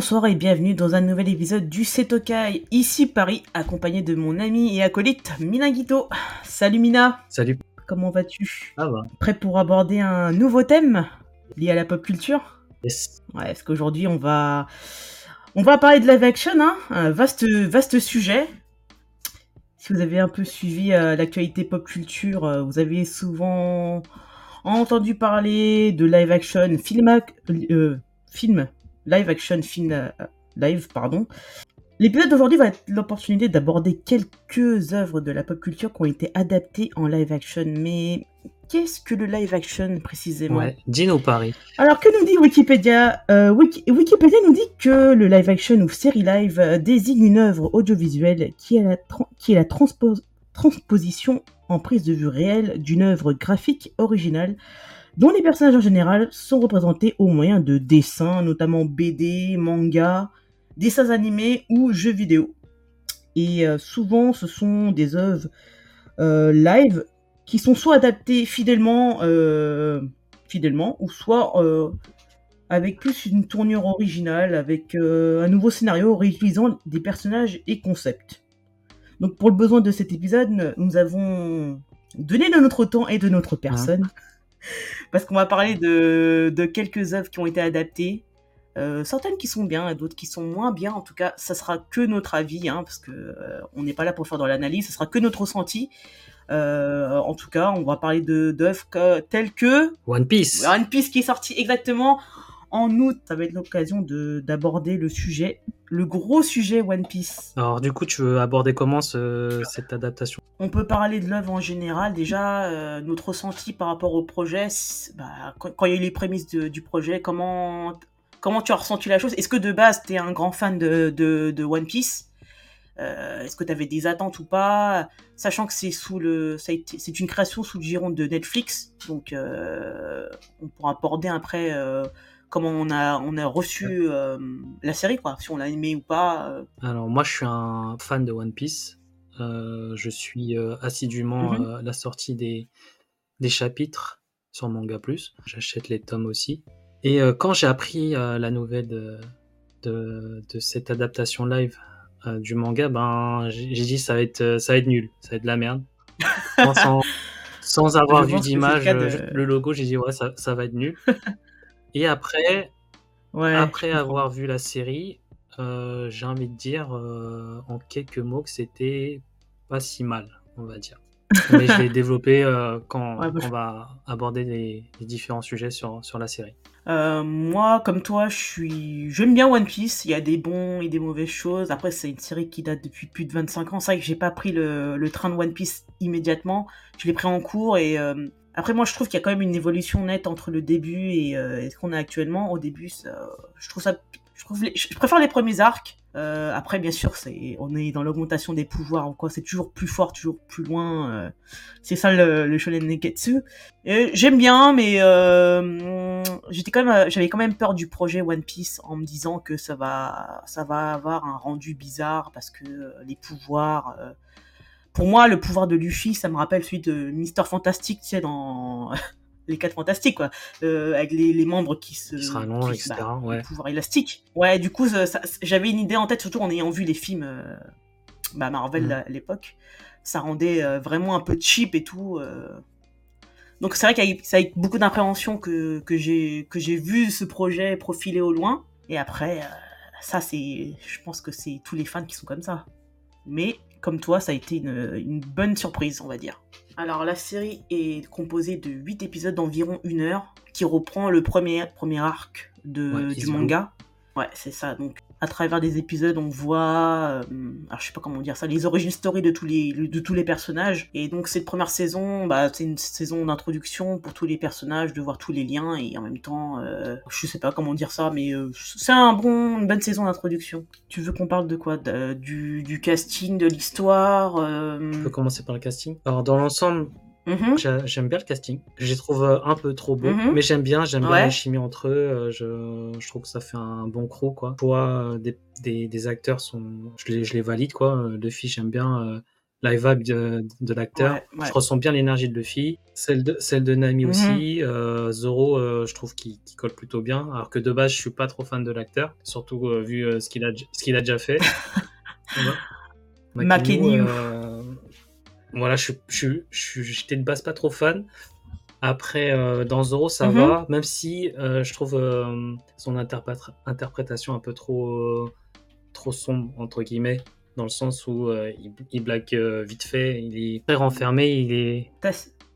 bonsoir et bienvenue dans un nouvel épisode du Setokai, ici Paris, accompagné de mon ami et acolyte Minagito. Salut Mina Salut. Comment vas-tu? Prêt pour aborder un nouveau thème lié à la pop culture? Yes. Ouais, parce qu'aujourd'hui on va... On va parler de live action, hein un vaste, vaste sujet. Si vous avez un peu suivi euh, l'actualité pop culture, euh, vous avez souvent entendu parler de live action, film, euh, film live action, film euh, live, pardon. L'épisode d'aujourd'hui va être l'opportunité d'aborder quelques œuvres de la pop culture qui ont été adaptées en live action. Mais qu'est-ce que le live action précisément? Ouais. Dino Paris. alors, que nous dit Wikipédia? Euh, Wiki- Wikipédia nous dit que le live action ou série live désigne une œuvre audiovisuelle qui est la, tran- qui est la transpo- transposition en prise de vue réelle d'une œuvre graphique originale dont les personnages en général sont représentés au moyen de dessins, notamment BD, manga, dessins animés ou jeux vidéo. Et euh, souvent, ce sont des œuvres euh, live qui sont soit adaptées fidèlement, euh, fidèlement ou soit avec plus une tournure originale, avec un nouveau scénario réutilisant des personnages et concepts. Donc pour le besoin de cet épisode, nous avons donné de notre temps et de notre personne, parce qu'on va parler de, de quelques œuvres qui ont été adaptées, euh, certaines qui sont bien, et d'autres qui sont moins bien. En tout cas, ça sera que notre avis, hein, parce que euh, on n'est pas là pour faire de l'analyse, ça sera que notre ressenti. Euh, en tout cas, on va parler de d'œuvres telles que One Piece. One Piece qui est sorti exactement en août. Ça va être l'occasion de d'aborder le sujet, le gros sujet One Piece. Alors du coup, tu veux aborder comment ce- cette adaptation? On peut parler de l'œuvre en général. Déjà, euh, notre ressenti par rapport au projet, bah, quand, quand il y a eu les prémices de- du projet, comment comment tu as ressenti la chose? Est-ce que de base, tu es un grand fan de, de, de One Piece? Euh, Est-ce que tu avais des attentes ou pas? Sachant que c'est sous le, une création sous le giron de Netflix, donc euh, on pourra aborder après euh, comment on a on a reçu euh, la série, quoi, si on l'a aimé ou pas. euh. Alors moi, je suis un fan de One Piece. Euh, je suis assidûment Mhm. euh, la sortie des, des chapitres sur Manga Plus. J'achète les tomes aussi. Et quand j'ai appris la nouvelle de, de, de cette adaptation live du manga, ben j'ai dit ça va être ça va être nul, ça va être de la merde. Sans, sans avoir vu d'image, le de- logo, j'ai dit ouais ça, ça va être nul. Et après, Ouais. après avoir vu la série, euh, j'ai envie de dire euh, en quelques mots que c'était pas si mal, on va dire. Mais je vais développer euh, quand, Ouais, bah, quand je- on va aborder les, les différents sujets sur, sur la série. Moi, comme toi, je suis, j'aime bien One Piece. Il y a des bons et des mauvaises choses. Après, c'est une série qui date depuis plus de 25 ans. C'est vrai que j'ai pas pris le, le train de One Piece immédiatement. Je l'ai pris en cours et après, moi, je trouve qu'il y a quand même une évolution nette entre le début et, euh, ce qu'on a actuellement. Au début, je trouve ça, je trouve, je préfère les premiers arcs. Euh, après, bien sûr, c'est, on est dans l'augmentation des pouvoirs ou quoi. C'est toujours plus fort, toujours plus loin. euh, c'est ça le, le shonen neketsu. Et J'aime bien, mais j'étais quand même, j'avais quand même peur du projet One Piece en me disant que ça va, ça va avoir un rendu bizarre parce que les pouvoirs. Pour moi, le pouvoir de Luffy, ça me rappelle celui de Mister Fantastic, tu sais, dans les quatre fantastiques, quoi, euh, avec les, les membres qui se, Qui se rallongent, qui- etc., bah, ouais. le pouvoir élastique. Ouais, du coup, j'avais une idée en tête, surtout en ayant vu les films euh, bah, Marvel Mhm. à l'époque. Ça rendait euh, vraiment un peu cheap et tout. Donc c'est vrai qu'avec avec beaucoup d'impréhension que, que j'ai que j'ai vu ce projet profiler au loin. Et après, ça c'est, je pense que c'est tous les fans qui sont comme ça. Mais comme toi, ça a été une, une bonne surprise, on va dire. Alors la série est composée de 8 épisodes d'environ une heure, qui reprend le premier, premier arc de, Ouais, du manga. Ouais, c'est ça. Donc à travers des épisodes, on voit, euh, alors je sais pas comment dire ça, les origines story de tous les de tous les personnages. Et donc cette première saison, bah c'est une saison d'introduction pour tous les personnages, de voir tous les liens et en même temps, euh, je sais pas comment dire ça, mais euh, c'est un bon, une bonne saison d'introduction. Tu veux qu'on parle de quoi du, du casting, de l'histoire euh, On peut commencer par le casting. Alors dans l'ensemble, mhm. J'a- J'aime bien le casting. Je les trouve euh, un peu trop beaux, Mhm. mais j'aime bien, j'aime bien Ouais. la chimie entre eux. euh, Je, je trouve que ça fait un bon crew, quoi. Toi, euh, des, des, des acteurs sont, je les, je les valide, quoi. Luffy, j'aime bien euh, la vibe de, de l'acteur. Ouais, ouais. Je ressens bien l'énergie de Luffy. Celle de, celle de Nami Mhm. aussi. Euh, Zoro, euh, je trouve qu'il colle plutôt bien. Alors que de base, je suis pas trop fan de l'acteur. Surtout vu ce qu'il a, ce qu'il a déjà fait. Ouais. Voilà, je suis- je j'étais de base pas trop fan. Après, euh, dans Zoro, ça Mhm. va, même si euh, je trouve euh, son interprét- interprétation un peu trop, trop sombre, entre guillemets, dans le sens où il, il blague vite fait, il est très renfermé, il est,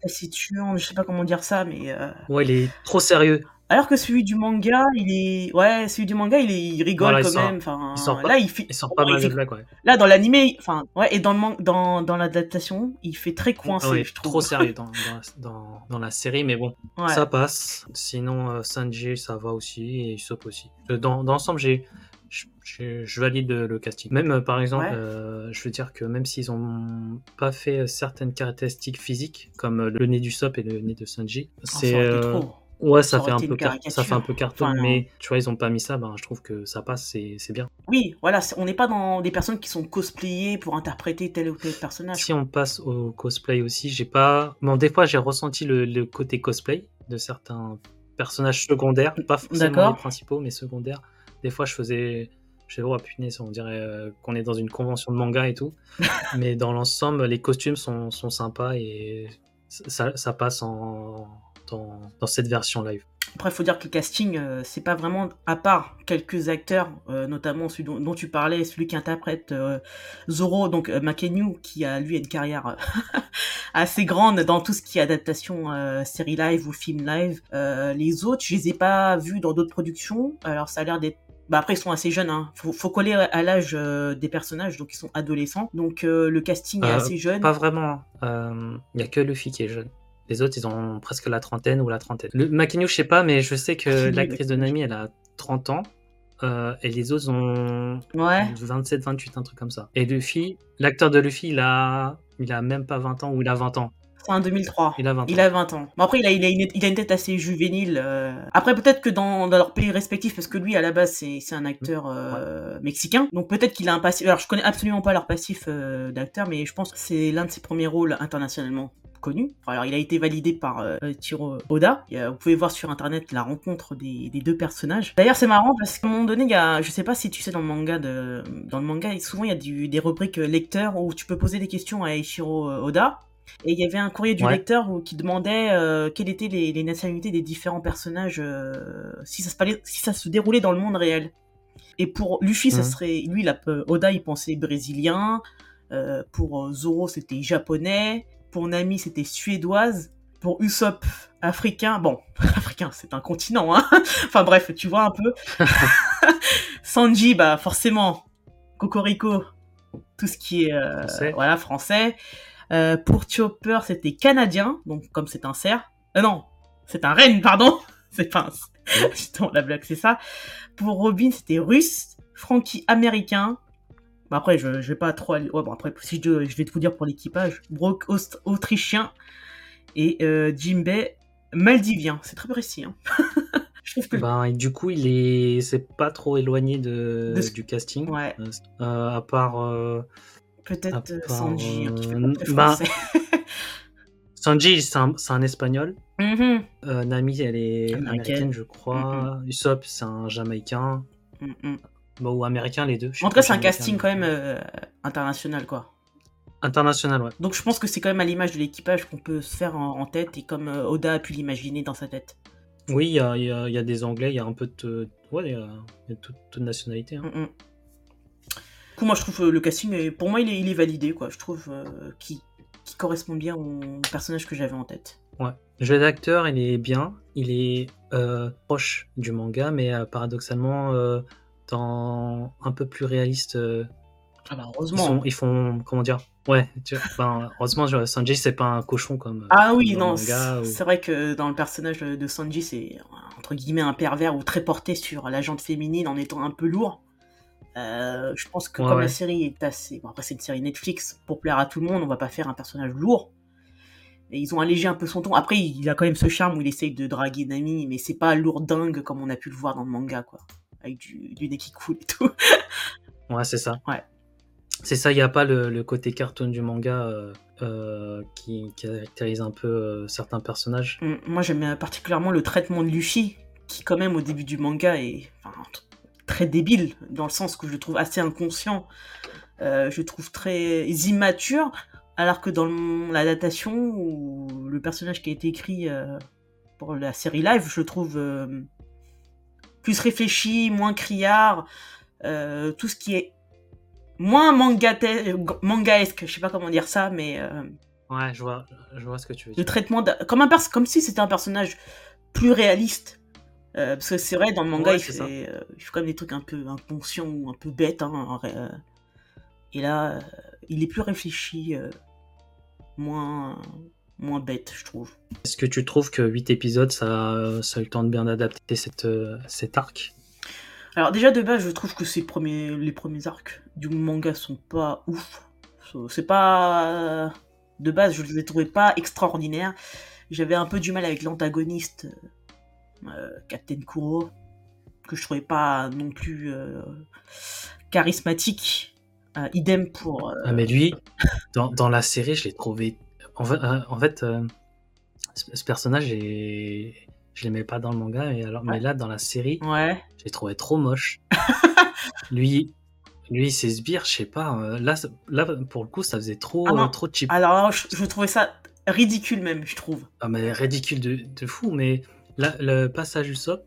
Taciturne, je sais pas comment dire ça, mais. euh, ouais, il est trop sérieux. Alors que celui du manga, il est. Ouais, celui du manga, il, est... il rigole Voilà, il quand sort- même. Enfin, il sort pas- là, il fait. Il sort pas mal de blagues, ouais. Là, dans l'animé, enfin, ouais, et dans le man- dans, dans l'adaptation, il fait très coincé, Ouais, je trouve. trop sérieux dans, dans, dans, la série, mais bon, Ouais. ça passe. Sinon, euh, Sanji, ça va aussi, et Usopp aussi. Euh, Dans, dans l'ensemble, j'ai, je, je- je valide le, casting. Même, euh, par exemple, Ouais. euh, je veux dire que même s'ils ont pas fait certaines caractéristiques physiques, comme le nez d'Usopp et le nez de Sanji, ça c'est... euh. Ouais, ça, fait un peu car- ça fait un peu carton, Enfin, mais tu vois, ils ont pas mis ça, ben, je trouve que ça passe, c'est bien. Oui, voilà, on n'est pas dans des personnes qui sont cosplayées pour interpréter tel ou tel personnage. Si on passe au cosplay aussi, j'ai pas. Bon, des fois, j'ai ressenti le, le côté cosplay de certains personnages secondaires, pas forcément les principaux, mais secondaires. Des fois, je faisais. Je fais, oh punaise, on dirait euh, qu'on est dans une convention de manga et tout. mais dans l'ensemble, les costumes sont, sont sympas et ça, ça passe en, dans, dans cette version live. Après, il faut dire que le casting, euh, c'est pas vraiment, à part quelques acteurs, euh, notamment celui dont, dont tu parlais, celui qui interprète euh, Zoro, donc Makenyu, qui a lui une carrière assez grande dans tout ce qui est adaptation série live ou film live. Les autres, je les ai pas vus dans d'autres productions. Alors, ça a l'air d'être bah après ils sont assez jeunes, hein. faut, faut coller à l'âge euh, des personnages, donc ils sont adolescents. Donc euh, le casting est Euh, assez jeune. Pas vraiment. Il y a que Luffy qui est jeune. Les autres, ils ont presque la trentaine ou la trentaine. Le Makenyu, je sais pas, mais je sais que Makenyu, l'actrice de. Nami, elle a 30 ans. et les autres ont Ouais. 27, 28, un truc comme ça. Et Luffy, l'acteur de Luffy, il a, il a même pas 20 ans ou il a 20 ans. C'est un 2003. Il a 20 ans. Il a 20 ans. Bon, après, il a, il a, une, il a une tête assez juvénile. euh. Après, peut-être que dans, dans leur pays respectif, parce que lui, à la base, c'est un acteur euh, mexicain. Donc, peut-être qu'il a un passif. Alors, je connais absolument pas leur passif euh, d'acteur, mais je pense que c'est l'un de ses premiers rôles internationalement connus. Alors, il a été validé par euh, Tiro Oda. Vous pouvez voir sur internet la rencontre des, des deux personnages. D'ailleurs, c'est marrant parce qu'à un moment donné, il y a, je sais pas si tu sais dans le manga de, dans le manga, souvent il y a du, des rubriques lecteurs où tu peux poser des questions à Eiichiro euh, Oda. Et il y avait un courrier du Ouais. lecteur où- qui demandait euh, quelles étaient les, les nationalités des différents personnages, euh, si, ça se parlait- si ça se déroulait dans le monde réel. Et pour Luffy, ça Mhm. serait, lui, euh, Oda, il pensait brésilien. Euh, pour Zoro, c'était japonais. Pour Nami, c'était suédoise. Pour Usopp, africain. Bon, africain, c'est un continent, hein. enfin bref, tu vois un peu. Sanji, bah forcément, Cocorico, tout ce qui est Français. voilà français. Euh, pour Chopper, c'était canadien, donc comme c'est un cerf. Euh, non, c'est un renne, pardon. C'est pas un... Putain, la blague, c'est ça. Pour Robin, c'était russe. Frankie, américain. Après, je, je vais pas trop aller... Ouais, bon, après, si je, je vais tout dire pour l'équipage. Brock, Aust- autrichien. Et euh, Jimbei, maldivien. C'est très précis. Hein. je trouve que... Ben, et du coup, il est, c'est pas trop éloigné de, du casting. Ouais. Euh, euh, à part euh, Peut-être euh, Sanji, hein, qui fait pas très bah. Sanji, c'est un, espagnol. Mhm. Euh, Nami, elle est Américaine. américaine, je crois. Usopp, c'est un jamaïcain. Bon, ou américain, les deux. En tout cas, c'est un casting quand même euh, international, quoi. International, ouais. Donc je pense que c'est quand même à l'image de l'équipage qu'on peut se faire en, en tête et comme Oda a pu l'imaginer dans sa tête. Oui, il y a, y a- y a des Anglais, il y a un peu de. Ouais, il y y a toute, toute nationalité. hein. Coup, moi je trouve euh, le casting, pour moi il est, il est validé, quoi. Je trouve euh, qu'il qu'il correspond bien au personnage que j'avais en tête. Ouais. Le jeu d'acteur, il est bien. Il est euh, proche du manga, mais euh, paradoxalement, euh, dans un peu plus réaliste. Ah bah ils, heureusement. sont- ils font. Comment dire? Ouais, tu ben, heureusement, Sanji, c'est pas un cochon comme. Ah oui, non, ou- c'est vrai que dans le personnage de Sanji, c'est entre guillemets un pervers ou très porté sur la jante féminine en étant un peu lourd. Euh, je pense que Ouais, comme ouais. la série est assez... Bon, après c'est une série Netflix, pour plaire à tout le monde, on va pas faire un personnage lourd. Et ils ont allégé un peu son ton. Après, il a quand même ce charme où il essaye de draguer Nami, mais c'est pas lourd dingue comme on a pu le voir dans le manga, quoi. Avec du, du nez qui coule et tout. Ouais, c'est ça. Ouais. C'est ça, il n'y a pas le, côté cartoon du manga qui, caractérise un peu certains personnages. Mm, moi, j'aime particulièrement le traitement de Luffy, qui quand même au début du manga est très débile, dans le sens que je le trouve assez inconscient, je le trouve très immature, alors que dans l'adaptation, ou le personnage qui a été écrit pour la série live, je le trouve plus réfléchi, moins criard, euh, tout ce qui est moins manga mangaesque, je sais pas comment dire ça, mais... Euh, ouais, je vois, je vois ce que tu veux dire. Le traitement, comme, un comme si c'était un personnage plus réaliste. Euh, parce que c'est vrai, dans le manga, il, fait, il, fait, quand même des trucs un peu inconscients ou un peu bêtes. Hein, et là, il est plus réfléchi, moins, moins bête, je trouve. Est-ce que tu trouves que 8 épisodes, ça, ça a eu le temps de bien adapter cette, cet arc? Alors déjà, de base, je trouve que ces premiers, les premiers arcs du manga sont pas ouf. C'est pas... De base, je les trouvais pas extraordinaires. J'avais un peu du mal avec l'antagoniste, euh, Captain Kuro, que je trouvais pas non plus euh, charismatique. Euh, idem pour... Ah mais lui, dans, dans la série, je l'ai trouvé en fait, euh, en fait euh, ce, personnage, est... je l'aimais pas dans le manga, mais, alors, mais là, dans la série, ouais. j'ai trouvé trop moche. lui, lui, ses sbires, je sais pas. Euh, là, là, pour le coup, ça faisait trop, ah trop cheap. Alors, je, trouvais ça ridicule même, je trouve. Ah, mais ridicule de, de fou. Mais là, le passage du SOP,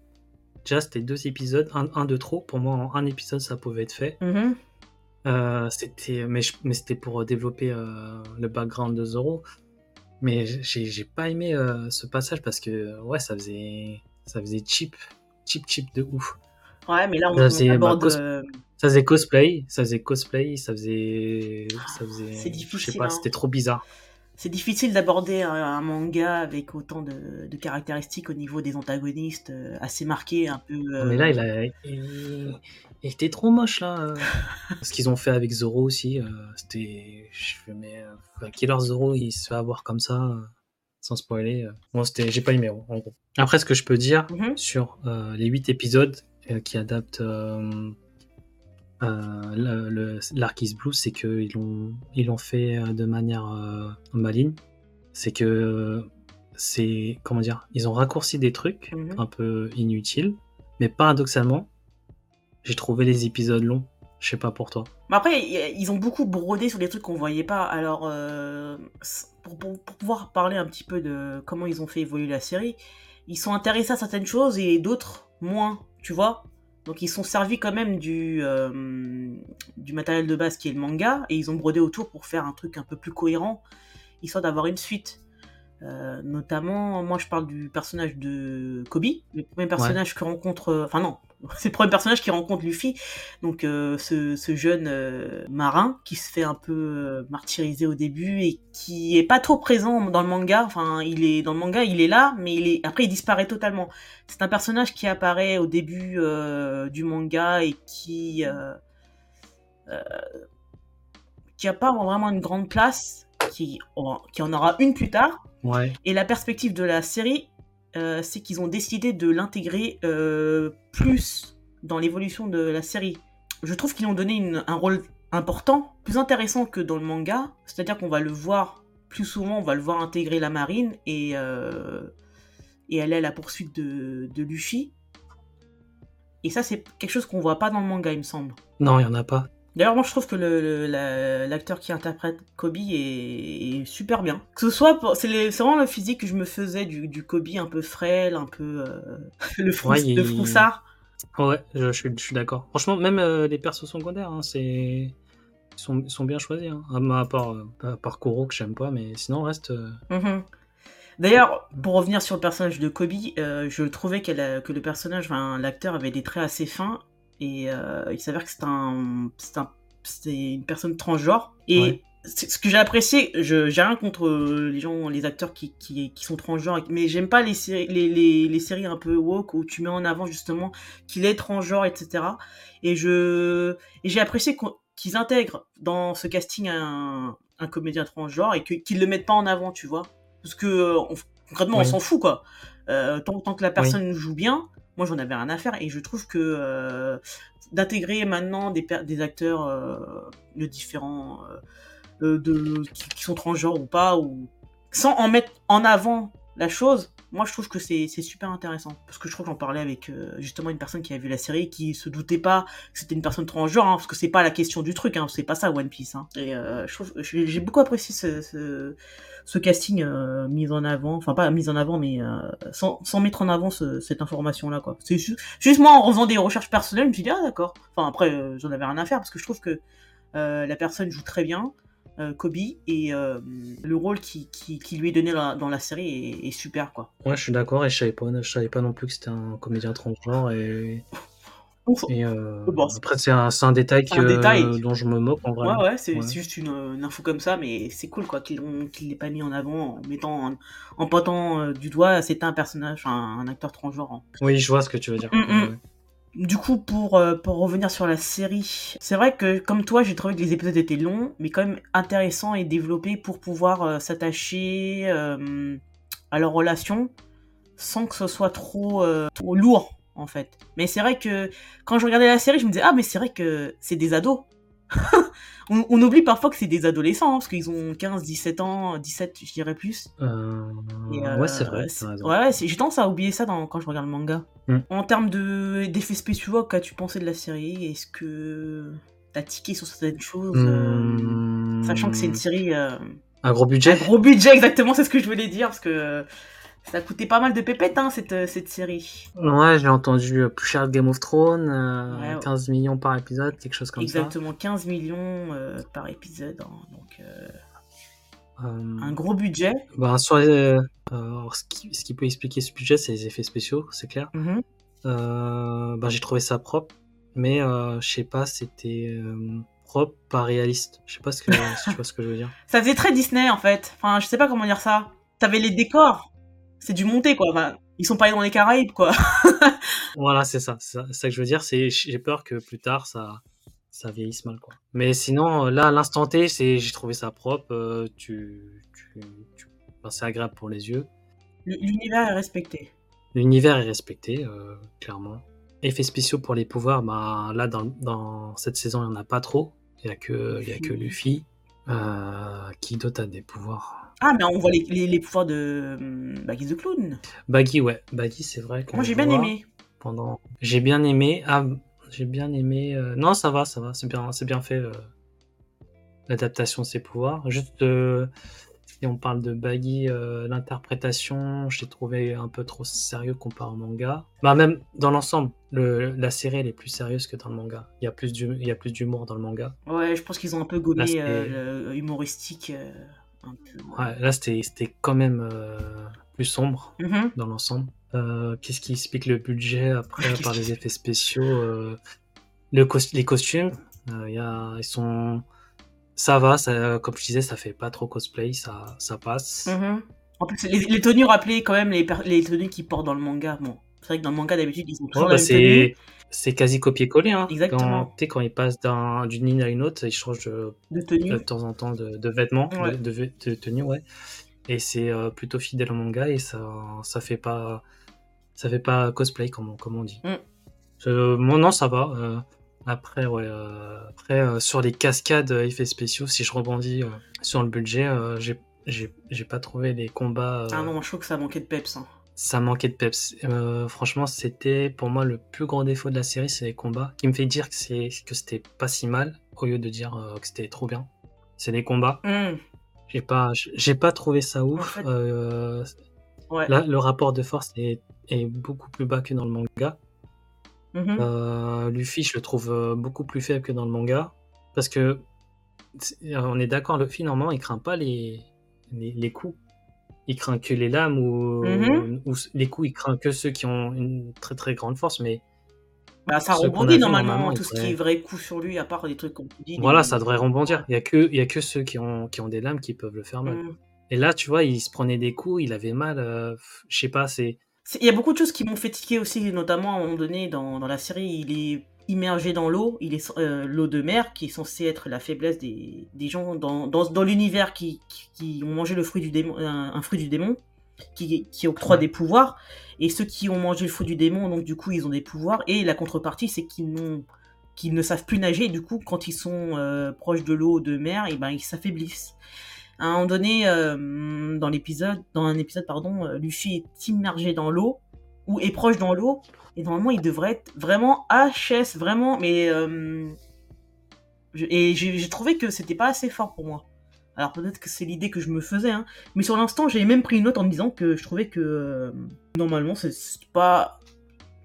déjà, c'était deux épisodes, un, un, de trop. Pour moi, en un épisode, ça pouvait être fait. Mm-hmm. Euh, c'était, mais, mais c'était pour développer euh, le background de Zoro. Mais j'ai, pas aimé euh, ce passage parce que ouais, ça faisait, ça faisait cheap, cheap, cheap de ouf. Ouais, mais là on, ça faisait, aborde... Bah, ça faisait cosplay, ça faisait cosplay, ça faisait, ça faisait. C'est difficile. Je sais pas, hein. c'était trop bizarre c'est difficile d'aborder un, manga avec autant de, caractéristiques au niveau des antagonistes euh, assez marqués, un peu. Euh, mais là, il, a, il, était trop moche là. Euh. Ce qu'ils ont fait avec Zoro aussi, c'était. Je mais Killer Zoro, il se fait avoir comme ça, sans spoiler. Bon, c'était, j'ai pas aimé en gros. Après, ce que je peux dire mm-hmm. sur les 8 épisodes qui adaptent euh, l'arc is blue, c'est qu'ils l'ont ils l'ont fait euh, de manière euh, maligne. C'est que c'est comment dire, ils ont raccourci des trucs mhm. un peu inutiles, mais paradoxalement, j'ai trouvé les épisodes longs. Je sais pas pour toi. Mais après, ils ont beaucoup brodé sur des trucs qu'on voyait pas. Alors, pour, pour, pouvoir parler un petit peu de comment ils ont fait évoluer la série, ils sont intéressés à certaines choses et d'autres moins. Tu vois donc ils sont servis quand même du, euh, du matériel de base qui est le manga, et ils ont brodé autour pour faire un truc un peu plus cohérent, histoire d'avoir une suite. Euh, notamment, moi je parle du personnage de Kobe, le premier personnage que rencontre. Euh, enfin, non, c'est le premier personnage qui rencontre Luffy, donc euh, ce, ce, jeune marin qui se fait un peu martyriser au début et qui est pas trop présent dans le manga. Enfin, il est dans le manga, il est là, mais il est après il disparaît totalement. C'est un personnage qui apparaît au début du manga et qui qui a pas vraiment une grande place, qui, qui en aura une plus tard, et la perspective de la série, euh, c'est qu'ils ont décidé de l'intégrer euh, plus dans l'évolution de la série. Je trouve qu'ils ont donné un rôle important, plus intéressant que dans le manga, c'est-à-dire qu'on va le voir plus souvent, on va le voir intégrer la marine et, euh, et aller à la poursuite de, de Luffy. Et ça, c'est quelque chose qu'on voit pas dans le manga, il me semble. Non, il y en a pas. D'ailleurs, moi, je trouve que l'acteur qui interprète Kobe est, super bien. Que ce soit, c'est vraiment le physique que je me faisais du, du Kobe un peu frêle, un peu euh, le, froussard. Ouais, je, suis, d'accord. Franchement, même euh, les persos secondaires, hein, c'est ils sont, sont, bien choisis. Hein. À, part, euh, à Kuro que j'aime pas, mais sinon, reste. Mhm. D'ailleurs, pour revenir sur le personnage de Kobe, je trouvais que le personnage, l'acteur avait des traits assez fins et euh, il s'avère que c'est un, c'est une personne transgenre. Et ce que j'ai apprécié, je j'ai rien contre les gens, les acteurs qui, qui, qui sont transgenres, mais j'aime pas les séries, les, les, les, séries un peu woke où tu mets en avant justement qu'il est transgenre, etc. Et je et j'ai apprécié qu'ils intègrent dans ce casting un, un comédien transgenre et qu'ils le mettent pas en avant, tu vois. Parce que concrètement, on s'en fout quoi. Euh, tant, tant, que la personne joue bien, moi j'en avais rien à faire et je trouve que euh, d'intégrer maintenant des, acteurs euh, de différents euh, de qui, sont transgenres ou pas ou sans en mettre en avant la chose moi je trouve que c'est super intéressant parce que je crois que j'en parlais avec justement une personne qui a vu la série qui se doutait pas que c'était une personne transgenre hein, parce que c'est pas la question du truc hein, c'est pas ça One Piece hein. et trouve j'ai beaucoup apprécié ce casting euh, mis en avant, enfin pas mis en avant, mais euh, sans, mettre en avant cette information-là. C'est juste, moi, en faisant des recherches personnelles, je me suis dit, ah d'accord. Enfin après, euh, j'en avais rien à faire, parce que je trouve que la personne joue très bien, Kobe, et le rôle qui, qui, qui, lui est donné dans la série est, est super, quoi. Ouais, je suis d'accord, et je savais pas, je savais pas non plus que c'était un comédien transgenre, et et euh, après, c'est un, un, détail, dont je me moque en vrai. Ouais, ouais, c'est juste une, info comme ça, mais c'est cool quoi qu'il qu l'aient pas mis en avant en mettant en, pointant euh, du doigt, c'était un personnage, un, un acteur transgenre. Hein. Oui, je vois ce que tu veux dire. Mm, mm. Du coup, pour, euh, pour revenir sur la série, c'est vrai que comme toi, j'ai trouvé que les épisodes étaient longs, mais quand même intéressants et développés pour pouvoir s'attacher à leur relation sans que ce soit trop, trop lourd en fait. Mais c'est vrai que quand je regardais la série, je me disais, ah, mais c'est vrai que c'est des ados. on, oublie parfois que c'est des adolescents, hein, parce qu'ils ont 15, 17 ans, 17, je dirais plus. Euh, euh, ouais, c'est vrai. Ouais, j'ai tendance à oublier ça quand je regarde le manga. Hmm. En termes d'effets spéciaux, qu'as-tu pensé de la série? Est-ce que t'as tiqué sur certaines choses euh, hmm. Sachant que c'est une série. un gros budget Un gros budget, exactement, c'est ce que je voulais dire, parce que ça a coûté pas mal de pépettes, hein, cette, euh, cette série. Ouais, j'ai entendu euh, plus cher que Game of Thrones, 15 euh, millions par épisode, quelque chose comme Exactement, ça. Exactement, 15 millions par épisode. Hein, donc, un gros budget. Bah, sur ce, qui, ce, qui, peut expliquer ce budget, c'est les effets spéciaux, c'est clair. Bah, j'ai trouvé ça propre, mais je sais pas, c'était propre, pas réaliste. Je sais pas ce que, si tu vois ce que je veux dire. Ça faisait très Disney en fait. Enfin, je sais pas comment dire ça. T'avais les décors c'est du monté quoi. Enfin, ils sont pas allés dans les Caraïbes quoi. voilà, c'est ça. C'est ça, que je veux dire. C'est j'ai peur que plus tard ça ça vieillisse mal quoi. Mais sinon là à l'instant T, c'est j'ai trouvé ça propre. Euh, tu, tu, c'est agréable pour les yeux. L'univers est respecté. L'univers est respecté, euh, clairement. Effets spéciaux pour les pouvoirs, bah, là dans, dans cette saison il n'y en a pas trop. Il n'y a que, il y a que Luffy euh, qui dote à des pouvoirs ah, mais on voit les, les, pouvoirs de hum, Baggy the Clown. Baggy, ouais. Baggy, c'est vrai. Moi, j'ai bien aimé. Pendant... J'ai bien aimé. Ah, j'ai bien aimé. Euh, non, ça va, ça va. C'est bien, c'est bien fait. Euh, l'adaptation de ses pouvoirs. Juste, euh, si on parle de Baggy, l'interprétation, j'ai trouvé un peu trop sérieux comparé au manga. Bah, même dans l'ensemble, la série, elle est plus sérieuse que dans le manga. Il y a plus d'humour dans le manga. Ouais, je pense qu'ils ont un peu gommé Ouais, là, c'était quand même euh, plus sombre mm-hmm. dans l'ensemble. Euh, qu'est-ce qui explique le budget après par les effets spéciaux euh, le Les costumes, y a, ils sont. Ça va, ça, comme je disais, ça fait pas trop cosplay, ça, ça passe. Mm-hmm. En plus, les, tenues rappelaient quand même les, les tenues qu'ils portent dans le manga. Bon, c'est vrai que dans le manga, d'habitude, ils ont toujours bah, c'est quasi copier-coller. Hein. Exactement. Quand, quand ils passent d'une ligne à une autre, ils changent de, de, temps en temps de, vêtements, de, de, tenue, ouais. Et c'est euh, plutôt fidèle au manga et ça, ça fait pas, ça fait pas cosplay comme, comme on dit. Mm. Euh, non, ça va. Euh, après, ouais, après sur les cascades effets spéciaux, si je rebondis sur le budget, j'ai pas trouvé les combats. Ah non, je trouve que ça manquait de peps. Hein ça manquait de peps. Euh, franchement, c'était pour moi le plus grand défaut de la série, c'est les combats, qui me fait dire que c'est que c'était pas si mal au lieu de dire euh, que c'était trop bien. C'est les combats. Hmm. J'ai pas, j'ai pas trouvé ça ouf. Euh, là, le rapport de force est, est, beaucoup plus bas que dans le manga. Mm-hmm. Luffy, je le trouve beaucoup plus faible que dans le manga, parce que on est d'accord, Luffy normalement, il craint pas les, les, les coups il craint que les lames mhm. ou, les coups, il craint que ceux qui ont une très très grande force, mais. Bah, ça rebondit normalement, tout ce qui est vrai coup sur lui, à part des trucs tu dis. Voilà, ça devrait rebondir. Il y a que, y a que ceux qui ont, qui ont des lames qui peuvent le faire mal. Mhm. Et là, tu vois, il se prenait des coups, il avait mal. Euh, je sais pas, c'est. Il y a beaucoup de choses qui m'ont fait tiquer aussi, notamment à un moment donné dans, dans la série, il est immergé dans l'eau, il est euh, l'eau de mer qui est censée être la faiblesse des, des gens dans, dans, dans l'univers qui, qui, ont mangé le fruit du démon, un, fruit du démon. qui, qui octroient des pouvoirs. Et ceux qui ont mangé le feu du démon, donc du coup, ils ont des pouvoirs. Et la contrepartie, c'est qu'ils n'ont qu'ils ne savent plus nager. Et du coup, quand ils sont euh, proches de l'eau, de mer, et ben ils s'affaiblissent. À un moment donné, euh, dans l'épisode, dans un épisode, pardon, Luffy est immergé dans l'eau ou est proche dans l'eau. Et normalement, il devrait être vraiment HS, vraiment. Mais et j'ai trouvé que c'était pas assez fort pour moi. Alors peut-être que c'est l'idée que je me faisais, hein. mais sur l'instant j'ai même pris une note en me disant que je trouvais que euh, normalement c'est pas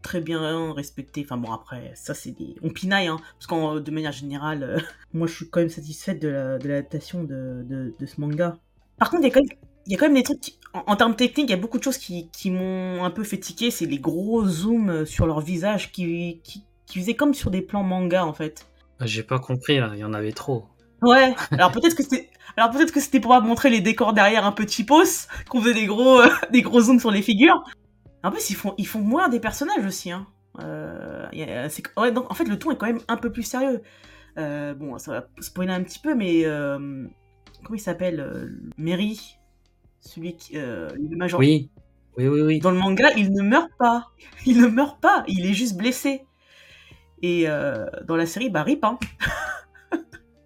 très bien respecté. Enfin bon après ça c'est des... on pinaille, hein, parce qu'en de manière générale, euh, moi je suis quand même satisfaite de l'adaptation de, de, ce manga. Par contre il y a quand même, il y a quand même des trucs en, termes techniques, il y a beaucoup de choses qui, qui m'ont un peu fait tiquer, c'est les gros zooms sur leur visage qui, qui, qui faisaient comme sur des plans manga en fait. J'ai pas compris là, il y en avait trop. Ouais. Alors peut-être que c'était, alors peut-être que c'était pour montrer les décors derrière un peu cheapos, qu'on faisait des gros, euh, des gros zooms sur les figures. En plus, ils font, ils font moins des personnages aussi. Hein. Euh, ouais, donc en fait, le ton est quand même un peu plus sérieux. Euh, bon, ça va spoiler un petit peu, mais comment il s'appelle Mary, celui qui, le major. Oui. Oui, oui, oui. Dans le manga, il ne meurt pas. Il ne meurt pas. Il est juste blessé. Et dans la série, bah rip. Hein.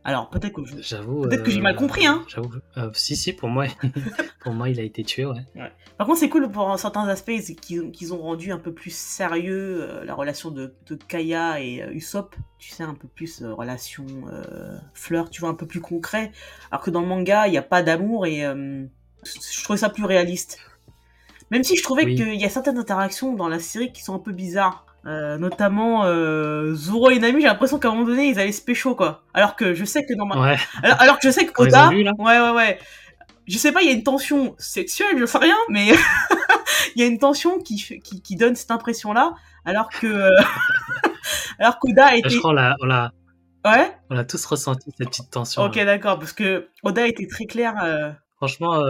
Alors peut-être que j'avoue, peut-être que j'ai mal euh, compris, hein. J'avoue, euh, si si, pour moi, pour moi, il a été tué, ouais. Par contre, c'est cool pour certains aspects qu'ils ont rendu un peu plus sérieux euh, la relation de, Kaya et Usopp. Tu sais, un peu plus relation fleur, tu vois, un peu plus concret. Alors que dans le manga, il n'y a pas d'amour et je trouvais ça plus réaliste. Même si je trouvais qu'il y a certaines interactions dans la série qui sont un peu bizarres. Euh, notamment euh, Zoro et Nami, j'ai l'impression qu'à un moment donné ils allaient se pécho quoi. Alors que je sais que dans ouais. alors, que je sais que Oda, ouais ouais ouais, je sais pas, il y a une tension sexuelle, je sais rien, mais il y a une tension qui, qui, qui donne cette impression là, alors que euh, alors qu'Oda a été. Je crois on l'a on l'a ouais. On a tous ressenti cette petite tension. Ok d'accord, parce que Oda était très clair. Franchement.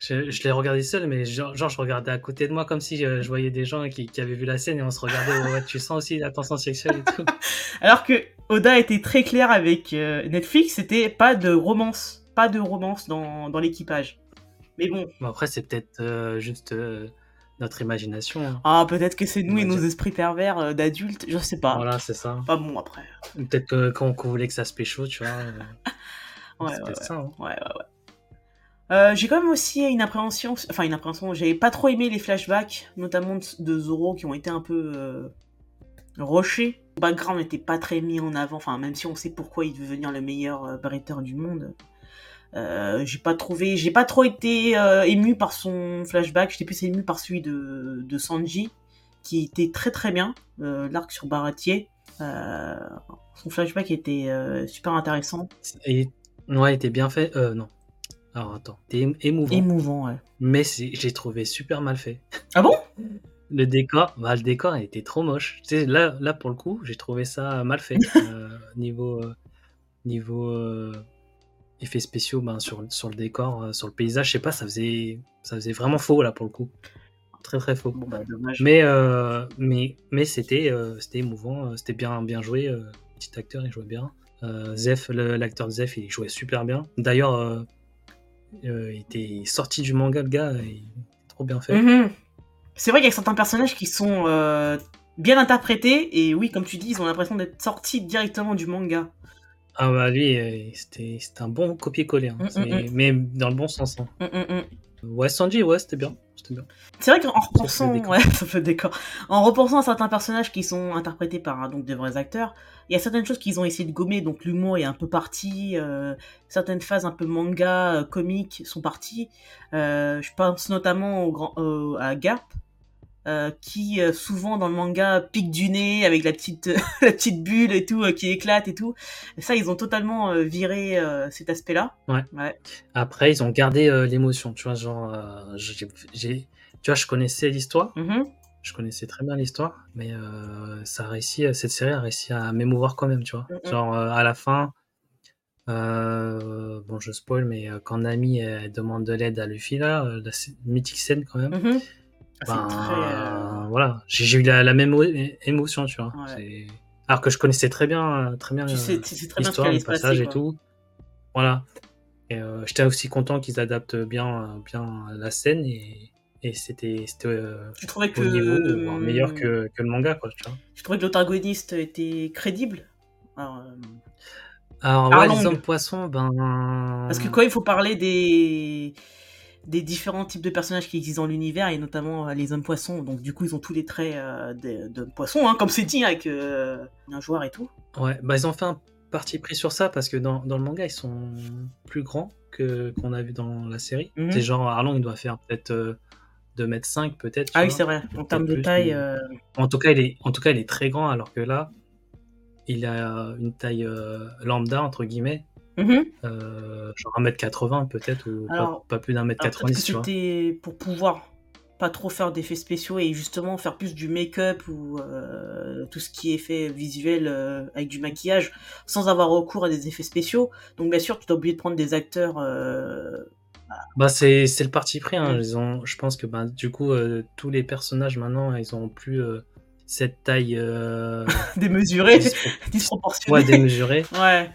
Je, l'ai regardé seul, mais genre, je regardais à côté de moi comme si je, voyais des gens qui, avaient vu la scène et on se regardait. Ouais, tu sens aussi la tension sexuelle et tout. Alors que Oda était très clair avec euh, Netflix, c'était pas de romance, pas de romance dans, dans l'équipage. Mais bon. après, c'est peut-être euh, juste euh, notre imagination. Hein. Ah, peut-être que c'est nous et nos esprits pervers d'adultes, je sais pas. Voilà, c'est ça. Pas bon après. Peut-être que quand on voulait que ça se pécho, tu vois. ouais, ouais, ça, hein. ouais, ouais, ouais. Euh, j'ai quand même aussi une appréhension, enfin une appréhension, j'ai pas trop aimé les flashbacks, notamment de Zoro qui ont été un peu euh, rushés. Le background n'était pas très mis en avant, enfin même si on sait pourquoi il veut devenir le meilleur euh, du monde. Euh, j'ai pas trouvé, j'ai pas trop été euh, ému par son flashback, j'étais plus ému par celui de, de Sanji, qui était très très bien, l'arc sur Baratier. son flashback était super intéressant. Et ouais, était bien fait. Non, alors attends, c'était émouvant. Émouvant, ouais. Mais j'ai trouvé super mal fait. Ah bon? Le décor, bah, le décor était trop moche. Tu sais, là, là, pour le coup, j'ai trouvé ça mal fait. euh, niveau euh, niveau euh, effets spéciaux ben, sur, sur le décor, euh, sur le paysage, je sais pas, ça faisait, ça faisait vraiment faux là pour le coup. Très très faux. Bon, bah, dommage. Mais, mais, mais c'était c'était émouvant, c'était bien, bien joué. petit acteur, il jouait bien. Zef, l'acteur Zef, il jouait super bien. D'ailleurs, euh, il était sorti du manga, le gars, est trop bien fait. Mhm. C'est vrai qu'il y a certains personnages qui sont euh, bien interprétés, et oui, comme tu dis, ils ont l'impression d'être sortis directement du manga. Ah bah lui, euh, c'était un bon copier-coller, hein. mm, mm, mm. mais dans le bon sens. Hein. Ouais, Sanji, ouais, c'était bien. C'est vrai qu'en repensant, ouais, ça décor. En repensant à certains personnages qui sont interprétés par hein, donc de vrais acteurs, il y a certaines choses qu'ils ont essayé de gommer. Donc l'humour est un peu parti, euh, certaines phases un peu manga, euh, comiques sont parties. Euh, je pense notamment au grand, à Garp, qui souvent dans le manga pique du nez avec la petite la petite bulle et tout qui éclate et tout. ça, ils ont totalement viré cet aspect-là. Ouais. ouais. Après, ils ont gardé l'émotion. Tu vois, genre, j'ai tu vois, je connaissais l'histoire. Mm-hmm. Je connaissais très bien l'histoire, mais euh, ça a réussi, cette série a réussi à m'émouvoir quand même, tu vois. Mm-hmm. Genre, euh, à la fin, euh, bon, je spoil, mais quand Nami demande de l'aide à Luffy, là, la mythique scène quand même. Mm-hmm. Ben, très, voilà, j'ai eu la, même émotion, tu vois. Alors que je connaissais très bien, très bien l'histoire, le passage et tout. Voilà. Et euh, j'étais aussi content qu'ils adaptent bien, bien la scène et, et c'était c'était euh, Tu trouvais que niveau, meilleur que, que le manga, quoi. Tu vois. tu trouvais que l'antagoniste était crédible? Alors, euh, Alors, ouais, les hommes poissons, ben. Parce que quand il faut parler des des différents types de personnages qui existent dans l'univers et notamment euh, les hommes poissons, donc du coup ils ont tous les traits euh, d'hommes poissons, hein, comme c'est dit avec euh, un joueur et tout. Ouais, bah ils ont fait un parti pris sur ça parce que dans, dans le manga ils sont plus grands que qu'on a vu dans la série. Mhm. C'est genre Arlong il doit faire peut-être euh, 2m5 peut-être. Ah oui c'est vrai, en termes de taille. mais- euh, En tout cas il est en tout cas il est très grand alors que là il a une taille euh, lambda entre guillemets, mhm. euh, genre 1m80 peut-être ou pas- Alors- pas, plus d'un mètre Alors, peut-être que 90 tu vois. c'était pour pouvoir pas trop faire d'effets spéciaux et justement faire plus du make-up ou euh, tout ce qui est fait visuel euh, avec du maquillage sans avoir recours à des effets spéciaux. Donc bien sûr, tu t'as oublié de prendre des acteurs euh, Bah c'est c'est le parti pris. Hein. Mm. Ils ont, je pense que bah, du coup tous les personnages maintenant ils ont plus cette taille euh, démesurés, dispro- disproportionnés. ouais, démesurée. Ouais.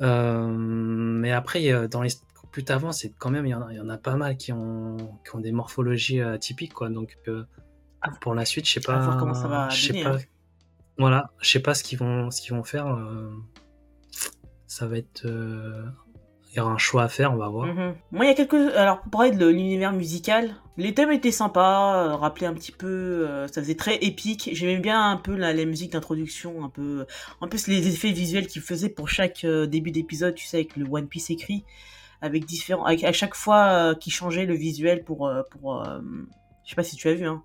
Euh, mais après, euh, dans les plus t'avances, c'est quand même, il y, en a- il y en a pas mal qui ont, qui ont des morphologies euh, atypiques, quoi. Donc, euh, pour la suite, je sais pas. voir comment ça va je sais pas. hein. Voilà, je sais pas ce qu'ils vont, ce qu'ils vont faire. euh, ça va être. Il y aura un choix à faire, on va voir. Mhm. Moi, il y a quelques. Alors, pour parler de l'univers musical, les thèmes étaient sympas, euh, rappelaient un petit peu. euh, ça faisait très épique. J'aimais bien un peu la, musique d'introduction, un peu. En plus, les effets visuels qu'ils faisaient pour chaque euh, début d'épisode, tu sais, avec le One Piece écrit, avec différents. Avec, à chaque fois qu'ils changeaient le visuel pour. pour je sais pas si tu as vu, hein.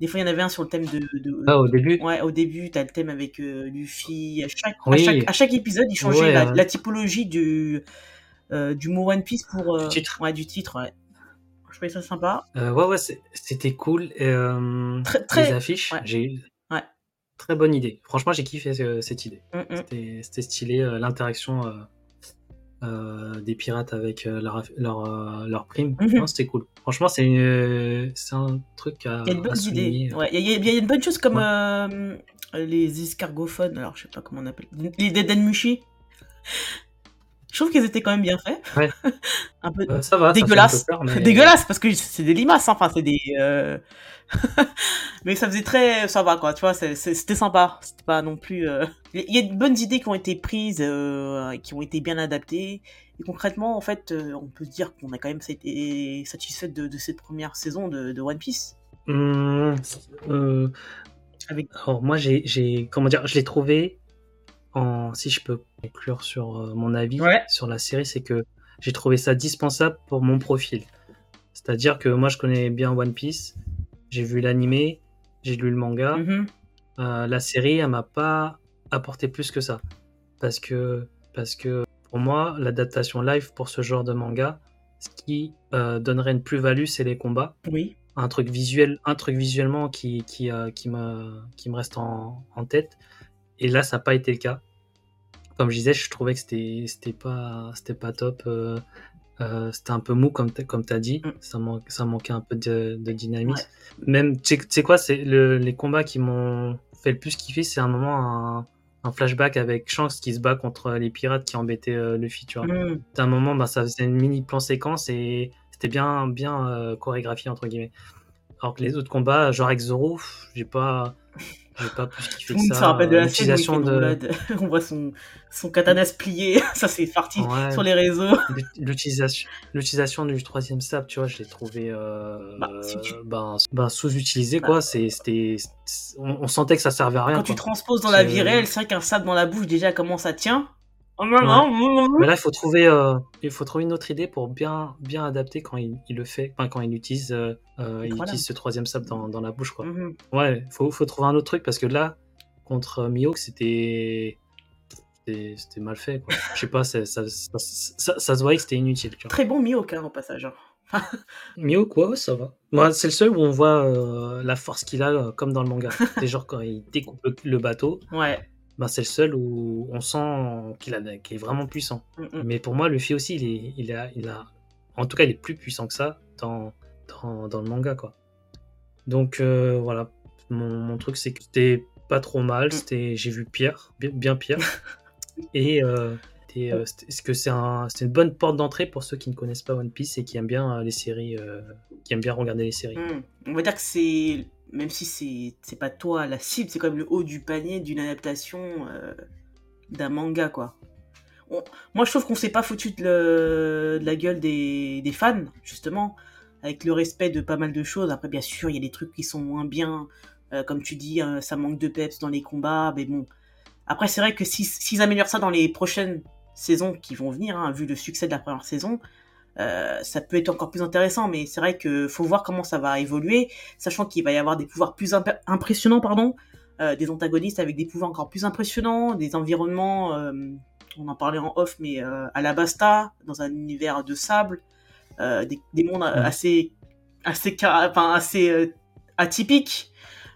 Des fois, il y en avait un sur le thème de. de- Ah, au début. Ouais, au début, t'as le thème avec euh, Luffy. À chaque, à chaque, à chaque épisode, il changeait Ouais, la, la typologie du, du mot One Piece pour. euh, Du titre. Ouais, du titre, ouais. Je trouvais ça sympa. Euh, ouais, ouais, c'était cool. Euh, Très- très- Les affiches, ouais. j'ai eu. Ouais. Très bonne idée. Franchement, j'ai kiffé euh, cette idée. Mm, mm. C'était stylé, euh, l'interaction euh, euh, des pirates avec euh, leur, leur, euh, leur prime. Mhm. C'était cool. Franchement, c'est un truc à, Il y a une à bonne souligner. idée. Ouais, il y, a- il y a une bonne chose comme Ouais. euh, les escargophones, alors je sais pas comment on appelle. Les Dedenmushi. Je trouve qu'ils étaient quand même bien faits. Ouais. un peu Euh, ça va, dégueulasse. ça fait un peu peur, mais- dégueulasse parce que c'est des limaces, hein. enfin c'est des. euh, Mais ça faisait très, ça va quoi, tu vois, c'était sympa. C'était pas non plus. euh, Il y a de bonnes idées qui ont été prises, euh, qui ont été bien adaptées. Et concrètement, en fait, on peut se dire qu'on a quand même été satisfait de, de cette première saison de, de One Piece. Avec- Alors moi j'ai- comment dire, je l'ai trouvé en si je peux conclure sur euh, mon avis Ouais. sur la série, c'est que j'ai trouvé ça dispensable pour mon profil. C'est-à-dire que moi je connais bien One Piece, j'ai vu l'animé, j'ai lu le manga, Mhm. Euh, la série elle m'a pas apporté plus que ça parce que parce que pour moi l'adaptation live pour ce genre de manga, ce qui euh, donnerait une plus-value c'est les combats Oui. un truc visuel, un truc visuellement qui, qui, euh, qui, me, qui me reste en, en tête. Et là, ça n'a pas été le cas. Comme je disais, je trouvais que c'était pas, top. euh, euh, c'était un peu mou, comme tu as dit. Mm. Ça, man- ça manquait un peu de, de dynamisme. Même, tu sais- quoi, c'est le- les combats qui m'ont fait le plus kiffer, c'est un moment, un, un flashback avec Shanks qui se bat contre les pirates qui embêtaient euh, Luffy, tu vois. Mhm. D'un moment, bah, ça faisait une mini plan séquence et c'était bien, bien euh, chorégraphié entre guillemets. Alors que les autres combats, genre avec Zoro, j'ai pas, j'ai pas plus que ça. se rappelle de la scène où de. On voit son, son katana se plier. Ça, c'est parti Ouais. sur les réseaux. l'utilisation, l'utilisation du troisième stab, tu vois, je l'ai trouvé, euh, Bah, si tu- ben, ben, sous-utilisé Bah. quoi. C'était, on, on sentait que ça servait à rien. Quand tu transposes dans la vie réelle, c'est vrai qu'un sable dans la bouche, déjà, comment ça tient? Oh, Mais là, il faut trouver, euh, il faut trouver une autre idée pour bien, bien adapter quand il, il le fait, enfin, quand il utilise, euh, euh, il Voilà. utilise ce troisième sable dans, dans la bouche, quoi. Mhm. Ouais, faut, faut trouver un autre truc parce que là, contre Mihawk, c'était, c'était, mal fait, quoi. Je sais pas, ça, ça, ça, ça se voyait que c'était inutile, tu vois. Très bon Mihawk, hein, au passage. hein. Ouais, ouais, ça va. Moi, c'est le seul où on voit euh, la force qu'il a, comme dans le manga. c'est genre quand il découpe le, le bateau, Ouais. Ben, c'est le seul où on sent qu'il, est vraiment puissant. Mhm. Mais pour moi, Luffy aussi, il, est, il, a, il a. En tout cas, il est plus puissant que ça dans, dans, dans le manga, quoi. Donc, euh, voilà. Mon, mon truc, c'est que c'était pas trop mal. C'était, j'ai vu pire, bien, pire. Et, euh, euh, est-ce que c'est un, c'est une bonne porte d'entrée pour ceux qui ne connaissent pas One Piece et qui aiment bien euh, les séries, euh, qui aiment bien regarder les séries? On va dire que c'est, même si c'est, pas toi la cible, c'est quand même le haut du panier d'une adaptation euh, d'un manga, quoi. On- Moi, je trouve qu'on s'est pas foutu de, la gueule des, des fans, justement, avec le respect de pas mal de choses. Après, bien sûr, il y a des trucs qui sont moins bien, Euh, comme tu dis, euh, ça manque de peps dans les combats, mais bon. Après, c'est vrai que si- s'ils améliorent ça dans les prochaines saisons qui vont venir, hein, vu le succès de la première saison, euh, ça peut être encore plus intéressant, mais c'est vrai que faut voir comment ça va évoluer, sachant qu'il va y avoir des pouvoirs plus imp- impressionnants, pardon, euh, des antagonistes avec des pouvoirs encore plus impressionnants, des environnements, euh, on en parlait en off, mais à la Basta, dans un univers de sable, des, des mondes assez, assez, enfin, assez atypiques.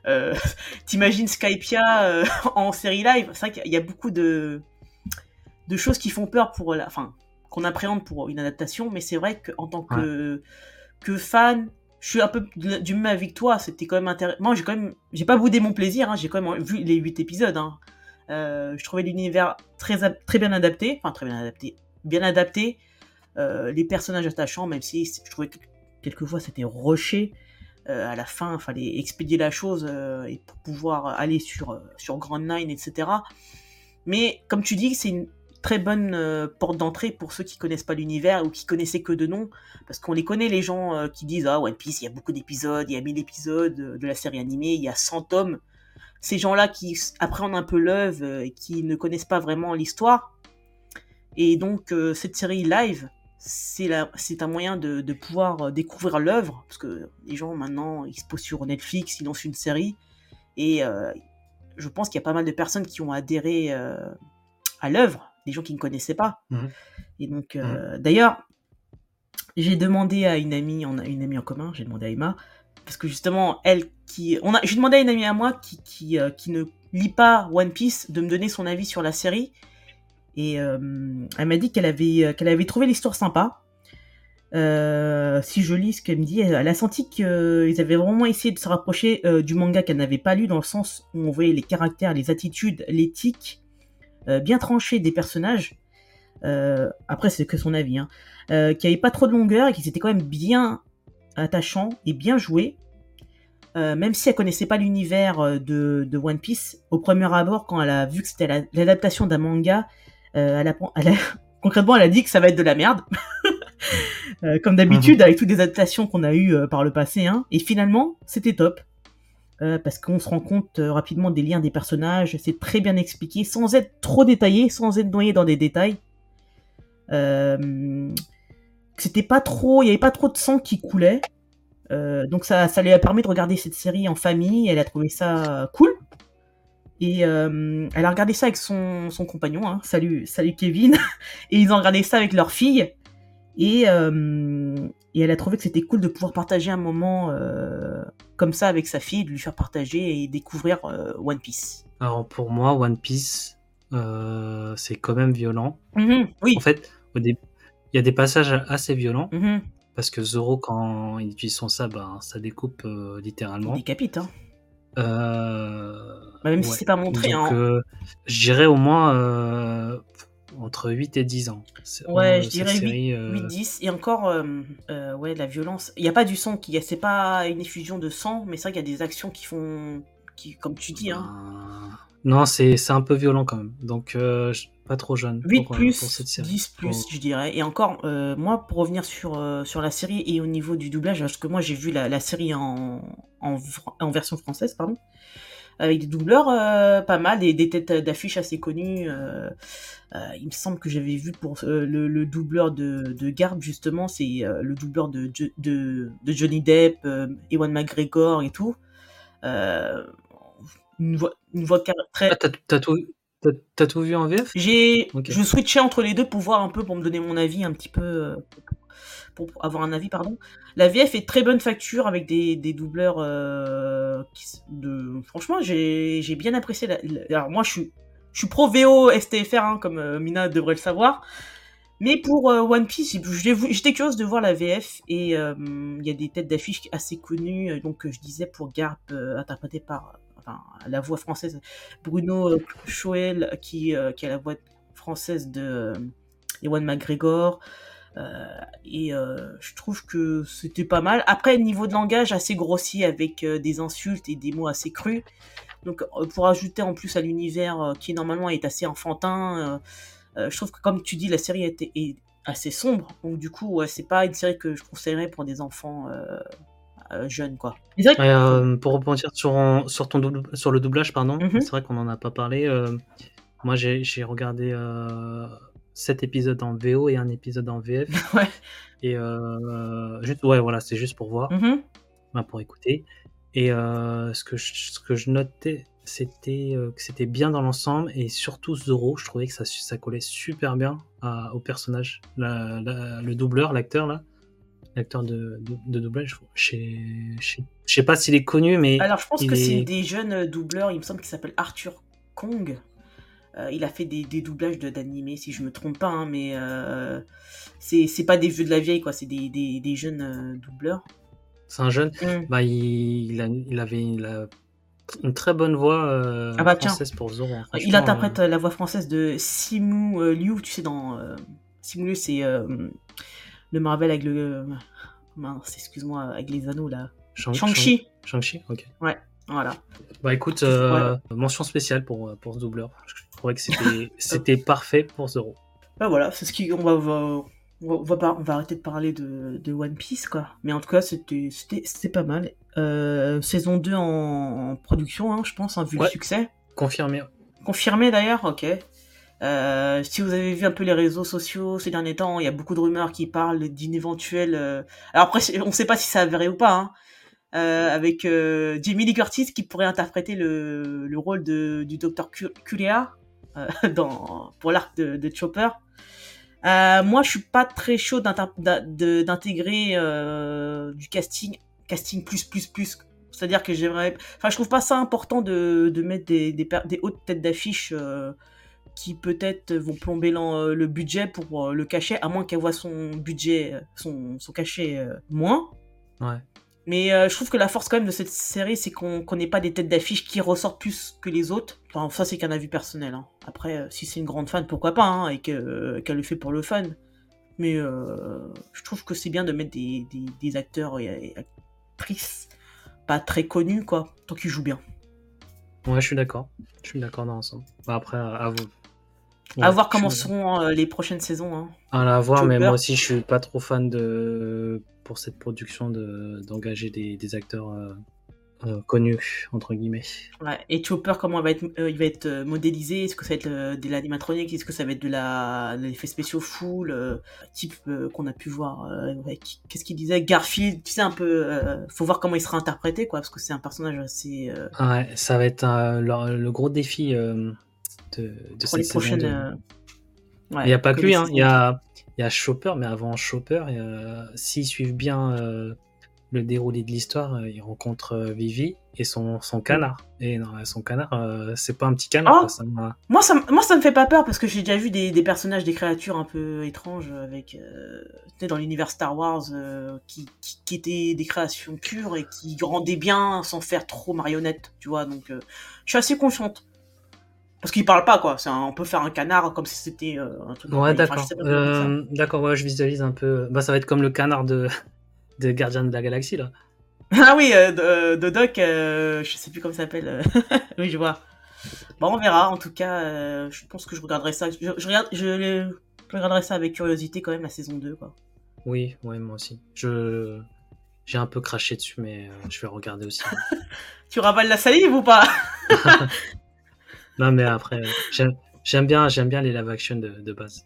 Euh, T'imagines Skypia euh, en série live? C'est vrai qu'il y a beaucoup de, de choses qui font peur pour la, enfin, qu'on appréhende pour une adaptation, mais c'est vrai qu'en tant que, que fan, je suis un peu du même avec toi. C'était quand même intéressant. Moi, j'ai quand même, j'ai pas boudé mon plaisir. hein, j'ai quand même vu les huit épisodes. hein. Euh, je trouvais l'univers très, bien adapté, enfin très bien adapté, bien adapté. Euh, les personnages attachants, même si je trouvais que quelquefois c'était rushé. Euh, à la fin, il fallait expédier la chose et pour pouvoir aller sur, sur Grand Line, etc. Mais comme tu dis, c'est une très bonne euh, porte d'entrée pour ceux qui connaissent pas l'univers ou qui connaissaient que de nom, parce qu'on les connaît les gens euh, qui disent ah One Piece, il y a beaucoup d'épisodes, il y a 1000 épisodes euh, de la série animée, il y a 100 tomes. Ces gens-là qui appréhendent un peu l'œuvre et qui ne connaissent pas vraiment l'histoire. Et donc cette série live, c'est un moyen de, de pouvoir découvrir l'œuvre, parce que les gens maintenant ils se posent sur Netflix, ils lancent une série, et je pense qu'il y a pas mal de personnes qui ont adhéré à l'œuvre, des gens qui ne connaissaient pas. Mhm. Et donc, euh, d'ailleurs, j'ai demandé à une amie, on a une amie en commun, j'ai demandé à Emma, parce que justement, elle qui, on a, j'ai demandé à une amie à moi qui, qui, euh, qui ne lit pas One Piece de me donner son avis sur la série, et euh, elle m'a dit qu'elle avait, qu'elle avait trouvé l'histoire sympa. Si je lis ce qu'elle me dit, elle a senti qu'ils avaient vraiment essayé de se rapprocher du manga qu'elle n'avait pas lu, dans le sens où on voyait les caractères, les attitudes, l'éthique bien tranchée des personnages. Euh, après, c'est que son avis, hein. Euh, qui avait pas trop de longueur et qui était quand même bien attachant et bien joué. Euh, même si elle connaissait pas l'univers euh, de, de One Piece, au premier abord, quand elle a vu que c'était la- l'adaptation d'un manga, euh, elle a, elle a- concrètement, elle a dit que ça va être de la merde. Euh, comme d'habitude, avec toutes les adaptations qu'on a eues euh, par le passé. Hein. Et finalement, c'était top. Euh, parce qu'on se rend compte euh, rapidement des liens des personnages, c'est très bien expliqué, sans être trop détaillé, sans être noyé dans des détails. Euh, c'était pas trop, il y avait pas trop de sang qui coulait. Donc ça, ça lui a permis de regarder cette série en famille. Elle a trouvé ça cool. Et elle a regardé ça avec son, compagnon. Hein. Salut Kevin. Et ils ont regardé ça avec leur fille. Et, euh, et elle a trouvé que c'était cool de pouvoir partager un moment euh, comme ça avec sa fille, de lui faire partager et découvrir euh, One Piece. Alors pour moi, One Piece, c'est quand même violent. Mhm, oui. En fait, il y a des passages assez violents Mhm. parce que Zoro, quand il utilise son sabre, ben, ça découpe euh, Il littéralement. décapite. Hein. Bah, même si ouais. c'est pas montré. Hein. j'irais au moins entre 8 et 10 ans. Ouais, euh, je dirais 8, série, euh, 10 et encore euh, euh, ouais la violence. Il y a pas du sang qui c'est pas une effusion de sang, mais c'est vrai qu'il y a des actions qui font qui comme tu dis hein. ben, Non, c'est un peu violent quand même. Donc, euh, pas trop jeune 8 pour, euh, plus, pour cette série. 10 plus, je dirais. Et encore, euh, moi, pour revenir sur, euh, sur la série et au niveau du doublage, parce que moi, j'ai vu la, la série en, en, en version française, pardon, avec des doubleurs euh, pas mal, des, des têtes d'affiche assez connues. euh, euh, il me semble que j'avais vu pour euh, le, le doubleur de, de Garb, justement, c'est euh, le doubleur de, de, de Johnny Depp, euh, Ewan McGregor et tout. Euh, une voix, une voix très, Ah, t'as tout, t'as- tout vu en VF j'ai, Ok. je switchais entre les deux pour voir un peu, pour me donner mon avis un petit peu, euh, pour avoir un avis, pardon. La VF est très bonne facture avec des, doubleurs euh, franchement, j'ai, bien apprécié. La, alors moi, je suis, pro VO STFR, hein, comme euh, Mina devrait le savoir. Mais pour euh, One Piece, j'étais curieuse de voir la VF et il y a des têtes d'affiche assez connues. Donc, je disais pour Garp, interprété par la voix française Bruno Choel, qui, qui a la voix française de Ewan McGregor. Et je trouve que c'était pas mal. Après, niveau de langage assez grossi avec des insultes et des mots assez crus. Donc, pour ajouter en plus à l'univers qui normalement est assez enfantin, je trouve que comme tu dis, la série est, assez sombre. Donc, du coup, c'est pas une série que je conseillerais pour des enfants jeunes, quoi. pour rebondir sur, sur, ton sur le doublage, pardon, mm-hmm. c'est vrai qu'on en a pas parlé. moi, j'ai regardé 7 épisodes en VO et un épisode en VF. ouais. Et euh, juste, ouais, voilà, c'est juste pour voir, mm-hmm. pour écouter. Et euh, ce, que je, ce que je notais, c'était euh, que c'était bien dans l'ensemble et surtout Zoro, je trouvais que ça, ça collait super bien au personnage. le doubleur, l'acteur là, l'acteur de, de, doublage, je, je, sais pas s'il est connu, mais. Alors je pense que c'est des jeunes doubleurs, il me semble qu'il s'appelle Arthur Kong. Euh, il a fait des, des doublages d'animés, si je me trompe pas, hein, mais euh, c'est pas des vieux de la vieille, quoi, c'est des, des, des, jeunes euh, doubleurs. C'est un jeune mm. bah, il, a, il, avait une, très bonne voix ah bah, française pour Zoro. Hein, il interprète la voix française de Simu Liu, tu sais, dans. Simu Liu, c'est le Marvel avec le. mince, excuse-moi, avec les anneaux là. Shang-Chi. Shang-Chi, ok. Ouais. Voilà. Bah écoute, mention spéciale pour, pour ce doubleur trouvais que c'était parfait pour Zoro. Bah voilà, c'est ce qui on va, on va, on va arrêter de parler de, de, One Piece quoi. Mais en tout cas, c'était c'était pas mal. Euh, saison 2 en, production, hein, je pense, hein, vu le succès. Confirmé. Confirmé d'ailleurs, ok. Euh, si vous avez vu un peu les réseaux sociaux ces derniers temps, il y a beaucoup de rumeurs qui parlent d'une éventuelle. Euh, alors après, on ne sait pas si ça avéré ou pas, hein, euh, avec Jamie Lee Curtis qui pourrait interpréter le, le rôle de, du docteur Culea dans, pour l'arc de, Chopper. Euh, moi, je suis pas très chaud d'intégrer euh, du casting, casting plus plus plus. C'est-à-dire que j'aimerais, enfin, je trouve pas ça important de, mettre des, hautes têtes d'affiche qui peut-être vont plomber le budget pour le cachet, à moins qu'elle voit son budget, son cachet moins. Ouais. Mais euh, je trouve que la force quand même de cette série, c'est qu'on n'ait pas des têtes d'affiche qui ressortent plus que les autres. Enfin, ça, c'est qu'un avis personnel. Hein. Après, euh, si c'est une grande fan, pourquoi pas, hein, et qu'elle le fait pour le fun. Mais euh, je trouve que c'est bien de mettre des, des, des, acteurs et actrices pas très connus, quoi, tant qu'ils jouent bien. Ouais, je suis d'accord. Je suis d'accord dans l'ensemble. Bah, après, à vous. à voir comment seront les prochaines saisons. Hein. À voir, mais moi aussi, je suis pas trop fan de pour cette production d'engager des, des, acteurs euh, euh, connus entre guillemets. Ouais. Et Chopper, comment il va être, euh, il va être modélisé? Est-ce que ça va être de l'animatronique? Est-ce que ça va être de la l'effet spéciaux full type qu'on a pu voir Qu'est-ce qu'il disait? Garfield, tu sais un peu. faut voir comment il sera interprété quoi, parce que c'est un personnage assez. Ouais, ça va être le, gros défi de, de cette les prochaines. Il n'y a pas que lui, hein. il y a il y a Chopper, mais avant Chopper, s'ils suivent bien euh, le déroulé de l'histoire, euh, ils rencontrent euh, Vivi et son, son canard. Et non, son canard, c'est pas un petit canard. Oh moi, ça, moi, ça me fait pas peur parce que j'ai déjà vu des, des, personnages, des créatures un peu étranges avec dans l'univers Star Wars qui, qui, étaient des créations pures et qui rendaient bien sans faire trop marionnette, tu vois. Donc, je suis assez confiante. Parce qu'il parle pas, quoi. on peut faire un canard comme si c'était euh, un truc. Ouais, d'accord. Euh, d'accord, ouais, je visualise un peu. Bah, ça va être comme le canard de, de Gardien de la Galaxie, là. Ah oui, euh, de, Doc, je sais plus comment ça s'appelle. oui, je vois. Bon, on verra. En tout cas, je pense que je regarderai ça. Je, regarde, je, regarderai ça avec curiosité quand même, la saison 2, quoi. Oui, ouais, moi aussi. Je. J'ai un peu craché dessus, mais je vais regarder aussi. tu ravales la salive ou pas? Non, mais après, j'aime bien, j'aime bien les live action de, de base.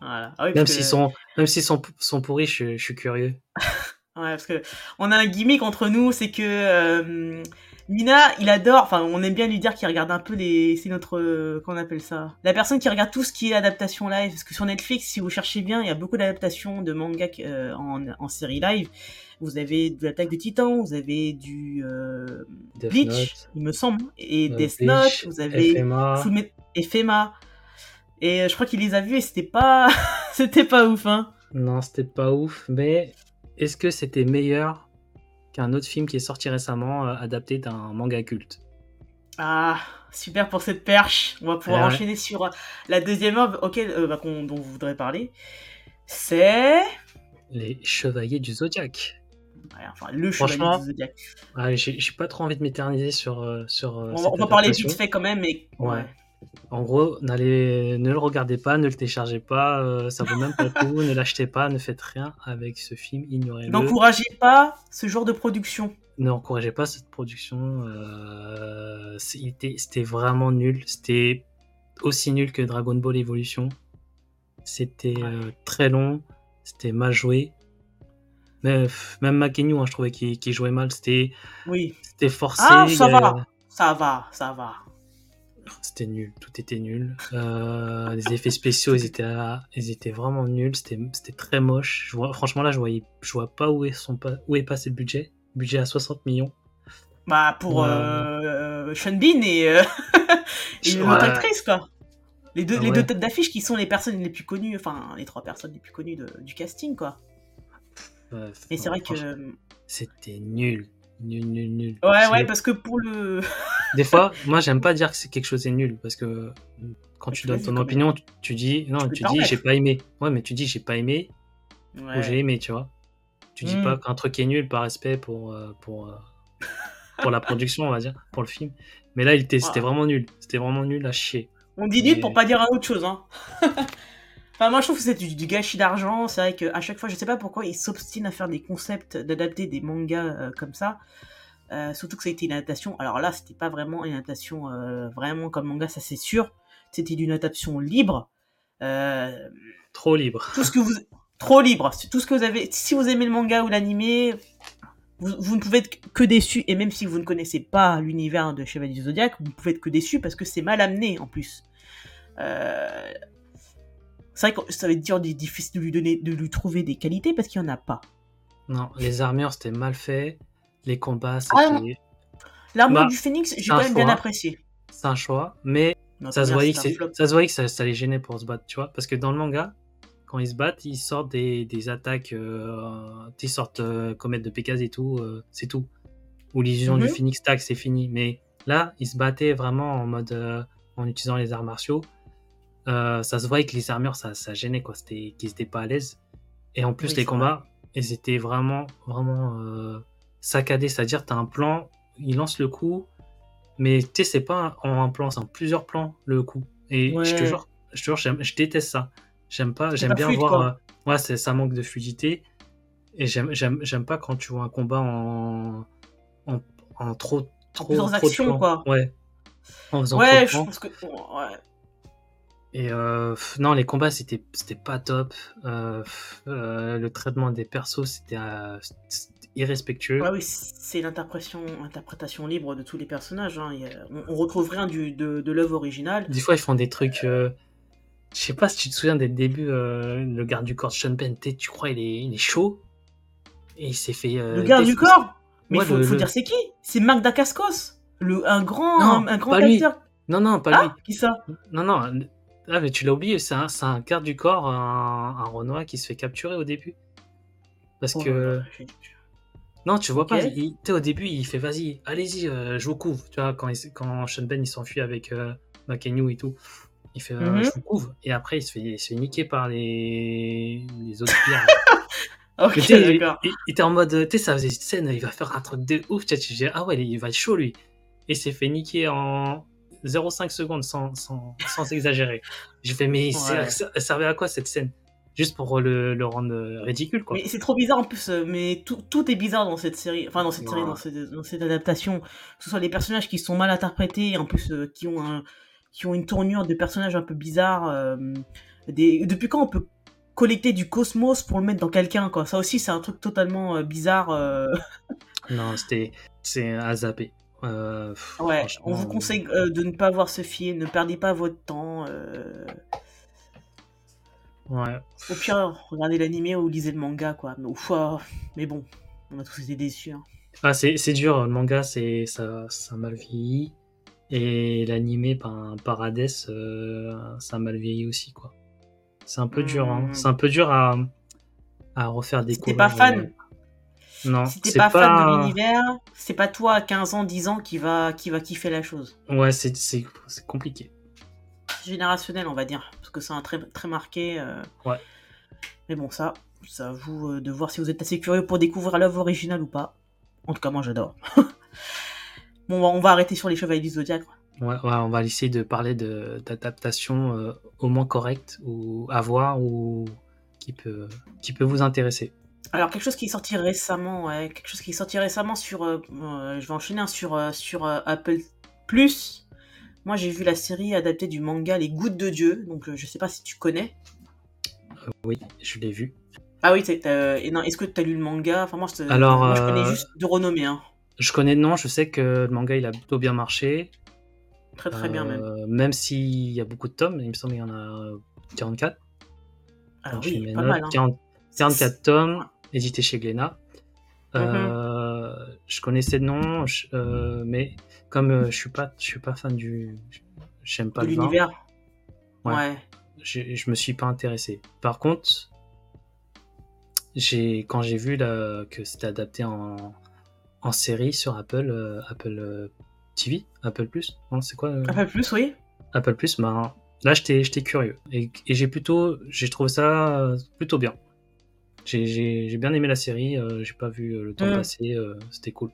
Voilà. Ah même s'ils sont, même s'ils sont, sont pourris, je, je suis curieux. ouais, parce que on a un gimmick entre nous, c'est que euh, Nina, il adore, enfin, on aime bien lui dire qu'il regarde un peu les, c'est notre, euh, qu'on appelle ça, la personne qui regarde tout ce qui est adaptation live, parce que sur Netflix, si vous cherchez bien, il y a beaucoup d'adaptations de manga euh, en, en série live. Vous avez de l'attaque des titans, vous avez du euh, Bleach, il me semble, et euh, Death Note, vous avez FMA. FMA. Et euh, je crois qu'il les a vus et c'était pas, c'était pas ouf, hein. Non, c'était pas ouf, mais est-ce que c'était meilleur qu'un autre film qui est sorti récemment, adapté d'un manga culte? Ah, super pour cette perche. On va pouvoir Ouais. enchaîner sur euh, la deuxième œuvre auquel, euh, bah, dont vous voudrez parler. C'est. Les Chevaliers du Zodiaque. Ouais, enfin, le chevalier Franchement. Ah, j'ai pas trop envie de m'éterniser sur, euh, sur euh, On, va- cette on va parler vite fait quand même, mais. Ouais. En gros, n'allez, ne le regardez pas, ne le téléchargez pas, euh, ça vaut même pas le coup, ne l'achetez pas, ne faites rien avec ce film, ignorez-le. N'encouragez pas ce genre de production. Ne encouragez pas cette production. euh, c'était c'était vraiment nul. C'était aussi nul que Dragon Ball Evolution. C'était euh, très long. C'était mal joué. Mais, même Makenyu, hein, je trouvais qu'il jouait mal. C'était Oui. forcé. Ah, ça va. Ça va, ça va. C'était nul. Tout était nul. Euh, les effets spéciaux, ils étaient, à- ils étaient vraiment nuls. C'était très moche. Je vois, franchement, là, je, voyais, je vois pas où est, son, pa- où est passé le budget. Budget à 60 millions. Bah, pour Ouais. euh, Sean Bean et, euh, et Ouais. l'autre actrice, quoi. Les deux, Ah les deux têtes d'affiche qui sont les personnes les plus connues, enfin, les trois personnes les plus connues de- du casting, quoi. Et c'est vrai que. franchement, C'était nul. Nul, nul, nul. Ouais, ouais, parce que pour le. Des fois, moi, j'aime pas dire que c'est quelque chose est nul parce que quand Tu tu donnes ton opinion, tu, tu dis non, tu te dis j'ai pas aimé. Ouais, mais tu dis j'ai pas aimé Ouais. ou j'ai aimé, tu vois. Tu dis pas qu'un truc est nul par respect pour euh, pour euh, pour la production, on va dire, pour le film. Mais là, il était, c'était vraiment nul. C'était vraiment nul à chier. On dit nul Mais- pour pas dire autre chose, hein. enfin, moi, je trouve que c'est du, du gâchis d'argent. C'est vrai qu'à chaque fois, je sais pas pourquoi ils s'obstinent à faire des concepts, d'adapter des mangas euh, comme ça. Euh, surtout que ça a été une adaptation. Alors là, c'était pas vraiment une adaptation euh, vraiment comme manga, ça c'est sûr. C'était une adaptation libre. Trop libre. tout ce que vous trop libre tout ce que vous avez si vous aimez le manga ou l'animé vous, vous ne pouvez être que déçu et même si vous ne connaissez pas l'univers de Chevalier du Zodiac vous ne pouvez être que déçu parce que c'est mal amené en plus Euh, c'est vrai que ça va être dur difficile de lui donner de lui trouver des qualités parce qu'il y en a pas Non, les armures c'était mal fait. Les combats Ah, c'était l'armure Bah, du phénix j'ai quand même bien apprécié c'est un choix, mais Non, ça se voyait que ça se voyait que ça, ça les gênait pour se battre, tu vois, parce que dans le manga, quand ils se battent, ils sortent des, des attaques, euh, ils sortent euh, comète de Pégase et tout, euh, c'est tout. Ou l'illusion du Mhm. Phoenix Tag, c'est fini. Mais là, ils se battaient vraiment en mode, euh, en utilisant les arts martiaux. Euh, ça se voyait que les armures, ça, ça gênait quoi, c'était qu'ils étaient pas à l'aise. Et en plus, Oui, les combats, ils étaient vraiment, vraiment euh, saccadés. C'est-à-dire, t'as un plan, il lance le coup, mais tu sais, c'est pas en un plan, c'est en plusieurs plans le coup. Et je te Ouais. jure, je te jure, je déteste ça. J'aime pas, j'aime bien fluide, voir. quoi. euh, ouais, c'est- ça manque de fluidité. Et j'aime, j'aime, j'aime pas quand tu vois un combat en, en, en trop, trop, de quoi. Ouais. En faisant trop ouais de je plans. pense que ouais. Et euh, non, les combats c'était c'était pas top. Euh, euh, le traitement des persos c'était c'était irrespectueux. Ouais, oui, c'est l'interprétation interprétation libre de tous les personnages. hein. A- on, on retrouve rien du, de, de l'œuvre originale. Des fois ils font des trucs. Je sais pas si tu te souviens dès le début, euh, le garde du corps de Sean Penn, tu crois il est, il est chaud? Et il s'est fait. Le garde du corps? Mais il Ouais, faut, le- faut le- dire c'est qui? C'est Marc Dacascos le, un grand, Non, un, un grand lui. acteur. Non non pas Ah, qui ça? Lui. Non non. Ah mais tu l'as oublié, c'est un, garde du corps, un, un Renoir qui se fait capturer au début. Parce Oh que. Non, tu vois pas. Il, au début, il fait vas-y, allez-y, euh, je vous couvre. Tu vois, quand, il- quand Sean Ben il s'enfuit avec euh, et tout, il fait euh, Mhm. je vous couvre. Et après, il se fait, il se fait niquer par les, les autres. Ok, sais, il, d'accord. il- il était en mode, tu sais, ça faisait une scène, il va faire un truc de ouf. Tu sais, tu dis, ah ouais, il va être chaud lui. Et il s'est fait niquer en 0,5 secondes sans, sans, sans exagérer. J'ai fait, mais Ouais. ça, ça servait à quoi cette scène? Juste pour le, le rendre euh, ridicule, quoi. Mais c'est trop bizarre en plus, euh, mais tout, tout est bizarre dans cette série, enfin dans cette série, dans cette, dans cette adaptation. Que ce soit les personnages qui sont mal interprétés, et en plus euh, qui ont un, qui ont une tournure de personnages un peu bizarre. euh, des... Depuis quand on peut collecter du cosmos pour le mettre dans quelqu'un, quoi? Ça aussi, c'est un truc totalement euh, bizarre. euh. Non, c'était c'est à zapper. Euh, Ouais, franchement, on vous conseille euh, de ne pas voir ce film, ne perdez pas votre temps. euh, Ouais. Au pire, regardez l'animé ou lisez le manga, quoi. Mais, ouf, mais bon, on a tous été déçus. hein. Ah, c'est dur, le manga, c'est ça, ça mal vieilli. Et l'animé par, par Hades, euh, ça mal vieilli aussi, quoi. C'est un peu dur, hein. Hmm. C'est un peu dur à, à refaire T'es découvrir. pas fan Non, Si t'es c'est pas, fan de l'univers, c'est pas toi à 15 ans, 10 ans qui va, qui va kiffer la chose. Ouais, c'est c'est- c'est compliqué. C'est générationnel, on va dire, parce que c'est un très, très marqué. euh. Ouais. Mais bon, ça, ça à vous de voir si vous êtes assez curieux pour découvrir l'œuvre originale ou pas. En tout cas, moi j'adore. bon, on va- arrêter sur les Chevaliers du Zodiac. Ouais, ouais, on va essayer de parler de- d'adaptation euh, au moins correcte ou à voir ou qui peut, qui peut vous intéresser. Alors, quelque chose qui est sorti récemment, ouais, quelque chose qui est sorti récemment sur. euh, euh, je vais enchaîner hein, sur, euh, sur Apple Plus. Moi, j'ai vu la série adaptée du manga Les Gouttes de Dieu. Donc, je sais pas si tu connais. Oui, je l'ai vu. Ah oui, et non, est-ce que tu as lu le manga? Enfin, moi, Alors, moi, je connais juste de renommée. Hein. Je connais nom, je sais que le manga il a plutôt bien marché. Très très bien même. Même s'il y a beaucoup de tomes, il me semble qu'il y en a 44. Ah Alors, je oui, pas notes. mal. Hein. 40 44 tomes, édité chez Glénat. Mhm. Euh, je connaissais le nom, je- euh, mais comme euh, je suis pas, je suis pas fan du, j'aime pas le l'univers. Ouais. Ouais. je, je me suis pas intéressé. Par contre, j'ai quand j'ai vu là, que c'était adapté en, en série sur Apple, euh, Apple TV, Apple Plus, non c'est quoi euh, peu plus, oui. Apple Plus, ben là j'étais j'étais curieux et, et j'ai plutôt j'ai trouvé ça plutôt bien. J'ai- bien aimé la série, euh, j'ai pas vu euh, le temps passer, euh, c'était cool.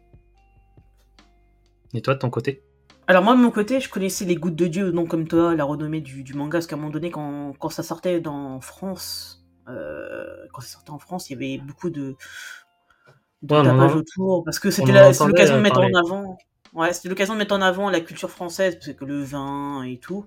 Et toi de ton côté? Alors moi de mon côté, je connaissais les gouttes de Dieu, non comme toi, la renommée du, du manga, parce qu'à un moment donné, quand, quand ça sortait dans France, euh, quand ça sortait en France, il y avait beaucoup de, de Ouais, tapage autour, parce que c'était l'occasion de mettre en avant, ouais, c'était l'occasion de mettre en avant la culture française, parce que le vin et tout.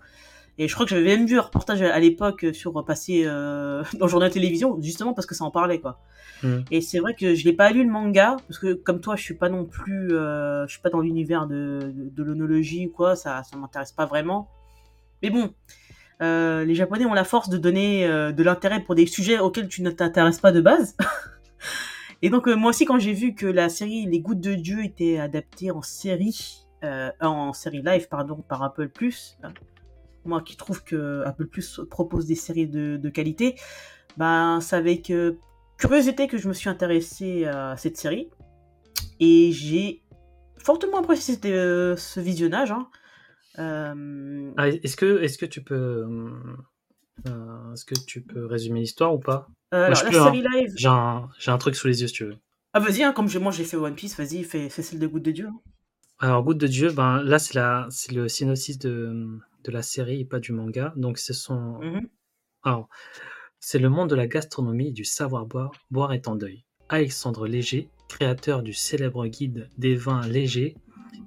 Et je crois que j'avais même vu un reportage à l'époque sur passer euh, dans le journal télévision, justement parce que ça en parlait, quoi. Mm. Et c'est vrai que je l'ai pas lu le manga parce que comme toi, je suis pas non plus, euh, je suis pas dans l'univers de, de, de l'onologie ou quoi, ça, ça m'intéresse pas vraiment. Mais bon, euh, les Japonais ont la force de donner euh, de l'intérêt pour des sujets auxquels tu ne t'intéresses pas de base. Et donc euh, moi aussi, quand j'ai vu que la série Les Gouttes de Dieu était adaptée en série, euh, en série live pardon, par Apple hein, moi qui trouve que Apple Plus propose des séries de, de qualité, ben c'est avec euh, curiosité que je me suis intéressé à cette série et j'ai fortement apprécié euh, ce visionnage. hein. Euh, Ah, Est-ce que est-ce que tu peux est-ce que tu peux résumer l'histoire ou pas? Alors je la peux, hein. série live. J'ai un truc sous les yeux si tu veux. Ah vas-y, hein, comme moi j'ai fait One Piece, vas-y, fais, fais celle de Goutte de Dieu. Alors, Goutte de Dieu, ben, là, c'est la, c'est le synopsis de, de la série et pas du manga. Donc, ce sont, Mhm. alors, c'est le monde de la gastronomie et du savoir-boire. Boire est en deuil. Alexandre Léger, créateur du célèbre guide des vins légers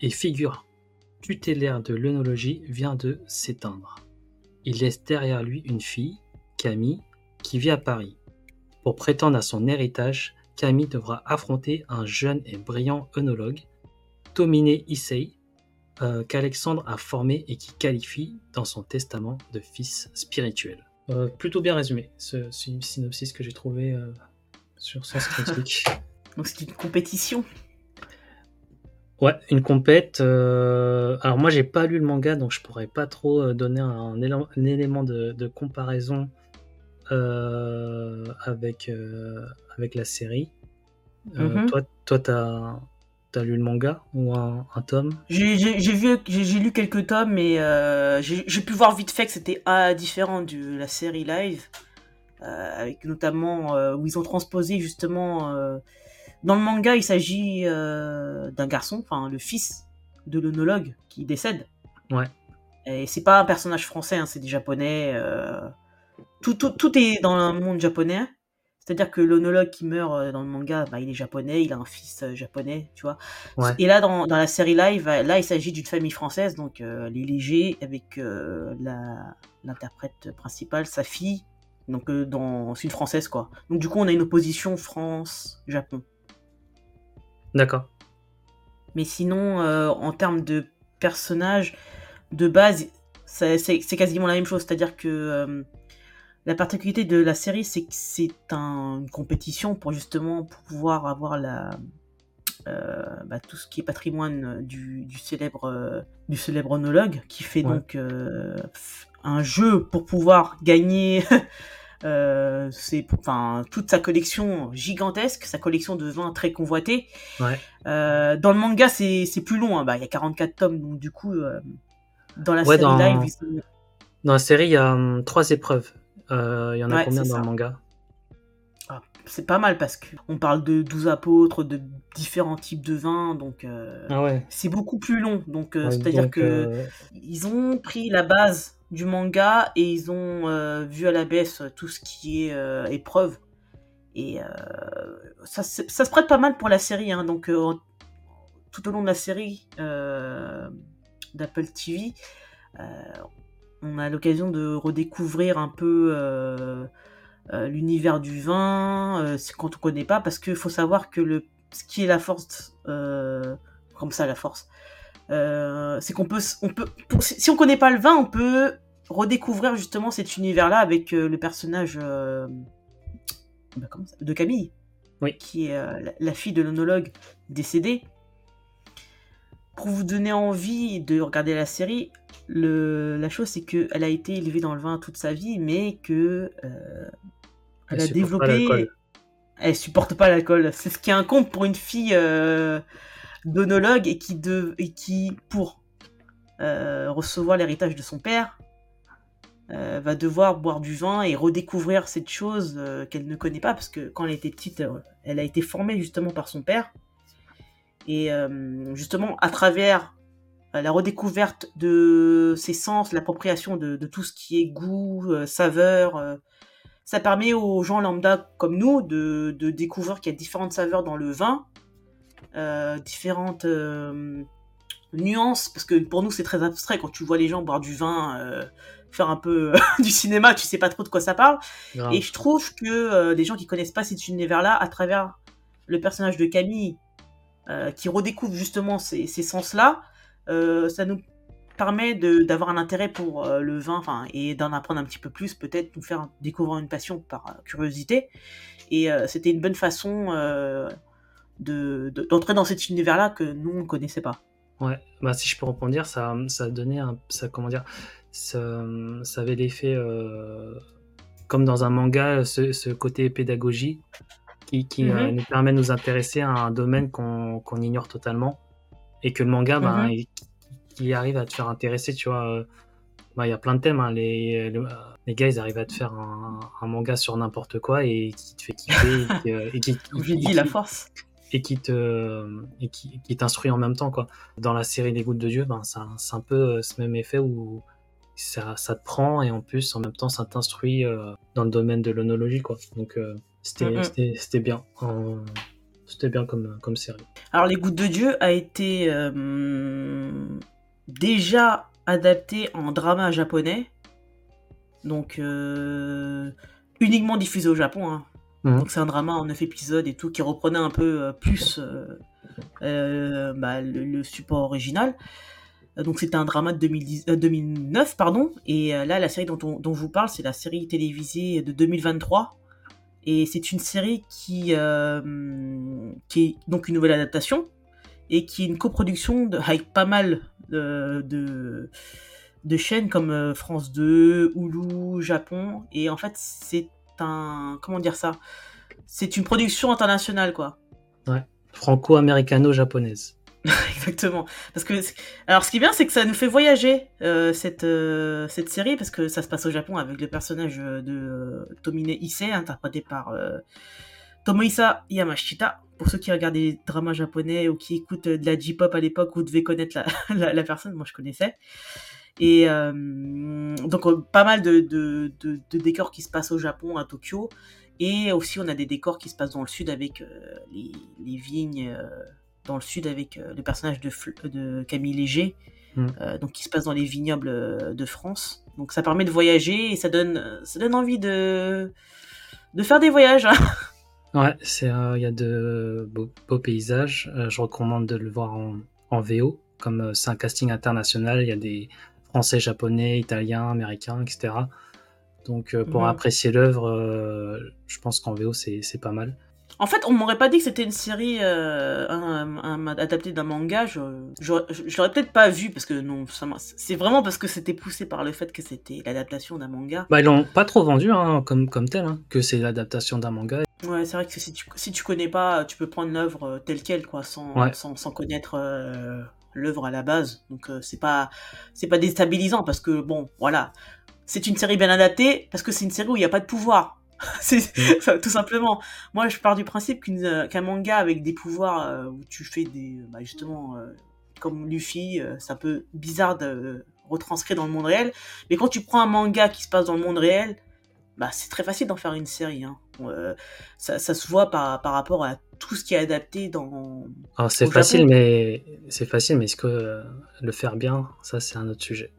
et figure tutélaire de l'œnologie, vient de s'éteindre. Il laisse derrière lui une fille, Camille, qui vit à Paris. Pour prétendre à son héritage, Camille devra affronter un jeune et brillant œnologue, Tomine Issei, euh, qu'Alexandre a formé et qui qualifie dans son testament de fils spirituel. Euh, plutôt bien résumé, ce, ce synopsis que j'ai trouvé euh, sur Sens Critique. Donc c'est une compétition. ouais, une compète. alors moi j'ai pas lu le manga, donc je pourrais pas trop donner un, élément, un élément de, de comparaison avec, avec la série. Mhm. Toi, toi t'as as lu le manga ou un, un tome? J'ai vu, lu quelques tomes, mais euh, j'ai pu voir vite fait que c'était ah, différent de la série live, euh, avec notamment euh, où ils ont transposé justement. dans le manga, il s'agit d'un garçon, enfin le fils de l'onologue qui décède. Ouais. Et c'est pas un personnage français, hein, c'est des japonais. Tout, tout, tout est dans le monde japonais. C'est-à-dire que l'onologue qui meurt euh, dans le manga, bah, il est japonais, il a un fils euh, japonais, tu vois. Ouais. Et là, dans, dans la série live, euh, là, il s'agit d'une famille française, donc euh, les légers, avec euh, l'interprète principale, sa fille. Donc, euh, dans, c'est une française, quoi. Donc, du coup, on a une opposition France-Japon. D'accord. Mais sinon, en termes de personnages, de base, c'est c'est quasiment la même chose. C'est-à-dire que la particularité de la série, c'est que c'est un- une compétition pour justement pouvoir avoir la, euh, bah, tout ce qui est patrimoine du, du célèbre, euh, du célèbre onologue, qui fait Ouais. donc euh, un jeu pour pouvoir gagner Euh, c'est enfin toute sa collection gigantesque, sa collection de vins très convoité. Ouais. Euh, dans le manga, c'est plus long. hein. Bah, il y a 44 tomes, donc du coup, dans la Ouais, série dans- live, ils Dans la série, il y a hum, trois épreuves. Euh, Il y en a Ouais, combien dans ça. le manga c'est pas mal parce que on parle de 12 apôtres, de différents types de vins, donc euh, Ah ouais. c'est beaucoup plus long. Donc euh, Ouais, c'est-à-dire que euh, ils ont pris la base du manga et ils ont euh, vu à la baisse tout ce qui est euh, épreuve. Et euh, ça, se- ça se prête pas mal pour la série. hein. donc euh, tout au long de la série euh, d'Apple TV, euh, on a l'occasion de redécouvrir un peu euh, euh, l'univers du vin, euh, quand on connaît pas, parce qu'il faut savoir que le, ce qui est la force, comme ça la force, c'est qu'on peut, on peut, pour- si on connaît pas le vin, on peut redécouvrir justement cet univers-là avec le personnage bah, de Camille, Oui. qui est la, la fille de l'onologue décédé. Pour vous donner envie de regarder la série, le, la chose c'est que elle a été élevée dans le vin toute sa vie, mais que euh, elle, Elle a développé. Elle supporte pas l'alcool. C'est ce qui incombe pour une fille euh, d'onologue et qui, de, et qui pour euh, recevoir l'héritage de son père, euh, va devoir boire du vin et redécouvrir cette chose euh, qu'elle ne connaît pas parce que quand elle était petite, euh, elle a été formée justement par son père. Et euh, justement, à travers euh, la redécouverte de ses sens, l'appropriation de, de tout ce qui est goût, euh, saveur, euh, ça permet aux gens lambda comme nous de, de découvrir qu'il y a différentes saveurs dans le vin, différentes nuances, parce que pour nous c'est très abstrait quand tu vois les gens boire du vin, faire un peu du cinéma, tu sais pas trop de quoi ça parle. Grave. Et je trouve que euh, les gens qui connaissent pas cet univers-là, à travers le personnage de Camille, euh, qui redécouvre justement ces, sens-là, euh, ça nous permet d'avoir un intérêt pour euh, le vin, et d'en apprendre un petit peu plus, peut-être nous faire découvrir une passion par curiosité. Et c'était une bonne façon de- de- d'entrer dans cet univers-là que nous on ne connaissait pas. Ouais, bah si je peux rebondir, ça, ça donné un, ça comment dire, ça, avait l'effet comme dans un manga, ce, ce côté pédagogie qui, qui Mhm. euh, nous permet de nous intéresser à un domaine qu'on ignore totalement et que le manga, ben, Mhm. il, il arrive à te faire intéresser, tu vois. euh, bah, il y a plein de thèmes, hein, les, le- les gars, ils arrivent à te faire un, un manga sur n'importe quoi et qui te fait kiffer et qui, euh, et qui- j'ai dit, la force. et qui te et qui, qui t'instruit en même temps quoi. Dans la série Les Gouttes de Dieu, ben c'est un, peu euh, ce même effet où ça, ça te prend et en plus en même temps ça t'instruit euh, dans le domaine de l'onologie quoi. Donc euh, c'était Mhm. c'était bien, En- c'était bien comme comme série. Alors, Les Gouttes de Dieu a été euh, déjà adapté en drama japonais, donc euh, uniquement diffusé au Japon. hein. Mhm. Donc, c'est un drama en 9 épisodes et tout qui reprenait un peu euh, plus bah, le, le support original. Donc, c'était un drama de 2010 euh, 2009, pardon. Et euh, là, la série dont, on- dont je vous parle, c'est la série télévisée de 2023. Et c'est une série qui, euh, qui est donc une nouvelle adaptation et qui est une coproduction de, avec pas mal de, de, de chaînes comme euh, France 2, Hulu, Japon. Et en fait, c'est un. Comment dire ça? C'est une production internationale, quoi. Franco-américano-japonaise. Exactement. Parce que, alors, ce qui est bien, c'est que ça nous fait voyager euh, cette euh, cette série parce que ça se passe au Japon avec le personnage euh, de euh, Tomine Issei, interprété par Tomohisa Yamashita. Pour ceux qui regardent des dramas japonais ou qui écoutent de la J-pop à l'époque, vous devez connaître la, la, personne. Moi, je connaissais. Et donc, pas mal de, de, décors qui se passent au Japon, à Tokyo. Et aussi, on a des décors qui se passent dans le sud avec les, vignes. Dans le sud avec euh, le personnage de, Camille Léger, Mm. euh, donc qui se passe dans les vignobles euh, de France. Donc ça permet de voyager et ça donne, ça donne envie de, de faire des voyages. hein. Ouais, c'est euh, il y a de beaux, beaux paysages. Euh, je recommande de le voir en, en VO, comme euh, c'est un casting international. Il y a des Français, Japonais, Italiens, Américains, etc. Donc pour apprécier l'œuvre, je pense qu'en VO c'est c'est pas mal. En fait, on m'aurait pas dit que c'était une série euh, adaptée d'un manga. Je, l'aurais peut-être pas vu parce que non, c'est vraiment parce que c'était poussé par le fait que c'était l'adaptation d'un manga. Bah ils l'ont pas trop vendu hein, comme comme tel, hein, que c'est l'adaptation d'un manga. Ouais, c'est vrai que si tu si tu connais pas, tu peux prendre l'œuvre euh, telle quelle quoi, sans sans, connaître euh, l'œuvre à la base. Donc c'est pas c'est pas déstabilisant parce que bon voilà, c'est une série bien adaptée parce que c'est une série où il n'y a pas de pouvoir c'est mm. tout simplement. Moi, je pars du principe qu'un manga avec des pouvoirs euh, où tu fais des, bah, justement, euh, comme Luffy, euh, c'est un peu bizarre de retranscrire dans le monde réel. Mais quand tu prends un manga qui se passe dans le monde réel, bah, c'est très facile d'en faire une série. Hein. Ça, ça, se voit par, par rapport à tout ce qui est adapté dans. c'est facile, mais c'est facile, mais est-ce que le faire bien, ça c'est un autre sujet?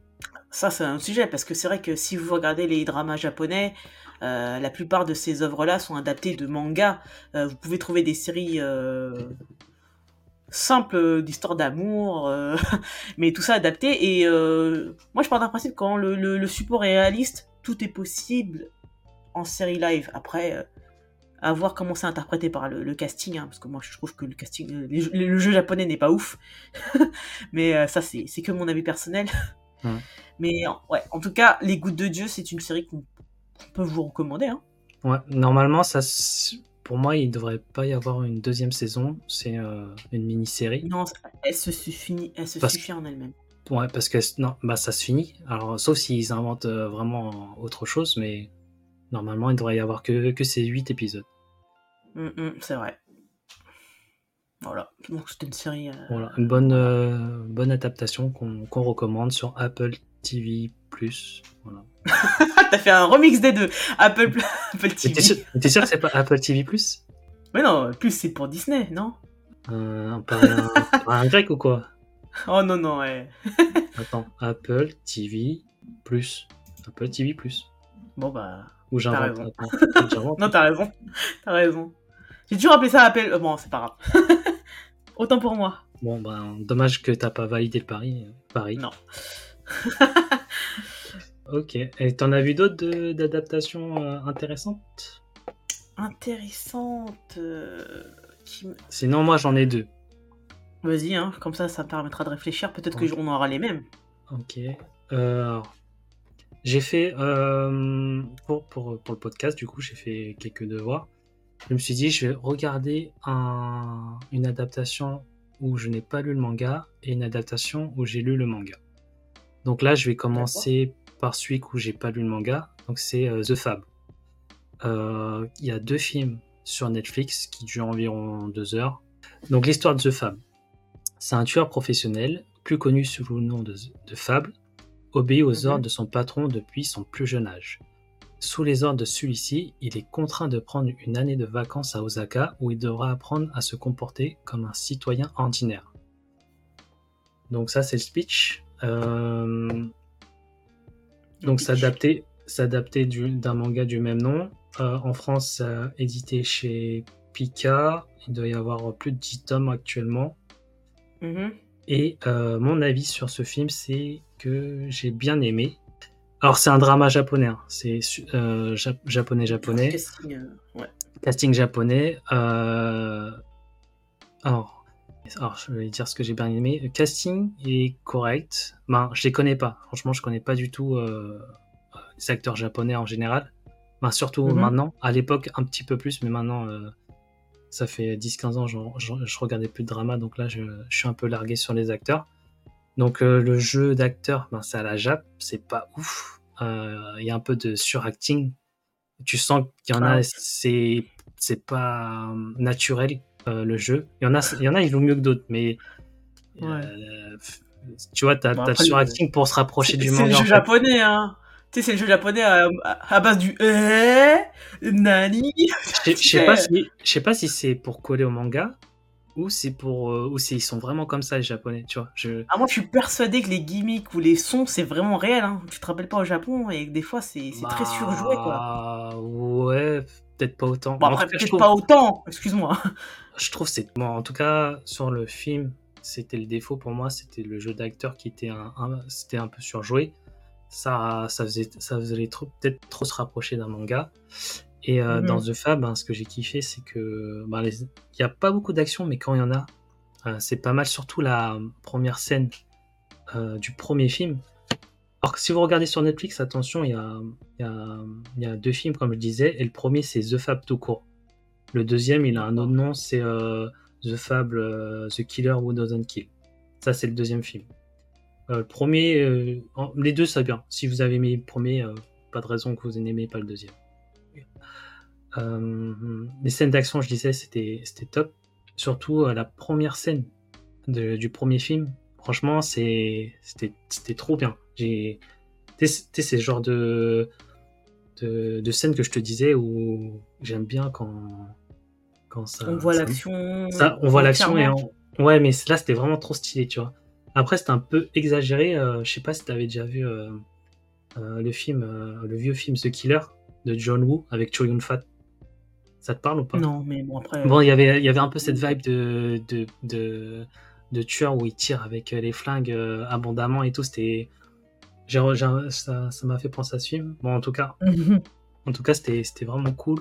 Ça c'est un autre sujet parce que c'est vrai que si vous regardez les dramas japonais, euh, la plupart de ces œuvres-là sont adaptées de mangas. Euh, vous pouvez trouver des séries euh, simples d'histoires d'amour, mais tout ça adapté. Et moi, je pars d'un principe quand le, support est réaliste, tout est possible en série live. Après, à voir comment c'est interprété par le, casting, hein, parce que moi, je trouve que le casting, le, jeu japonais n'est pas ouf. mais ça, c'est que mon avis personnel. Mais ouais, en tout cas, Les Gouttes de Dieu, c'est une série qu'on on peut vous recommander. Hein. Ouais, normalement, ça, pour moi, il ne devrait pas y avoir une deuxième saison. C'est euh, une mini-série. Non, elle se suffit, elle se suffit en elle-même. Ouais, parce que non, bah, ça se finit. Alors, sauf s'ils inventent euh, vraiment autre chose, mais normalement, il devrait y avoir que, que ces 8 épisodes. Hum, hum, c'est vrai. Voilà, donc c'était une série. Euh, voilà, une bonne, bonne adaptation qu'on recommande sur Apple TV Plus. Voilà. T'as fait un remix des deux. Apple, Apple TV. T'es sûr, que c'est pas Apple TV Plus? Mais non, Plus c'est pour Disney, non? Euh, un, un grec ou quoi? Oh non, non, ouais. Attends, Apple TV Plus. Apple TV Plus. Bon bah. Ou j'invente. non, t'as raison. T'as raison. J'ai toujours appelé ça Apple. Euh, bon, c'est pas grave. Autant pour moi. Bon, bah, dommage que t'as pas validé le pari. Paris. Non. Ok. Et t'en as vu d'autres d'adaptations euh, intéressantes? Intéressantes euh, Sinon, moi j'en ai deux. Vas-y, hein, comme ça, ça me permettra de réfléchir. Peut-être que j'en aura les mêmes. Ok. Euh, j'ai fait, pour, pour, pour, le podcast, du coup, j'ai fait quelques devoirs. Je me suis dit, je vais regarder un, une adaptation où je n'ai pas lu le manga et une adaptation où j'ai lu le manga. Donc là, je vais commencer par celui où j'ai pas lu le manga. Donc c'est euh, The Fab. Euh, il y a deux films sur Netflix qui durent environ deux heures. Donc l'histoire de The Fab. C'est un tueur professionnel, plus connu sous le nom de, Fab, obéit aux mhm. ordres de son patron depuis son plus jeune âge. Sous les ordres de celui-ci, il est contraint de prendre une année de vacances à Osaka où il devra apprendre à se comporter comme un citoyen ordinaire. Donc ça c'est le speech. Euh, donc s'adapter s'adapter d'un manga du même nom. Euh, en France, édité chez Pika. Il doit y avoir plus de 10 tomes actuellement. Mm-hmm. Et euh, mon avis sur ce film, c'est que j'ai bien aimé. Alors c'est un drama japonais, hein. c'est japonais japonais. Casting, Casting japonais. alors alors, je vais dire ce que j'ai bien aimé. Le casting est correct. Ben, je les connais pas. Franchement, je connais pas du tout euh, les acteurs japonais en général. Ben, surtout mhm. maintenant. À l'époque, un petit peu plus, mais maintenant, euh, ça fait 10-15 ans, je, je, regardais plus de drama, donc là, je, suis un peu largué sur les acteurs. Donc, euh, le jeu d'acteur, ben, c'est à la Jap, c'est pas ouf. Il y a un peu de suracting. Tu sens qu'il y en a, ah. c'est c'est pas naturel euh, le jeu. Il y en a, il y en a, ils jouent mieux que d'autres, mais euh, tu vois, t'as as le suracting pour se rapprocher du manga. C'est le jeu japonais, hein. Tu sais, c'est le jeu japonais à, base du eh, nani. Je sais pas si, je sais pas si c'est pour coller au manga ou c'est pour euh, ou ils sont vraiment comme ça les japonais, tu vois. Je... Ah, moi, je suis persuadé que les gimmicks ou les sons, c'est vraiment réel. Hein. Tu te rappelles pas au Japon et des fois, c'est très surjoué, quoi. Ouais, peut-être pas autant. Bon, après, peut-être pas autant, excuse-moi. Je trouve c'est bon, en tout cas sur le film, c'était le défaut pour moi, c'était le jeu d'acteur qui était un, c'était un peu surjoué. Ça, ça faisait, ça faisait trop, peut-être trop se rapprocher d'un manga. Et euh, Mhm. dans The Fab, hein, ce que j'ai kiffé, c'est que les- il n'y a pas beaucoup d'action, mais quand il y en a, euh, c'est pas mal. Surtout la première scène euh, du premier film. Alors que si vous regardez sur Netflix, attention, il y a, il y, a, il y a deux films, comme je disais, et le premier, c'est The Fab tout court. Le deuxième, il a un autre nom, c'est The Fab, The Killer Who Doesn't Kill. Ça, c'est le deuxième film. Le premier, les deux, c'est bien. Si vous avez aimé le premier, pas de raison que vous n'aimez pas le deuxième. Euh, les scènes d'action, je disais, c'était c'était top. Surtout euh, la première scène de- du premier film. Franchement, c'était c'était trop bien. J'ai tu sais, tu sais, c'est le genre de, de de scène que je te disais où j'aime bien quand quand ça. On voit l'action. on voit l'action et on... ouais, mais là c'était vraiment trop stylé, tu vois. Après c'était un peu exagéré. euh, je sais pas si t'avais déjà vu euh, euh, le film, le vieux film The Killer de John Woo avec Cho Yun Fat. Ça te parle ou pas? Non, mais bon, après. Bon, il y avait il y avait un peu cette vibe de de de, de tueur où il tire avec euh, les flingues euh, abondamment et tout. C'était j'ai ça ça m'a fait penser à ce film. Bon, en tout cas, en tout cas, c'était c'était vraiment cool.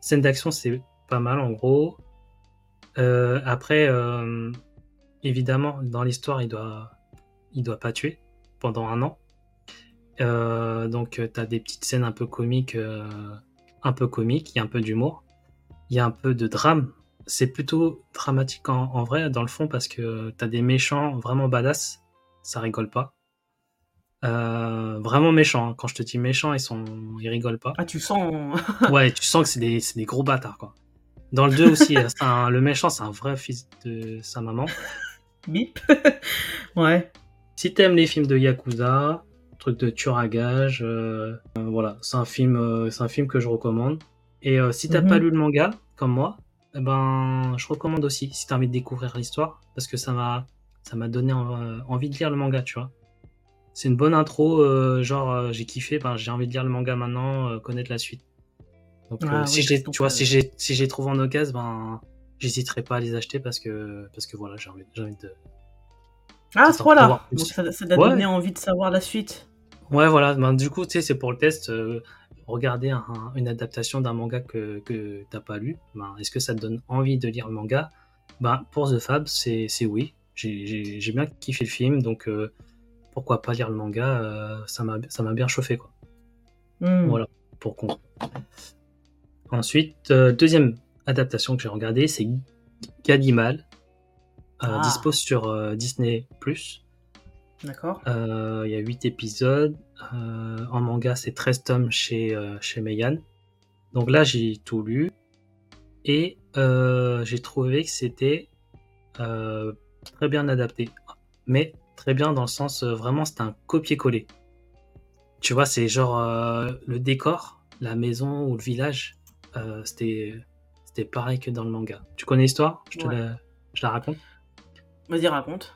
Scène d'action, c'est pas mal en gros. Euh, après, euh, évidemment, dans l'histoire, il doit, il doit pas tuer pendant un an. Euh, donc, tu as des petites scènes un peu comiques, euh, un peu comiques. Il y a un peu d'humour. Il y a un peu de drame. C'est plutôt dramatique en, en vrai, dans le fond, parce que tu as des méchants vraiment badass. Ça rigole pas. Euh, vraiment méchants. hein. Quand je te dis méchants, ils sont, ils rigolent pas. Ah, tu sens. Ouais, tu sens que c'est des, des gros bâtards, quoi. Dans le 2 aussi, un- le méchant, c'est un vrai fils de sa maman. Bip. ouais. Si t'aimes les films de Yakuza, truc de tueur à gage, euh, euh, voilà, c'est un film, euh, c'est un film que je recommande. Et euh, si t'as Mhm. pas lu le manga, comme moi, eh ben, je recommande aussi, si t'as envie de découvrir l'histoire, parce que ça m'a, ça m'a donné euh, envie de lire le manga, tu vois. C'est une bonne intro, euh, genre j'ai kiffé, ben, j'ai envie de lire le manga maintenant, connaître la suite. Donc, Ah si oui, donc, tu vois, si j'ai, si j'ai trouvé en occasion, ben, j'hésiterai pas à les acheter parce que, parce que voilà, j'ai envie, j'ai envie de. Ah, ce. Donc ça, ça t'a Ouais. donné envie de savoir la suite. Ouais, voilà. Ben, du coup, tu sais, c'est pour le test. euh, regarder un- un- une adaptation d'un manga que, que t'as pas lu. Ben, Est-ce que ça te donne envie de lire le manga? Ben, Pour The Fab, c'est oui. J'ai- bien kiffé le film, donc euh, pourquoi pas lire le manga euh, Ça m'a bien chauffé, quoi. Hmm. Voilà, pour con. Ensuite, euh, deuxième adaptation que j'ai regardée, c'est Gadimal. Ah. Dispose sur Disney+. D'accord. Euh, Il y a 8 épisodes. Euh, en manga, c'est 13 tomes chez, euh, chez Meian. Donc là, j'ai tout lu. Et j'ai trouvé que c'était très bien adapté. Mais très bien dans le sens, vraiment, c'est un copier-coller. Tu vois, c'est genre le décor, la maison ou le village, c'était c'était pareil que dans le manga. Tu connais l'histoire? Je, te Ouais. la- je la raconte? Vas-y, raconte.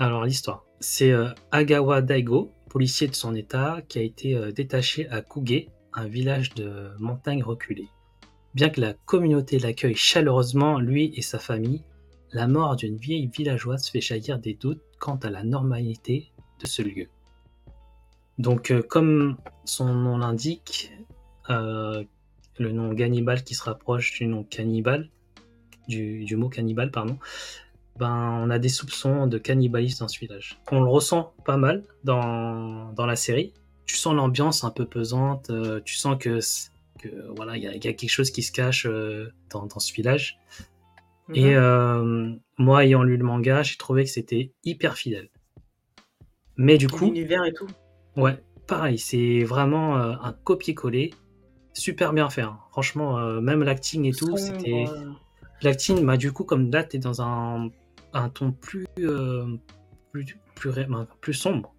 Alors l'histoire, c'est euh, Agawa Daigo, policier de son état, qui a été euh, détaché à Kuge, un village de montagne reculée. Bien que la communauté l'accueille chaleureusement, lui et sa famille, la mort d'une vieille villageoise fait jaillir des doutes quant à la normalité de ce lieu. Donc, euh, comme son nom l'indique, le nom Gannibal qui se rapproche du nom cannibale, du mot cannibale, pardon, ben, on a des soupçons de cannibalisme dans ce village. On le ressent pas mal dans, dans la série. Tu sens l'ambiance un peu pesante, euh, tu sens que, voilà, il y, a- il y a quelque chose qui se cache euh, dans, dans ce village. Et Mhm. euh, moi, ayant lu le manga, j'ai trouvé que c'était hyper fidèle. Mais du coup, L'univers et tout. Ouais, pareil, c'est vraiment un copier-coller, super bien fait. hein. Franchement, même l'acting et tout, c'était. L'acting, bah, du coup, comme là, t'es dans un, un ton plus, euh, plus, plus, ben, sombre.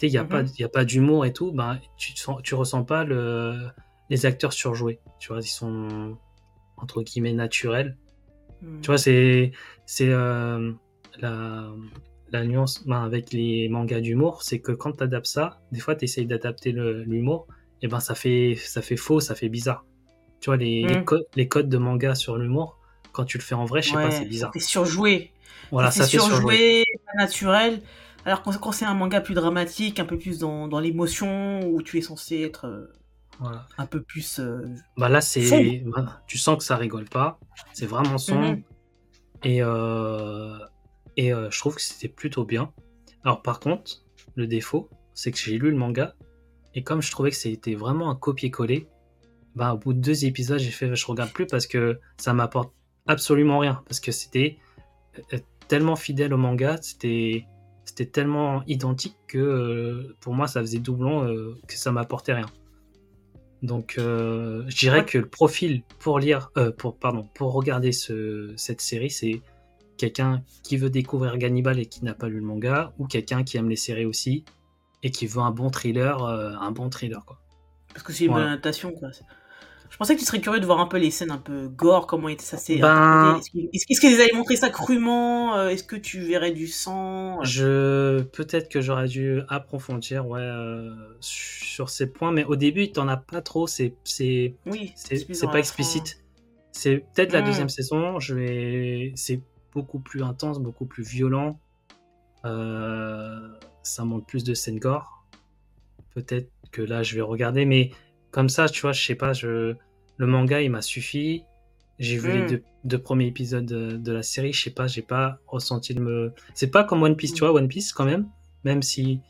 Il n'y a, Mhm. a pas d'humour et tout, bah, tu, sens- tu ressens pas le, les acteurs surjoués. Tu vois, ils sont entre guillemets naturels. hmm. Tu vois, c'est c'est euh, la, la nuance ben, avec les mangas d'humour, c'est que quand tu adaptes ça, des fois tu essayes d'adapter le- l'humour, et ben ça fait ça fait faux, ça fait bizarre. Tu vois, les, les, co- les codes de manga sur l'humour, quand tu le fais en vrai, je sais Ouais, pas, c'est bizarre. C'est surjoué. Voilà, ça fait surjouer. surjoué, pas naturel. Alors quand, c'est un manga plus dramatique, un peu plus dans, dans l'émotion, où tu es censé être euh, Voilà. Un peu plus. euh, Bah là, c'est. Sombre. bah, tu sens que ça rigole pas. C'est vraiment sombre. Mhm. Et, euh, et je trouve que c'était plutôt bien. Alors, par contre, le défaut, c'est que j'ai lu le manga. Et comme je trouvais que c'était vraiment un copier-coller, bah, au bout de deux épisodes, j'ai fait je regarde plus parce que ça m'apporte absolument rien. Parce que c'était tellement fidèle au manga, c'était c'était tellement identique que euh, pour moi, ça faisait doublon euh, que ça m'apportait rien. Donc, euh, je dirais que le profil pour lire, euh, pour pardon, pour regarder ce, cette série, c'est quelqu'un qui veut découvrir Gannibal et qui n'a pas lu le manga, ou quelqu'un qui aime les séries aussi et qui veut un bon thriller, euh, un bon thriller quoi. Parce que c'est une Voilà. bonne adaptation, quoi. Je pensais que tu serais curieux de voir un peu les scènes un peu gore, comment était- ça s'est Ben-. Est-ce qu'ils est-ce qu'ils allaient montrer ça crûment euh, Est-ce que tu verrais du sang Je peut-être que j'aurais dû approfondir ouais euh, sur ces points, mais au début, t'en as pas trop. C'est c'est Oui, c'est pas explicite. C'est peut-être la Mm. deuxième saison. Je vais, c'est beaucoup plus intense, beaucoup plus violent. Euh, ça montre plus de scènes gore. Peut-être que là, je vais regarder, mais comme ça, tu vois, je sais pas. Je le manga, il m'a suffi. J'ai vu les Mm. deux, deux premiers épisodes de, de la série. Je sais pas, j'ai pas ressenti de me. C'est pas comme One Piece, tu vois, One Piece quand même. Même si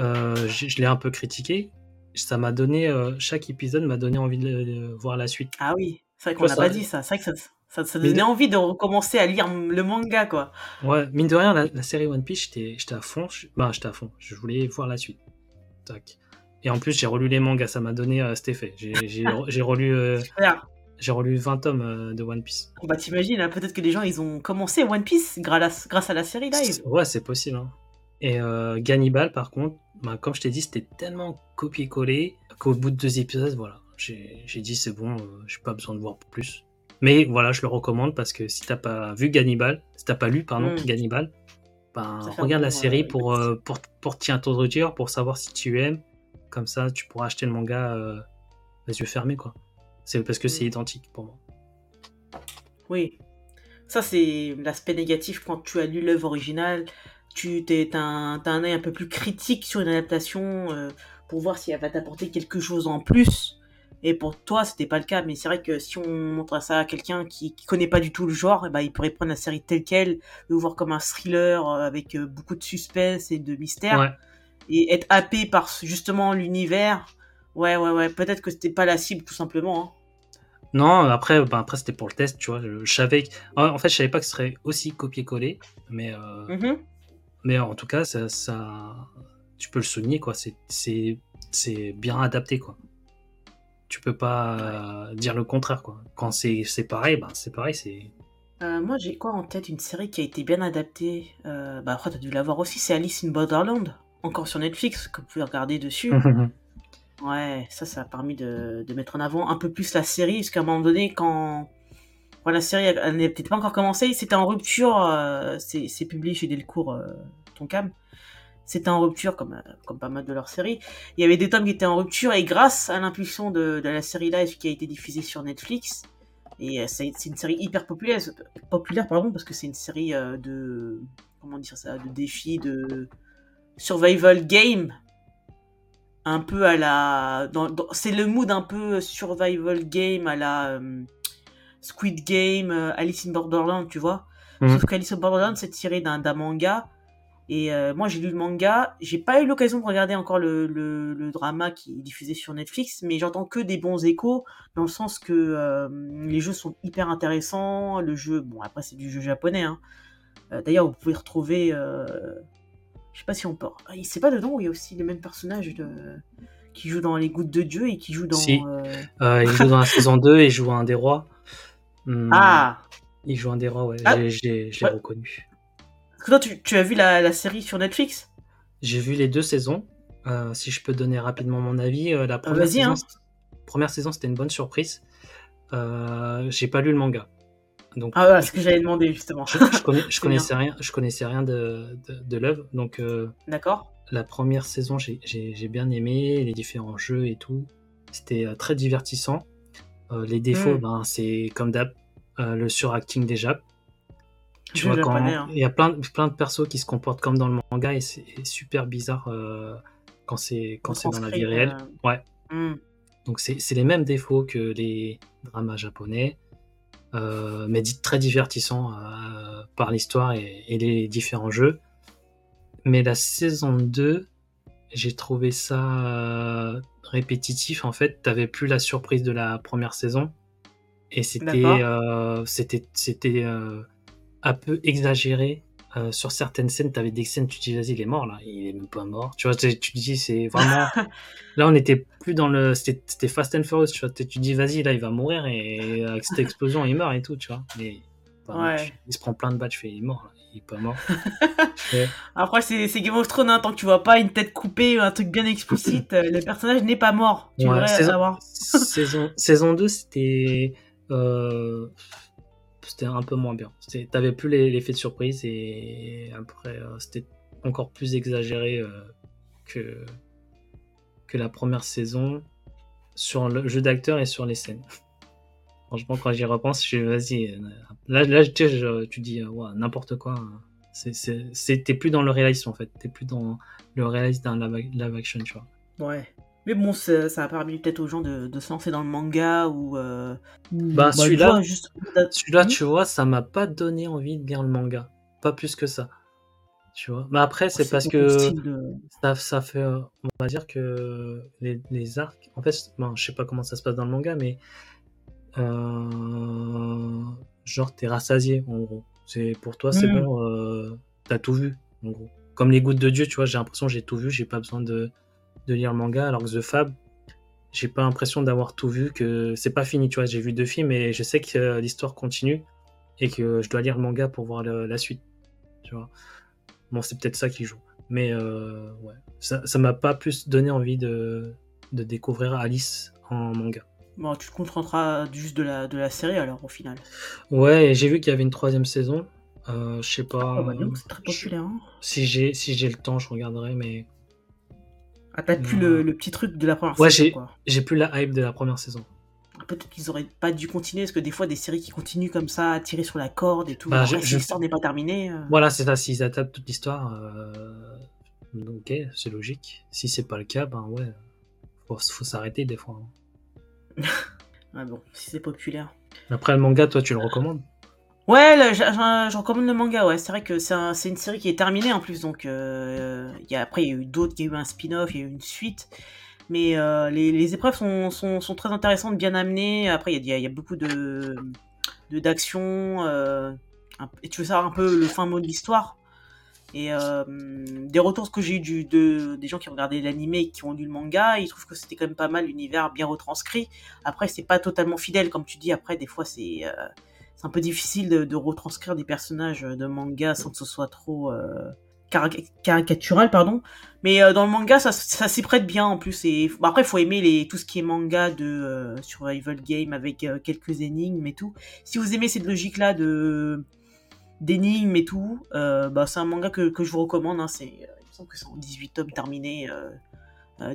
euh, je, je l'ai un peu critiqué, ça m'a donné. euh, chaque épisode m'a donné envie de, voir la suite. Ah oui, c'est vrai qu'on n'a pas dit ça. C'est vrai que ça, ça, ça donnait de- envie de recommencer à lire le manga, quoi. Ouais, mine de rien, la, la série One Piece, j'étais à fond. Bah, j'étais à fond. Je voulais voir la suite. Tac. Et en plus, j'ai relu les mangas, ça m'a donné euh, cet effet. J'ai relu, euh, j'ai relu 20 tomes euh, de One Piece. Bah t'imagines, hein, peut-être que les gens ils ont commencé One Piece grâce, grâce à la série live. Ouais, c'est possible. hein. Et euh, Gannibal, par contre, bah, comme je t'ai dit, c'était tellement copié-collé qu'au bout de deux épisodes, voilà, j'ai dit c'est bon, euh, j'ai pas besoin de voir plus. Mais voilà, je le recommande parce que si t'as pas vu Gannibal, si t'as pas lu, pardon, Mm. Gannibal, ben, regarde la série pour, euh, pour, pour t'y introduire, pour savoir si tu aimes. Comme ça, tu pourras acheter le manga euh, les yeux fermés, quoi. C'est parce que c'est Mm. identique pour moi. Oui. Ça, c'est l'aspect négatif quand tu as lu l'œuvre originale. Tu t'es, un, un œil un peu plus critique sur une adaptation euh, pour voir si elle va t'apporter quelque chose en plus. Et pour toi, c'était pas le cas. Mais c'est vrai que si on montre ça à quelqu'un qui, qui connaît pas du tout le genre, eh ben, il pourrait prendre la série telle quelle, le voir comme un thriller euh, avec beaucoup de suspense et de mystère. Ouais. Et être happé par justement l'univers. Ouais, ouais, ouais. Peut-être que c'était pas la cible, tout simplement. hein. Non, après, ben, après c'était pour le test, tu vois. Je, je savais que... En fait, je savais pas que ce serait aussi copié-collé, mais, euh, Mhm. mais en tout cas, ça, ça... tu peux le souligner, quoi. C'est- C'est bien adapté, quoi. Tu peux pas dire le contraire, quoi. Quand c'est c'est pareil, ben, c'est pareil, c'est... Euh, moi, j'ai quoi en tête? Une série qui a été bien adaptée. Euh, bah, après, t'as dû la voir aussi. C'est Alice in Borderland. Encore sur Netflix, que vous pouvez regarder dessus. Ouais, ça, ça a permis de, de mettre en avant un peu plus la série. Parce qu'à un moment donné, quand, la série elle, n'était peut-être pas encore commencée, c'était en rupture. euh, c'est c'est publié chez Delcourt, euh, Tonkam. C'était en rupture, comme, euh, comme pas mal de leurs séries. Il y avait des tomes qui étaient en rupture. Et grâce à l'impulsion de, de la série live qui a été diffusée sur Netflix, et euh, c'est c'est une série hyper populaire, populaire pardon, parce que c'est une série de. Comment dire ça De défis, de survival game un peu à la. dans- dans- c'est le mood un peu survival game à la euh, Squid Game, euh, Alice in Borderland, tu vois. Mhm. Sauf qu'Alice in Borderland, c'est tiré d'un d'un manga. Et euh, moi, j'ai lu le manga. J'ai pas eu l'occasion de regarder encore le, le, le drama qui est diffusé sur Netflix, mais j'entends que des bons échos, dans le sens que les jeux sont hyper intéressants. Le jeu, bon, après, c'est du jeu japonais. Hein. D'ailleurs, vous pouvez retrouver. Je sais pas si on peut. Ah, c'est pas dedans où il y a aussi les mêmes personnages de... qui jouent dans Les Gouttes de Dieu et qui jouent dans. Si. euh, Euh, il joue dans la saison 2 et joue un des rois. Hmm, Ah Il joue un des rois, ouais. Ah. Je l'ai Ouais. reconnu. Parce que toi, tu, tu as vu la, la série sur Netflix? J'ai vu les deux saisons. Euh, si je peux donner rapidement mon avis, euh, la première saison, hein. première saison, c'était une bonne surprise. Euh, j'ai pas lu le manga, donc Ah, voilà, ce que j'allais demander justement. je, je connais, je C'est connaissais rien, je connaissais rien de, de, de l'œuvre. Donc euh, D'accord la première saison, j'ai- j'ai j'ai bien aimé les différents jeux et tout. C'était euh, très divertissant. Euh, les défauts, Mm. ben c'est comme d'hab, euh, le suracting des Japs. Tu vois, quand hein. il y a plein, de- plein de persos qui se comportent comme dans le manga et c'est super bizarre euh, quand c'est quand c'est dans la vie réelle. euh, Ouais. hmm. Donc c'est les mêmes défauts que les dramas japonais, euh, mais très divertissants euh, par l'histoire et, les différents jeux. Mais la saison 2, j'ai trouvé ça répétitif. En fait, t'avais plus la surprise de la première saison. Et c'était c'était c'était un peu exagéré euh, sur certaines scènes, tu avais des scènes, tu te dis, vas-y, il est mort là, il est même pas mort. Tu vois, tu te dis, c'est vraiment. là, on était plus dans le. C'était Fast and Furious, tu vois. Tu te dis, vas-y, là, il va mourir et avec cette explosion, il meurt et tout, tu vois. Mais. il se prend plein de balles, je fais, il est mort, là. il est pas mort. Après, c'est Game of Thrones, hein, tant que tu vois pas une tête coupée, un truc bien explicite, euh, le personnage n'est pas mort. Tu ouais, saison, saison, saison 2, c'était. Euh un peu moins bien. T'avais plus l'effet de surprise et après euh, c'était encore plus exagéré euh, que, que la première saison sur le jeu d'acteur et sur les scènes. Franchement, quand j'y repense, je vas-y. Euh, là, là tu, tu dis n'importe quoi. T'es plus dans le réalisme en fait. T'es plus dans le réalisme d'un live action, tu vois. Ouais. Mais bon, ça, a permis peut-être aux gens de, se lancer dans le manga ou. Euh, bah, bah, celui-là, celui-là, hmm tu vois, ça m'a pas donné envie de lire le manga. Pas plus que ça. Tu vois. Mais après, c'est parce que ça, ça, fait. Euh, on va dire que les, les arcs. En fait, bon, je sais pas comment ça se passe dans le manga, mais. Euh, genre, t'es rassasié, en gros. C'est, pour toi, c'est hmm. bon, t'as tout vu, en gros. Comme les gouttes de Dieu, tu vois, j'ai l'impression que j'ai tout vu, j'ai pas besoin de de lire le manga, alors que The Fab, j'ai pas l'impression d'avoir tout vu, que c'est pas fini, tu vois. J'ai vu deux films et je sais que euh, l'histoire continue et que je dois lire le manga pour voir la suite, tu vois. Bon, c'est peut-être ça qui joue. Mais euh, ouais, ça m'a pas plus donné envie de, de découvrir Alice en manga. Bon, tu te contenteras juste de la, de la série alors au final. Ouais, j'ai vu qu'il y avait une troisième saison. Euh, je sais pas. Oh, bah, c'est très populaire. Hein. Si j'ai si j'ai le temps, je regarderai, mais ah, t'as plus le, petit truc de la première ouais, saison. j'ai plus la hype de la première saison. Peut-être qu'ils auraient pas dû continuer, parce que des fois, des séries qui continuent comme ça, à tirer sur la corde et tout, bah, si l'histoire n'est pas terminée. Euh. Voilà, c'est ça, s'ils attaquent toute l'histoire, euh... ok, c'est logique. Si c'est pas le cas, ben ouais, faut, faut s'arrêter des fois. Hein. ah bon, si c'est populaire. Après, le manga, toi, tu le recommandes? Ouais, je recommande le manga, ouais. C'est vrai que c'est un, une série qui est terminée en plus, donc euh, après il y a eu d'autres, il y a eu un spin-off, il y a eu une suite. Mais euh, les, épreuves sont, très intéressantes, bien amenées. Après, il y a, beaucoup de d'action. Euh, et tu veux savoir un peu le fin mot de l'histoire? Et des retours que j'ai eu du, de, des gens qui regardé l'anime et qui ont lu le manga, ils trouvent que c'était quand même pas mal, l'univers bien retranscrit. Après, c'est pas totalement fidèle, comme tu dis. Après, des fois, c'est c'est un peu difficile de, retranscrire des personnages de manga sans que ce soit trop euh, caricatural, pardon. Mais euh, dans le manga, ça, s'y prête bien en plus. Et après, il faut aimer les, tout ce qui est manga de euh, survival game avec quelques énigmes et tout. Si vous aimez cette logique-là de d'énigmes et tout, bah, c'est un manga que, je vous recommande. Hein. C'est, il me semble que c'est en 18 tomes terminés,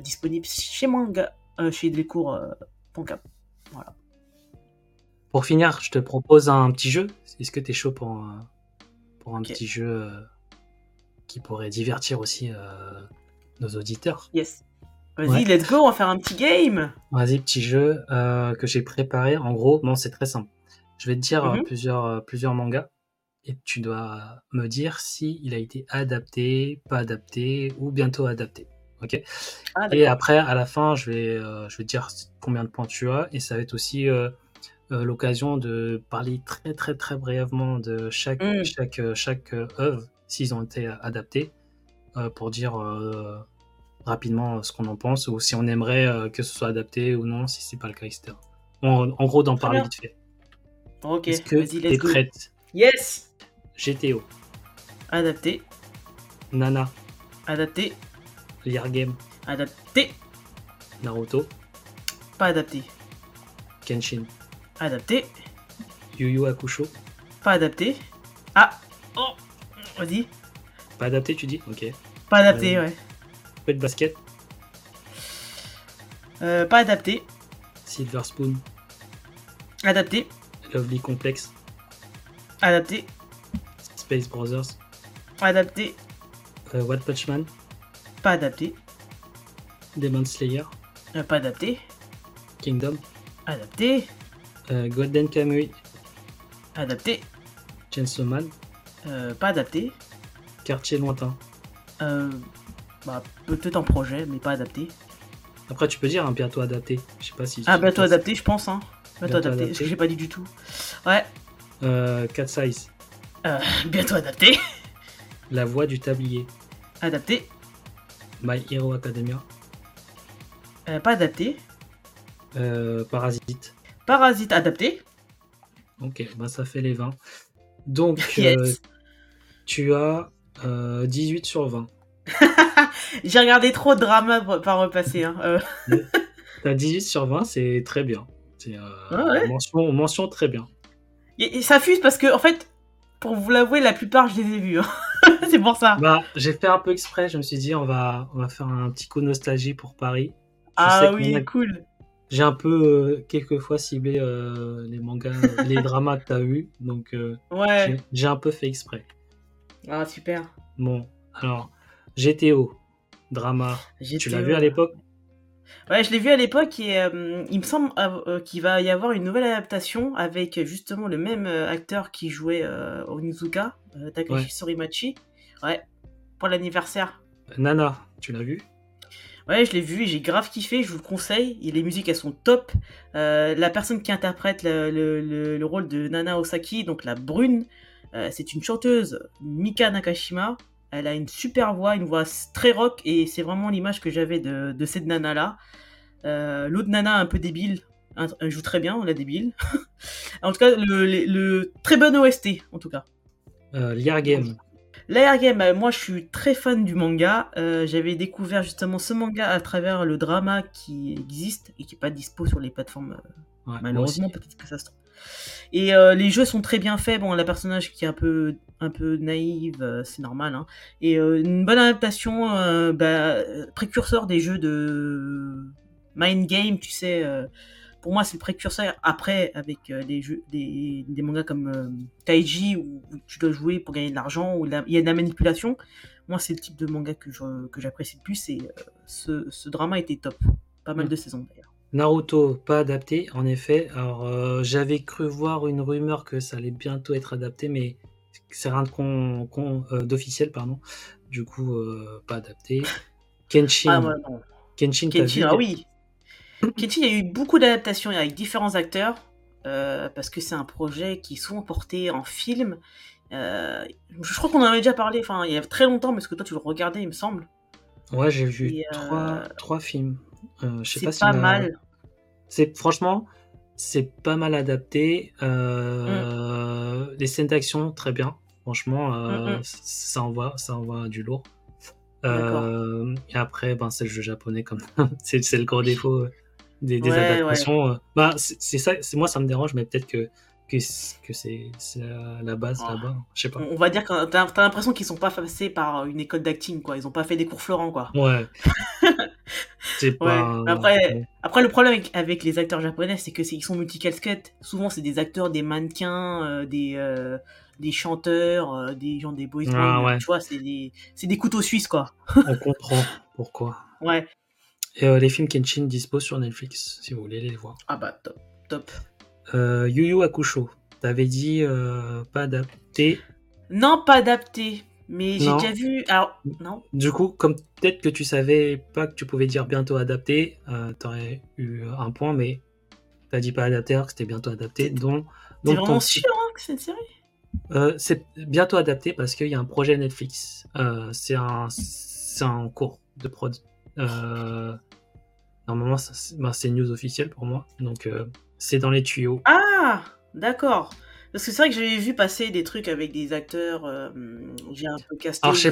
disponible chez manga, chez Delcourt.cap. voilà. Pour finir, je te propose un petit jeu. Est-ce que tu es chaud pour un, pour un petit jeu euh, qui pourrait divertir aussi euh, nos auditeurs? Yes. Vas-y, let's go, on va faire un petit game. Vas-y, petit jeu euh, que j'ai préparé. En gros, bon, c'est très simple. Je vais te dire mhm. plusieurs, plusieurs mangas et tu dois me dire si il a été adapté, pas adapté ou bientôt adapté. Ok? Ah, et après, à la fin, je vais, je vais te dire combien de points tu as et ça va être aussi l'occasion de parler très très très brièvement de chaque mm. chaque euh, chaque euh, œuvre s'ils ont été adaptés pour dire rapidement ce qu'on en pense ou si on aimerait que ce soit adapté ou non si c'est pas le cas etc. En, gros d'en parler vite fait. Ok. Est-ce que prête? Yes. GTO. Adapté. Nana. Adapté. Lear Game. Adapté. Naruto. Pas adapté. Kenshin. Adapté. Yu Yu Hakusho. Pas adapté. Ah Oh Vas-y. Pas adapté, tu dis Ok. Pas adapté, euh, ouais. Peu de basket. Euh, pas adapté. Silver Spoon. Adapté. Lovely Complex. Adapté. Space Brothers. Adapté. Euh, What Punch Man. Pas adapté. Demon Slayer. Pas adapté. Kingdom. Adapté. Euh, Golden Kamuy. Adapté. Chainsaw Man. Euh, pas adapté. Quartier lointain. Euh, bah, peut-être en projet, mais pas adapté. Après, tu peux dire un bientôt adapté. Je sais pas si. Ah, bientôt adapté, je pense. Hein. Bientôt, Bientôt adapté, adapté. ce que j'ai pas dit du tout. Ouais, Euh, Cat Size. euh, bientôt adapté. La voix du tablier. Adapté. My Hero Academia. Euh, pas adapté. Euh, Parasite. Parasite adapté. Ok, bah ça fait les 20. Donc, Yes. euh, tu as euh, 18 sur 20. J'ai regardé trop de drama par- par repasser. Hein. Euh, T'as 18 sur 20, c'est très bien. C'est euh, Ah ouais. mention, mention très bien. et, et ça fuse parce que, en fait, pour vous l'avouer, la plupart, je les ai vus. hein. C'est pour ça. Bah, j'ai fait un peu exprès, je me suis dit, on va, on va faire un petit coup nostalgie pour Paris. Je ah oui, cool. J'ai un peu, euh, quelques fois ciblé euh, les mangas, les dramas que t'as eu, donc euh, Ouais. j'ai- un peu fait exprès. Ah, super. Bon, alors, GTO, drama, tu l'as vu à l'époque? Ouais, je l'ai vu à l'époque et il me semble qu'il va y avoir une nouvelle adaptation avec justement le même acteur qui jouait Onizuka, Takashi Ouais. Sorimachi. Ouais, pour l'anniversaire. Nana, tu l'as vu? Ouais, je l'ai vu j'ai grave kiffé, je vous le conseille. Et les musiques, elles sont top. Euh, la personne qui interprète le, le- le- le rôle de Nana Osaki, donc la brune, euh, c'est une chanteuse, Mika Nakashima. Elle a une super voix, une voix très rock, et c'est vraiment l'image que j'avais de, cette nana-là. Euh, L'autre nana un peu débile, elle joue très bien, la débile. en tout cas, le- très bonne OST, en tout cas. euh, Liar Game, L'Air Game, euh, moi je suis très fan du manga. Euh, J'avais découvert justement ce manga à travers le drama qui existe et qui n'est pas dispo sur les plateformes. euh, Ouais, malheureusement, peut-être que ça se trouve. Et euh, les jeux sont très bien faits. Bon, la personnage qui est un peu, un peu naïve, c'est normal. hein. Et une bonne adaptation, bah, précurseur des jeux de Mind Game, tu sais. Pour moi, c'est le précurseur après avec euh, des jeux, des, des mangas comme euh, Taiji où, où tu dois jouer pour gagner de l'argent, où il y a de la manipulation. Moi, c'est le type de manga que je- que j'apprécie le plus et euh, ce, ce drama était top. Pas mal Mm. de saisons d'ailleurs. Naruto, pas adapté, en effet. Alors, j'avais cru voir une rumeur que ça allait bientôt être adapté, mais c'est rien de con- con- d'officiel, pardon. Du coup, pas adapté. Kenshin, Ah, ouais, non. Kenshin, Kenshin, ah oui. Kenshin, il y a eu beaucoup d'adaptations avec différents acteurs, euh, parce que c'est un projet qui est souvent porté en film. Euh, je crois qu'on en avait déjà parlé, enfin, il y a très longtemps, parce que toi, tu le regardais, il me semble? Ouais, j'ai vu Et, euh, trois, trois films. Pas C'est si pas a- mal. C'est franchement, c'est pas mal adapté. Mm. Les scènes d'action, très bien. Franchement, Mm, mm. ça envoie, ça envoie du lourd. Euh, et après, ben, c'est le jeu japonais comme c'est c'est le gros défaut des, des Ouais, adaptations. euh. Bah, c'est ça, c'est moi ça me dérange, mais peut-être que que, que c'est la base Ah. là-bas. Je sais pas. On va dire que t'as t'as l'impression qu'ils sont pas passés par une école d'acting, quoi. Ils ont pas fait des cours Florent, quoi. Ouais. c'est pas. Après, après, le problème avec, avec les acteurs japonais, c'est que ils sont multicasquettes. Souvent, c'est des acteurs, des mannequins, euh, des euh, des chanteurs, euh, des gens des boys Ah. Tu vois, c'est des c'est des couteaux suisses, quoi. on comprend pourquoi. Ouais. Et euh, les films Kenshin dispo sur Netflix, si vous voulez les voir. Ah bah top, top. Euh, Yu Yu Hakusho, t'avais dit euh, pas adapté. Non, pas adapté. Mais j'ai déjà vu. Alors, non. Du coup, comme peut-être que tu savais pas que tu pouvais dire bientôt adapté, euh, t'aurais eu un point, mais t'as dit pas adapté alors que c'était bientôt adapté. Donc, donc vraiment ton- sûr hein, que c'est une série? Euh, c'est bientôt adapté parce qu'il y a un projet Netflix. Euh, c'est un, un cours de prod. Euh, normalement, ça, c'est ben, une news officielle pour moi. Donc, euh, c'est dans les tuyaux. Ah, d'accord. Parce que c'est vrai que j'avais vu passer des trucs avec des acteurs. euh, j'ai un peu casté, Alors, je.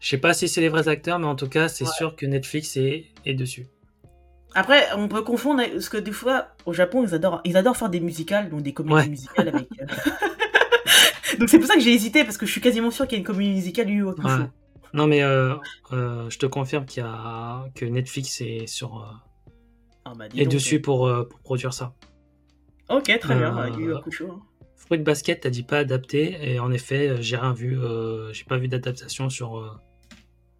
Je sais pas si c'est les vrais acteurs, mais en tout cas, c'est Ouais. sûr que Netflix est, est dessus. Après, on peut confondre parce que des fois, au Japon, ils adorent, ils adorent faire des musicales, donc des comédies Ouais. musicales avec. donc c'est pour ça que j'ai hésité parce que je suis quasiment sûr qu'il y a une comédie musicale Yu Hakusho. Ouais. Non, mais euh, euh, je te confirme qu'il y a que Netflix est sur euh, Ah bah, est donc. dessus pour, pour produire ça. Ok, très bien, Euh, Yu Yu Hakusho. hein. Fruit Basket, t'as dit pas adapté, et en effet, j'ai rien vu, j'ai pas vu d'adaptation sur,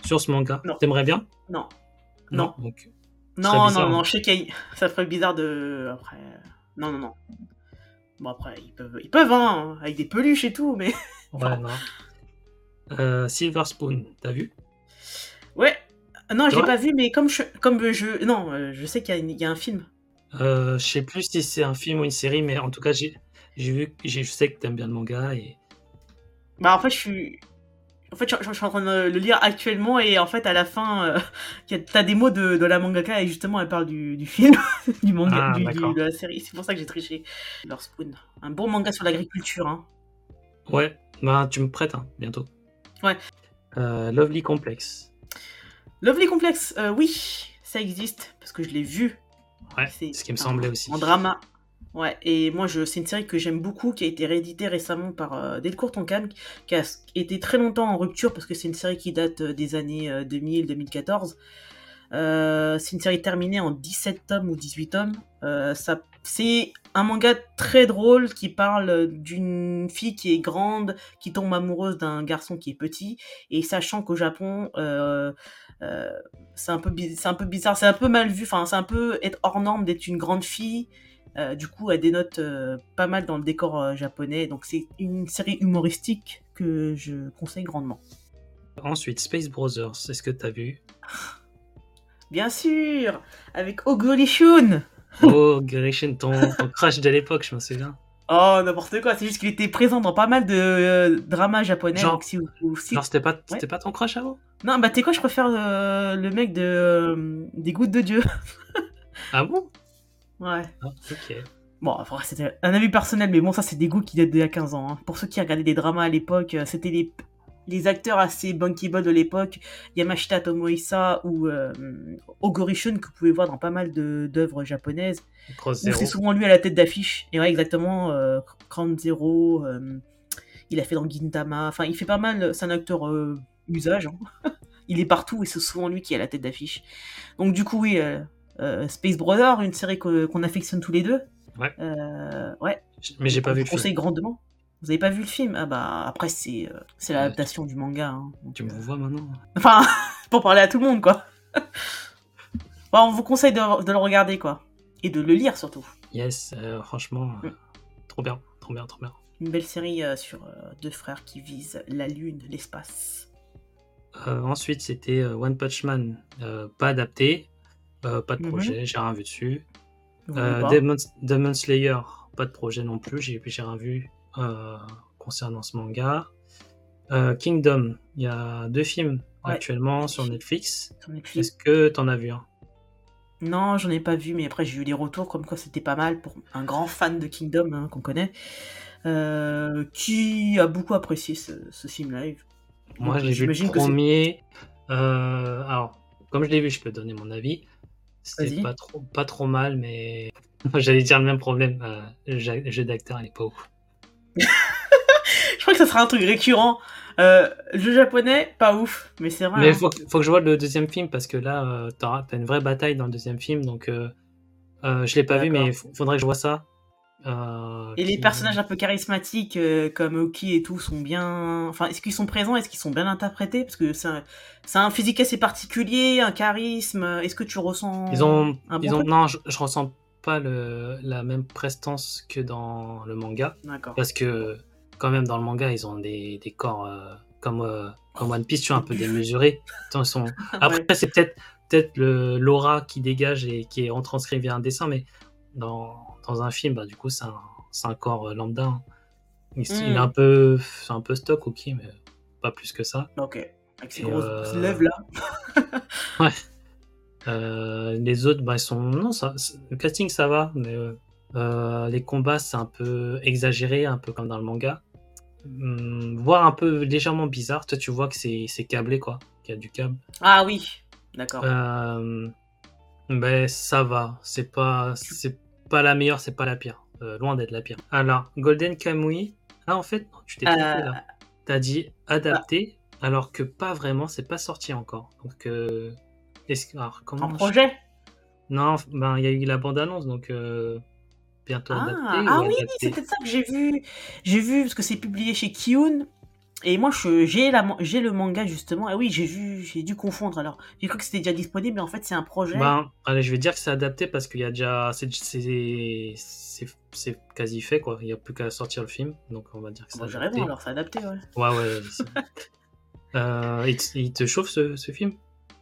sur ce manga. Non. T'aimerais bien? Non. Non. Donc, Non, bizarre, non, non, hein. je sais qu'il y a- ça ferait bizarre de. Après. Non, non, non. Bon, après, ils peuvent, ils peuvent, hein, avec des peluches et tout, mais. Ouais, Enfin. non. Euh, Silver Spoon, t'as vu? Ouais. Non, j'ai pas vu, mais comme je. Comme je non, euh, je sais qu'il y, a y un film. euh, Je sais plus si c'est un film ou une série, mais en tout cas, j'ai vu, je sais que t'aimes bien le manga et Bah, en fait, je suis. En fait, je, je- je suis en train de le lire actuellement et en fait, à la fin, euh, t'as des mots de, de la mangaka et justement, elle parle du, du film, du manga, Ah, du- du- d'accord. de la série. C'est pour ça que j'ai triché. Leur Spoon. Un bon manga sur l'agriculture. Hein. ouais, bah tu me prêtes hein, bientôt. Ouais. Euh, Lovely Complex. Lovely Complex, euh, oui, ça existe parce que je l'ai vu. Ouais, C'est ce qui me un- semblait aussi. En drama. Ouais, et moi, je, c'est une série que j'aime beaucoup, qui a été rééditée récemment par euh, Delcourt Tonkam, qui a été très longtemps en rupture parce que c'est une série qui date euh, des années 2000-2014. Euh, c'est une série terminée en 17 tomes ou 18 tomes. Ça, c'est un manga très drôle qui parle d'une fille qui est grande, qui tombe amoureuse d'un garçon qui est petit, et sachant qu'au Japon, euh, euh, c'est un peu c'est un peu bizarre, c'est un peu mal vu, enfin c'est un peu être hors norme d'être une grande fille. Euh, du coup, elle dénote pas mal dans le décor japonais, donc c'est une série humoristique que je conseille grandement. Ensuite, Space Brothers, est-ce que t'as vu? Bien sûr, avec Oguri Shun. Oh, Grishin, ton, ton crush de l'époque, je me souviens. Oh n'importe quoi, c'est juste qu'il était présent dans pas mal de euh, dramas japonais. Genre- si- ou- si- Genre, c'était pas, pas ton crush avant? Non, bah t'es quoi, je préfère euh, le mec de euh, des gouttes de Dieu. Ah bon? Ouais. Ah, Ok. Bon, enfin, c'était un avis personnel, mais bon, ça, c'est des goûts qui datent d'il y a 15 ans. hein. Pour ceux qui regardaient des dramas à l'époque, c'était les, les acteurs assez bankable de l'époque, Yamashita Tomohisa ou euh, Oguri Shun, que vous pouvez voir dans pas mal de- d'œuvres japonaises. C'est souvent lui à la tête d'affiche. Et ouais, exactement, euh, Crown Zero, euh, il a fait dans Gintama. Enfin, il fait pas mal, c'est un acteur euh, usage. hein. il est partout et c'est souvent lui qui est à la tête d'affiche. Donc, du coup, oui, euh, Space Brother, une série qu'on affectionne tous les deux. Ouais. Ouais, Mais j'ai pas je vu film. conseille grandement. Vous avez pas vu le film? Ah bah après c'est euh, c'est l'adaptation du manga. hein. Donc, Tu me euh, vois maintenant? Enfin, pour parler à tout le monde quoi. Bon, on vous conseille de, de le regarder quoi. Et de le lire surtout. Yes, euh, franchement, euh, Mm. trop bien, trop bien, trop bien. Une belle série sur deux frères qui visent la lune, l'espace. Ensuite, c'était One Punch Man, pas adapté, pas de Mhm. projet, j'ai rien vu dessus. Demon, Demon Slayer, pas de projet non plus, j'ai rien vu concernant ce manga. Euh, Kingdom, il y a deux films Ouais. actuellement sur Netflix. Est-ce que t'en as vu un? Non, j'en ai pas vu, mais après j'ai eu des retours comme quoi c'était pas mal pour un grand fan de Kingdom hein, qu'on connaît, euh, qui a beaucoup apprécié ce, ce film live. Moi, j'ai vu le premier. Euh, alors, comme je l'ai vu, je peux donne mon avis. C'était pas trop, pas trop mal, mais j'allais dire le même problème. euh, le jeu d'acteur, il est pas ouf. Je crois que ça sera un truc récurrent. Euh, le japonais, pas ouf, mais c'est vrai. Mais hein. faut, que- faut que je vois le deuxième film parce que là, euh, t'as une vraie bataille dans le deuxième film. Donc, euh, euh, je l'ai pas vu, mais faudrait que je vois ça. Et les personnages un peu charismatiques comme Oki et tout sont bien. Enfin, est-ce qu'ils sont présents Est-ce qu'ils sont bien interprétés? Parce que c'est un... physique assez particulier, un charisme. Est-ce que tu ressens. Ils ont, un bon ils ont, non, je, je ressens pas le, la même prestance que dans le manga. Parce que, quand même, dans le manga, ils ont des, des corps euh, comme, euh, comme One Piece, tu vois, un peu démesurés. Ils sont... Après, Ouais. c'est peut-être peut-être le l'aura qui dégage et qui est retranscrit via un dessin, mais dans, dans un film, bah, du coup, c'est un, un corps euh, lambda. hein. Il, il est Mm. un peu, un peu stock, ok, mais pas plus que ça. Ok. Avec Et, grosses euh, lèvres là. Euh, les autres, bah, ils sont. Non, ça, le casting, ça va, mais euh, euh, les combats, c'est un peu exagéré, un peu comme dans le manga. Hum, voire un peu légèrement bizarre. Toi, tu vois que c'est câblé, quoi, qu'il y a du câble. Ah oui. D'accord. Euh, mais ça va. C'est pas, pas la meilleure, c'est pas la pire. Loin d'être la pire. Alors, Golden Kamuy. Ah, en fait, non, tu t'es là. T'as dit adapté, alors que pas vraiment, c'est pas sorti encore. Donc, euh, est-ce que- alors, comment En je- projet Non, ben il y a eu la bande-annonce, donc euh, bientôt Ah, adapté ah ou oui, c'est peut-être ça que j'ai vu. J'ai vu parce que c'est publié chez Kiyun. Et moi, j'ai le manga justement. Ah oui, j'ai vu, j'ai dû confondre. Alors, j'ai cru que c'était déjà disponible, mais en fait, c'est un projet. Ben, allez, je vais dire que c'est adapté parce qu'il y a déjà. C'est quasi fait, quoi. Il n'y a plus qu'à sortir le film. Donc, on va dire que c'est Bon, j'ai raison, alors c'est adapté, ouais. Ouais, euh, il, te, il te chauffe ce, ce film?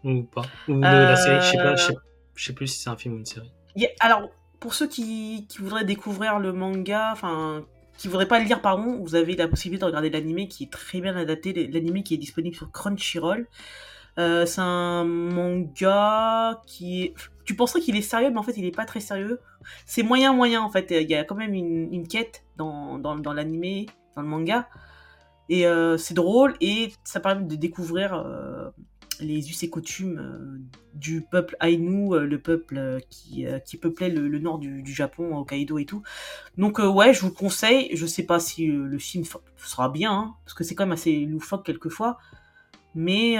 Ou pas Ou Euh, la série Je sais pas, je sais, je sais plus si c'est un film ou une série. Alors, pour ceux qui, qui voudraient découvrir le manga, enfin, qui voudraient pas le lire, pardon, vous avez la possibilité de regarder l'animé qui est très bien adapté, l'animé qui est disponible sur Crunchyroll. Euh, c'est un manga qui est... Tu penserais qu'il est sérieux, mais en fait, il est pas très sérieux. C'est moyen, moyen, en fait. Il y a quand même une, une quête dans, dans, dans l'animé, dans le manga. Et euh, c'est drôle, et ça permet de découvrir euh, les us et coutumes euh, du peuple Ainu, euh, le peuple euh, qui, peuplait le, nord du, Japon, Hokkaido et tout. Donc ouais, je vous le conseille. Je sais pas si le film sera bien, hein, parce que c'est quand même assez loufoque quelquefois. Mais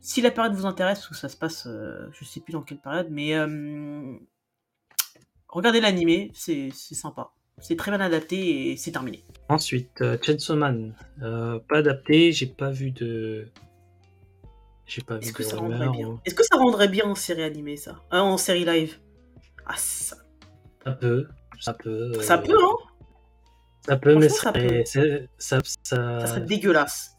si la période vous intéresse, où ça se passe, je sais plus dans quelle période, mais regardez l'animé, c'est sympa. C'est très bien adapté et c'est terminé. Ensuite, Chainsaw Man. Pas adapté, j'ai pas vu de. J'ai pas vu Est-ce que ça rendrait bien? ou- Est-ce que ça rendrait bien en série animée ça? Hein, En série live Ah ça, Ça peut, ça peut. euh, ça peut hein? Ça peut, mais ça serait- peut. ça, ça, Ça serait dégueulasse.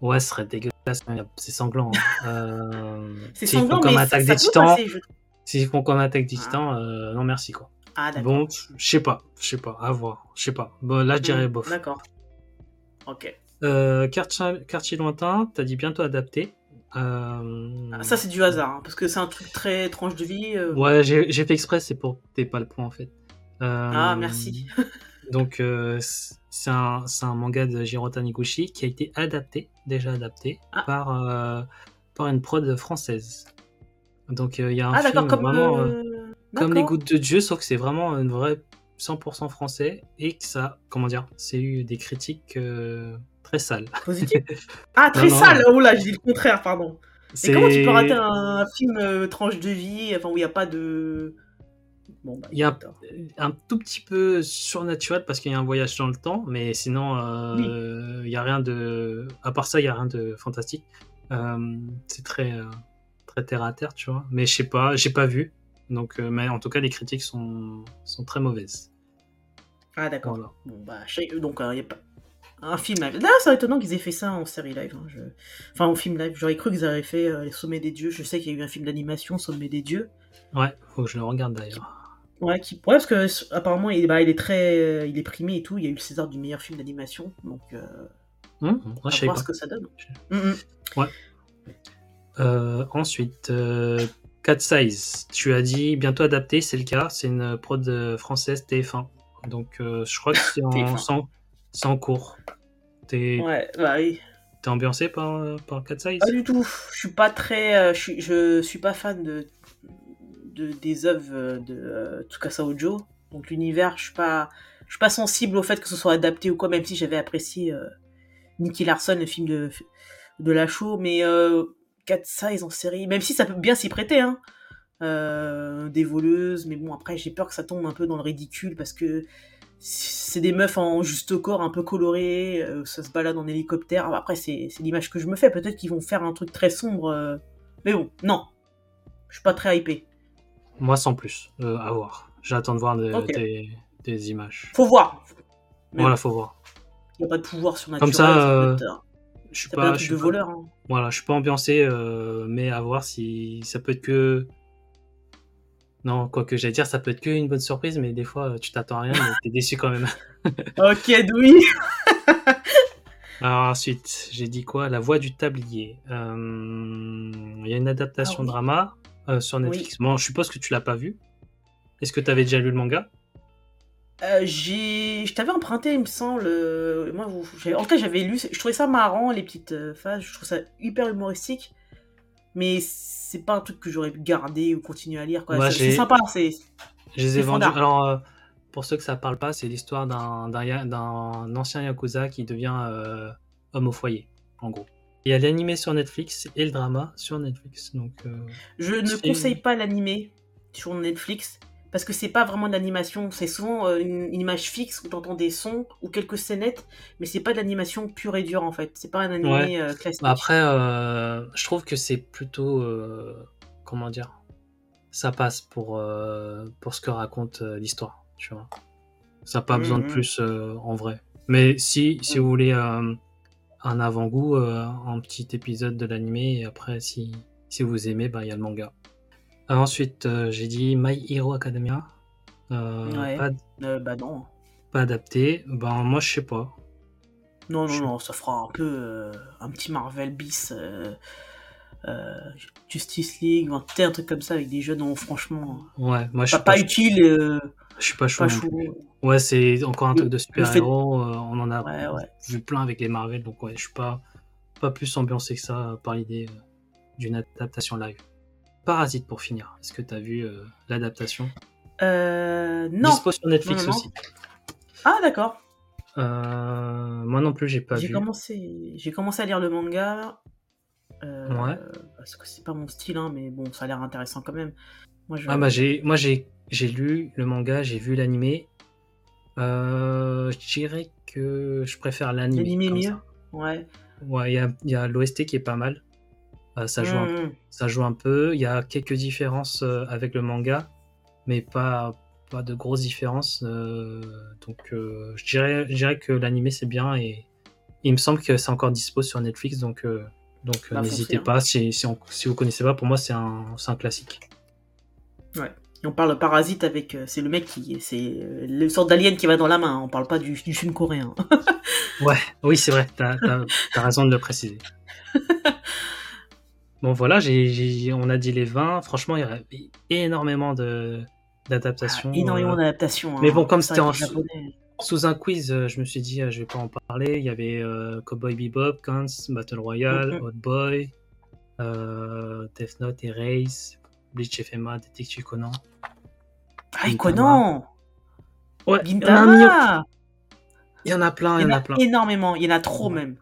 Ouais, ce serait dégueulasse, mais c'est sanglant. hein. Euh, C'est s'ils font sanglant, comme mais Attaque ça, des ça Titans, passer, je- s'ils font comme Attaque des Titans, euh, non merci quoi. Ah d'accord. Bon, je sais pas, je sais pas, à voir, je sais pas. Bon, là je dirais Hmm, bof. D'accord. Ok. Euh, quartier, quartier lointain, t'as dit bientôt adapté. Euh, Ah, Ça c'est du hasard, hein, parce que c'est un truc très tranche de vie. euh. Ouais, j'ai fait exprès, c'est pour t'es pas le point en fait. Euh, Ah merci. Donc c'est un, un manga de Jiro Taniguchi qui a été adapté, déjà adapté, Ah. par, par une prod française. Donc il y a un Ah film comme vraiment comme les gouttes de Dieu, sauf que c'est vraiment un vrai 100% français et que ça, comment dire, c'est eu des critiques très sales. Positif. Ah très Non, non. sale. Oh là, je dis le contraire, pardon. Mais C'est- comment tu peux rater un film euh, tranche de vie, enfin où il n'y a pas de. Bon bah. Il y a d'accord. un tout petit peu surnaturel parce qu'il y a un voyage dans le temps, mais sinon, euh, il y a rien de. À part ça, il y a rien de fantastique. Euh, c'est très, très terre à terre, tu vois. Mais je sais pas, j'ai pas vu. Donc, mais en tout cas, les critiques sont, sont très mauvaises. Ah d'accord. Voilà. Bon bah donc il n'y a pas un film live. Là, c'est étonnant qu'ils aient fait ça en série live. hein, je- Enfin, en film live. J'aurais cru qu'ils avaient fait euh, Les Sommets des Dieux. Je sais qu'il y a eu un film d'animation, Sommet des Dieux. Ouais, faut que je le regarde d'ailleurs. Ouais, qui... ouais parce que apparemment, il, bah, il est très, euh, il est primé et tout. Il y a eu le César du meilleur film d'animation, donc euh, Hum, moi, à je savais voir pas. ce que ça donne. Je- Mm, mm. Euh, ensuite, euh, Cat Size, tu as dit bientôt adapté, c'est le cas. C'est une prod française TF1. Donc, je crois que c'est en, TF1. c'est en- c'est en cours. T'es Ouais, bah oui. t'es ambiancé par, par Cat Size? Pas du tout. Je suis pas très, euh, je suis, je suis pas fan de, de des œuvres euh, de euh, Tsukasa Ojo. Donc l'univers, je suis pas, je suis pas sensible au fait que ce soit adapté ou quoi. Même si j'avais apprécié euh, Nicky Larson, le film de de la show, mais euh, Cat Size en série, même si ça peut bien s'y prêter, hein. Euh, des voleuses, mais bon après j'ai peur que ça tombe un peu dans le ridicule parce que c'est des meufs en juste corps un peu colorées, euh, ça se balade en hélicoptère. Après, c'est l'image que je me fais. Peut-être qu'ils vont faire un truc très sombre. euh, Mais bon, non. Je suis pas très hypé. Moi, sans plus. Euh, à voir. J'attends de voir des, Ok. des, des images. Faut voir. Mais Voilà, faut voir. Il n'y a pas de pouvoir surnaturel. Comme ça, Je suis un pas, je suis de pas- voleur. hein. Voilà, je suis pas ambiancé, mais à voir si ça peut être que. Non, quoi que j'allais dire, ça peut être que une bonne surprise, mais des fois, euh, tu t'attends à rien, mais t'es déçu quand même. Ok, oui. Alors ensuite, j'ai dit quoi? La voix du tablier. Euh, Il y a une adaptation Ah oui. drama euh, sur Netflix. Bon, je suppose que tu l'as pas vu. Est-ce que tu avais déjà lu le manga? Euh, j'ai, je t'avais emprunté, il me semble. Moi, en tout cas, j'avais lu. Je trouvais ça marrant, les petites phases. Je trouve ça hyper humoristique. Mais c'est pas un truc que j'aurais pu garder ou continuer à lire. Quoi. Moi, c'est, sympa. C'est, Je les ai vendus. Alors, euh, pour ceux que ça parle pas, c'est l'histoire d'un, d'un, ya- d'un ancien Yakuza qui devient euh, homme au foyer, en gros. Il y a l'animé sur Netflix et le drama sur Netflix. Donc, euh, Je ne conseille pas l'animé sur Netflix parce que c'est pas vraiment de l'animation, c'est souvent euh, une, une image fixe où t'entends des sons ou quelques scénettes, mais c'est pas de l'animation pure et dure en fait. C'est pas un animé Ouais. euh, classique. Bah, Après, euh, je trouve que c'est plutôt. euh, comment dire Ça passe pour, euh, pour ce que raconte l'histoire, tu vois. Ça n'a pas besoin de Mhm. plus en vrai. Mais si, si vous voulez un avant-goût, un petit épisode de l'animé, et après, si, si vous aimez, bah, il y a le manga. Ensuite, euh, j'ai dit My Hero Academia. Euh, Ouais. pas, Euh, bah non. pas adapté. Ben, moi, je sais pas. Non, non, non, ça fera un peu un petit Marvel bis, Justice League, un, truc comme ça avec des jeux dont franchement, Ouais, moi, je pas, suis pas pas, utile, je suis pas chaud. pas chaud. Ouais, c'est encore un truc de fait- super-héros. on en a Ouais, ouais. vu plein avec les Marvel, donc ouais, je suis pas, pas plus ambiancé que ça par l'idée d'une adaptation live. Parasite pour finir. Est-ce que tu as vu euh, l'adaptation? Euh, non. Dispo sur Netflix Non, non, non. aussi. Ah d'accord. Euh, moi non plus, j'ai pas J'ai vu. commencé, j'ai commencé à lire le manga. euh, Ouais. Parce que c'est pas mon style, hein, mais bon, ça a l'air intéressant quand même. Moi, je... Ah bah j'ai, moi j'ai, j'ai lu le manga, j'ai vu l'animé. Euh, je dirais que je préfère l'animé. L'animé mieux. ça? Ouais. Ouais, il y a, il y a l'OST qui est pas mal. Euh, ça joue un Mmh. ça joue un peu. Il y a quelques différences euh, avec le manga, mais pas, pas de grosses différences. euh, donc, je, dirais, je dirais que l'animé c'est bien et il me semble que c'est encore dispo sur Netflix, donc, donc Bah, n'hésitez hein. pas. Si, si, on- si vous connaissez pas, pour moi c'est un, un classique. Et on parle de parasite avec, c'est le mec qui, c'est le sorte d'alien qui va dans la main. On parle pas du, du film coréen. Ouais, oui, c'est vrai, t'as as, raison de le préciser. Bon, voilà, j'ai j'ai- on a dit les 20. Franchement, il y a énormément de- d'adaptations. Ah, énormément euh, d'adaptations. mais hein. bon, comme c'était en. Sous un quiz, euh, je me suis dit, euh, je vais pas en parler. Il y avait euh, Cowboy Bebop, Guns, Battle Royale, Mhm. Hot Boy, euh, Death Note, Erase, Bleach FMA, Detective Conan. Ah, et. Conan Ouais, il y en a un million. Gintama Il y en a plein, Il y en a plein. énormément, il y en a trop même.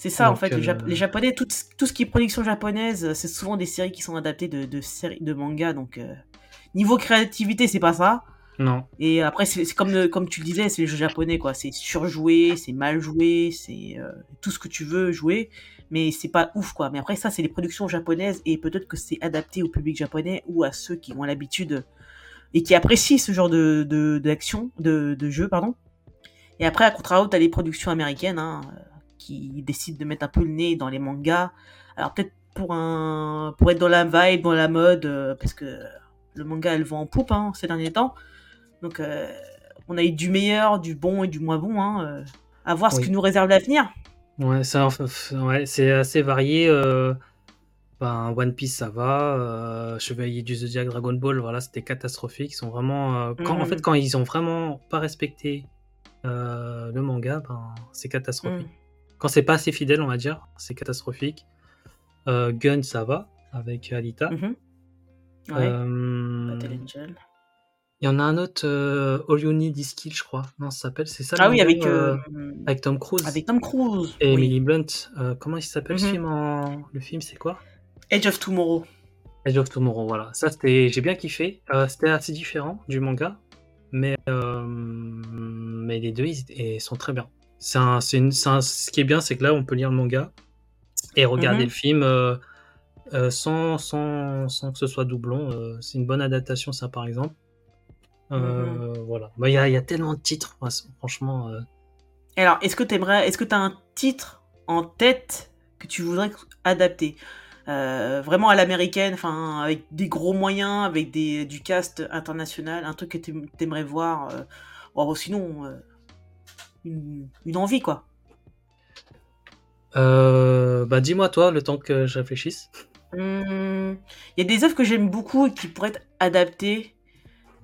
C'est ça en fait, les, euh, les japonais, tout, tout ce qui est production japonaise, euh, c'est souvent des séries qui sont adaptées de, de séries de mangas, donc euh, niveau créativité, c'est pas ça. Non, Et après, c'est comme, le- comme tu le disais, c'est les jeux japonais, quoi. C'est surjoué, c'est mal joué, c'est euh, tout ce que tu veux jouer, mais c'est pas ouf, quoi. Mais après, ça, c'est les productions japonaises, et peut-être que c'est adapté au public japonais ou à ceux qui ont l'habitude et qui apprécient ce genre de de- d'action, de, de, jeu, pardon. Et après, à contrario, t'as les productions américaines, hein, qui décident de mettre un peu le nez dans les mangas. Alors peut-être pour un pour être dans la vibe, dans la mode, euh, parce que le manga, elle vend en poupe hein, ces derniers temps. Donc, euh, on a eu du meilleur, du bon et du moins bon. Hein, euh, à voir ce que nous réserve l'avenir. ouais, ça, ouais, c'est assez varié. ben, One Piece, ça va. euh, Chevalier du Zodiac, Dragon Ball, voilà, c'était catastrophique. Ils sont vraiment, euh, quand, En Mhm. fait, quand ils ont vraiment pas respecté euh, le manga, ben, c'est catastrophique. Mm. Quand c'est pas assez fidèle, on va dire, c'est catastrophique. Euh, Gun, ça va, avec Alita. Ouais. Euh, Angel. Il y en a un autre, euh, All You Need Is Kill, je crois. Non, ça s'appelle, c'est ça Ah oui, avec, euh, euh, avec Tom Cruise avec Tom Cruise. et oui. Emily Blunt. Euh, comment il s'appelle ce Mhm. film en... Le film, c'est quoi? Edge of Tomorrow. Edge of Tomorrow, voilà. Ça, c'était, j'ai bien kiffé. Euh, c'était assez différent du manga, mais, euh, mais les deux, ils, ils sont très bien. Un, une, un- ce qui est bien, c'est que là, on peut lire le manga et regarder Mhm. le film euh, euh, sans, sans, sans que ce soit doublon. Euh, c'est une bonne adaptation, ça, par exemple. Euh, Voilà. Bah, Il y, a, y a tellement de titres, franchement. Alors, est-ce que t'aimerais, est-ce que t'as un titre en tête que tu voudrais adapter? Euh, Vraiment à l'américaine, enfin avec des gros moyens, avec des, du cast international, un truc que t'aim- t'aimerais voir. euh, sinon, euh, une, une envie quoi. euh, bah, dis-moi, toi, le temps que je réfléchisse. Il y a des œuvres que j'aime beaucoup et qui pourraient être adaptées.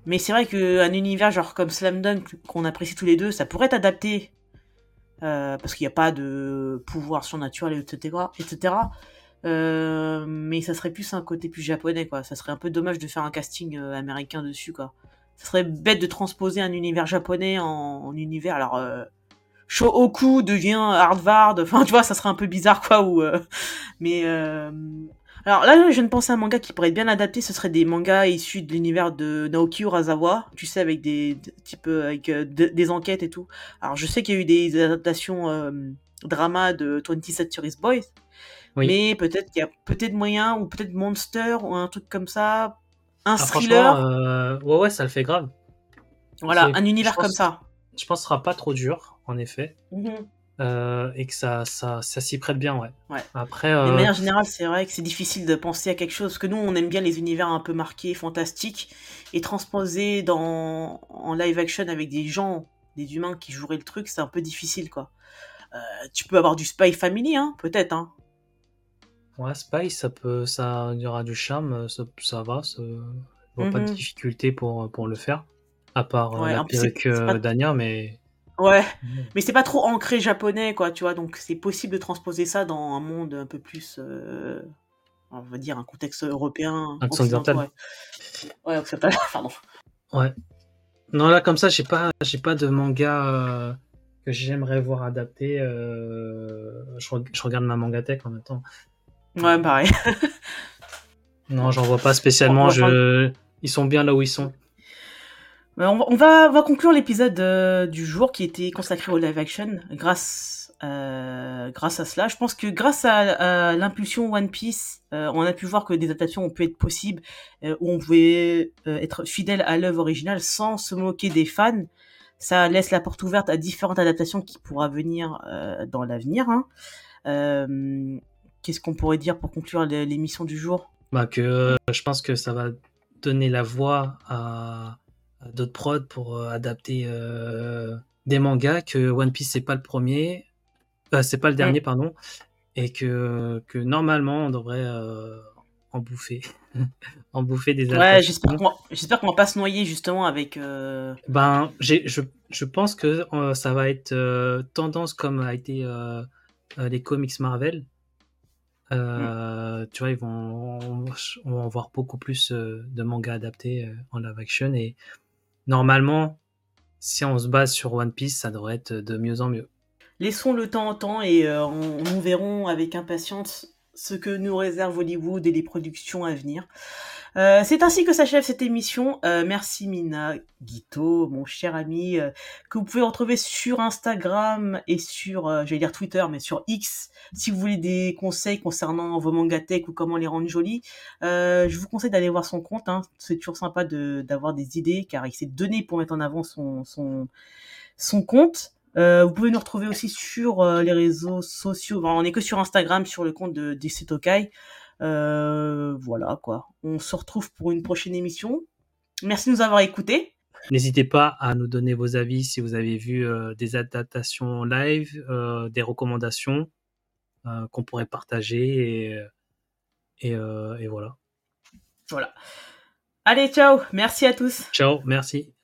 Mais c'est vrai qu'un univers genre comme Slam Dunk, qu'on apprécie tous les deux, ça pourrait être adapté. euh, parce qu'il n'y a pas de pouvoir surnaturel, etc. etc. Euh, mais ça serait plus un côté plus japonais, quoi. Ça serait un peu dommage de faire un casting euh, américain dessus, quoi. Ça serait bête de transposer un univers japonais en, en univers. Alors, euh, Shohoku devient Harvard. Enfin, tu vois, ça serait un peu bizarre, quoi. Ou, euh, mais euh, Alors là, je ne pense à un manga qui pourrait être bien adapté. Ce serait des mangas issus de l'univers de Naoki Urasawa. Tu sais, avec des, types, avec euh, des enquêtes et tout. Alors, je sais qu'il y a eu des adaptations drama de 27 Series Boys. Mais peut-être qu'il y a peut-être moyen, ou peut-être Monster, ou un truc comme ça. Un ah, thriller. Euh, ouais, ouais, ça le fait grave. Voilà, un univers comme ça. Je pense que ce sera pas trop dur, en effet. Euh, et que ça, ça, ça s'y prête bien, ouais. ouais. Après, euh... De manière générale, c'est vrai que c'est difficile de penser à quelque chose, parce que nous, on aime bien les univers un peu marqués, fantastiques, et transposer dans, en live action avec des gens, des humains qui joueraient le truc, c'est un peu difficile, quoi. Euh, tu peux avoir du Spy Family, hein, peut-être, hein. Ouais, Spy, ça peut, ça y aura du charme, ça, ça va, ça, pas de mhm. difficulté pour, pour le faire, à part euh, la perruque euh, d'Anya, mais Ouais, mais c'est pas trop ancré japonais, quoi, tu vois, donc c'est possible de transposer ça dans un monde un peu plus, euh, on va dire, un contexte européen. Occidental. Ouais. ouais, occidental, pardon. Ouais. Non, là, comme ça, j'ai pas, j'ai pas de manga euh, que j'aimerais voir adapté. Euh, je, je, regarde ma mangatech en même temps. Ouais, pareil. non, j'en vois pas spécialement. Je... Ils sont bien là où ils sont. On va, on va conclure l'épisode euh, du jour qui était consacré au live action grâce, euh, grâce à cela. Je pense que grâce à, l'impulsion One Piece, euh, on a pu voir que des adaptations ont pu être possibles, où on pouvait être fidèle à l'œuvre originale sans se moquer des fans. Ça laisse la porte ouverte à différentes adaptations qui pourra venir dans l'avenir. Hein. Qu'est-ce qu'on pourrait dire pour conclure l'émission du jour? Bah que je pense que ça va donner la voix à d'autres prods pour euh, adapter euh, des mangas, que One Piece c'est pas le premier, euh, c'est pas le dernier, pardon, et que, que normalement on devrait en bouffer. en bouffer des Ouais, j'espère qu'on va, pas se noyer justement avec. Ben, je, je pense que ça va être tendance comme a été les comics Marvel. Tu vois, ils vont, on, va voir beaucoup plus de mangas adaptés en live action et normalement, si on se base sur One Piece, ça devrait être de mieux en mieux. Laissons le temps au temps et euh, nous verrons avec impatience ce que nous réserve Hollywood et les productions à venir. Euh, c'est ainsi que s'achève cette émission. Euh, merci Mina Guito, mon cher ami, euh, que vous pouvez retrouver sur Instagram et sur, j'allais dire Twitter, mais sur X, si vous voulez des conseils concernant vos mangatech ou comment les rendre jolis. je vous conseille d'aller voir son compte. Hein. C'est toujours sympa d'avoir des idées, car il s'est donné pour mettre en avant son, son, son compte. vous pouvez nous retrouver aussi sur les réseaux sociaux. on n'est que sur Instagram, sur le compte de Tokai. Euh, voilà quoi. On se retrouve pour une prochaine émission. Merci de nous avoir écoutés. N'hésitez pas à nous donner vos avis si vous avez vu euh, des adaptations live, euh, des recommandations qu'on pourrait partager et, et voilà. Voilà. Allez, ciao. Merci à tous. Ciao, merci.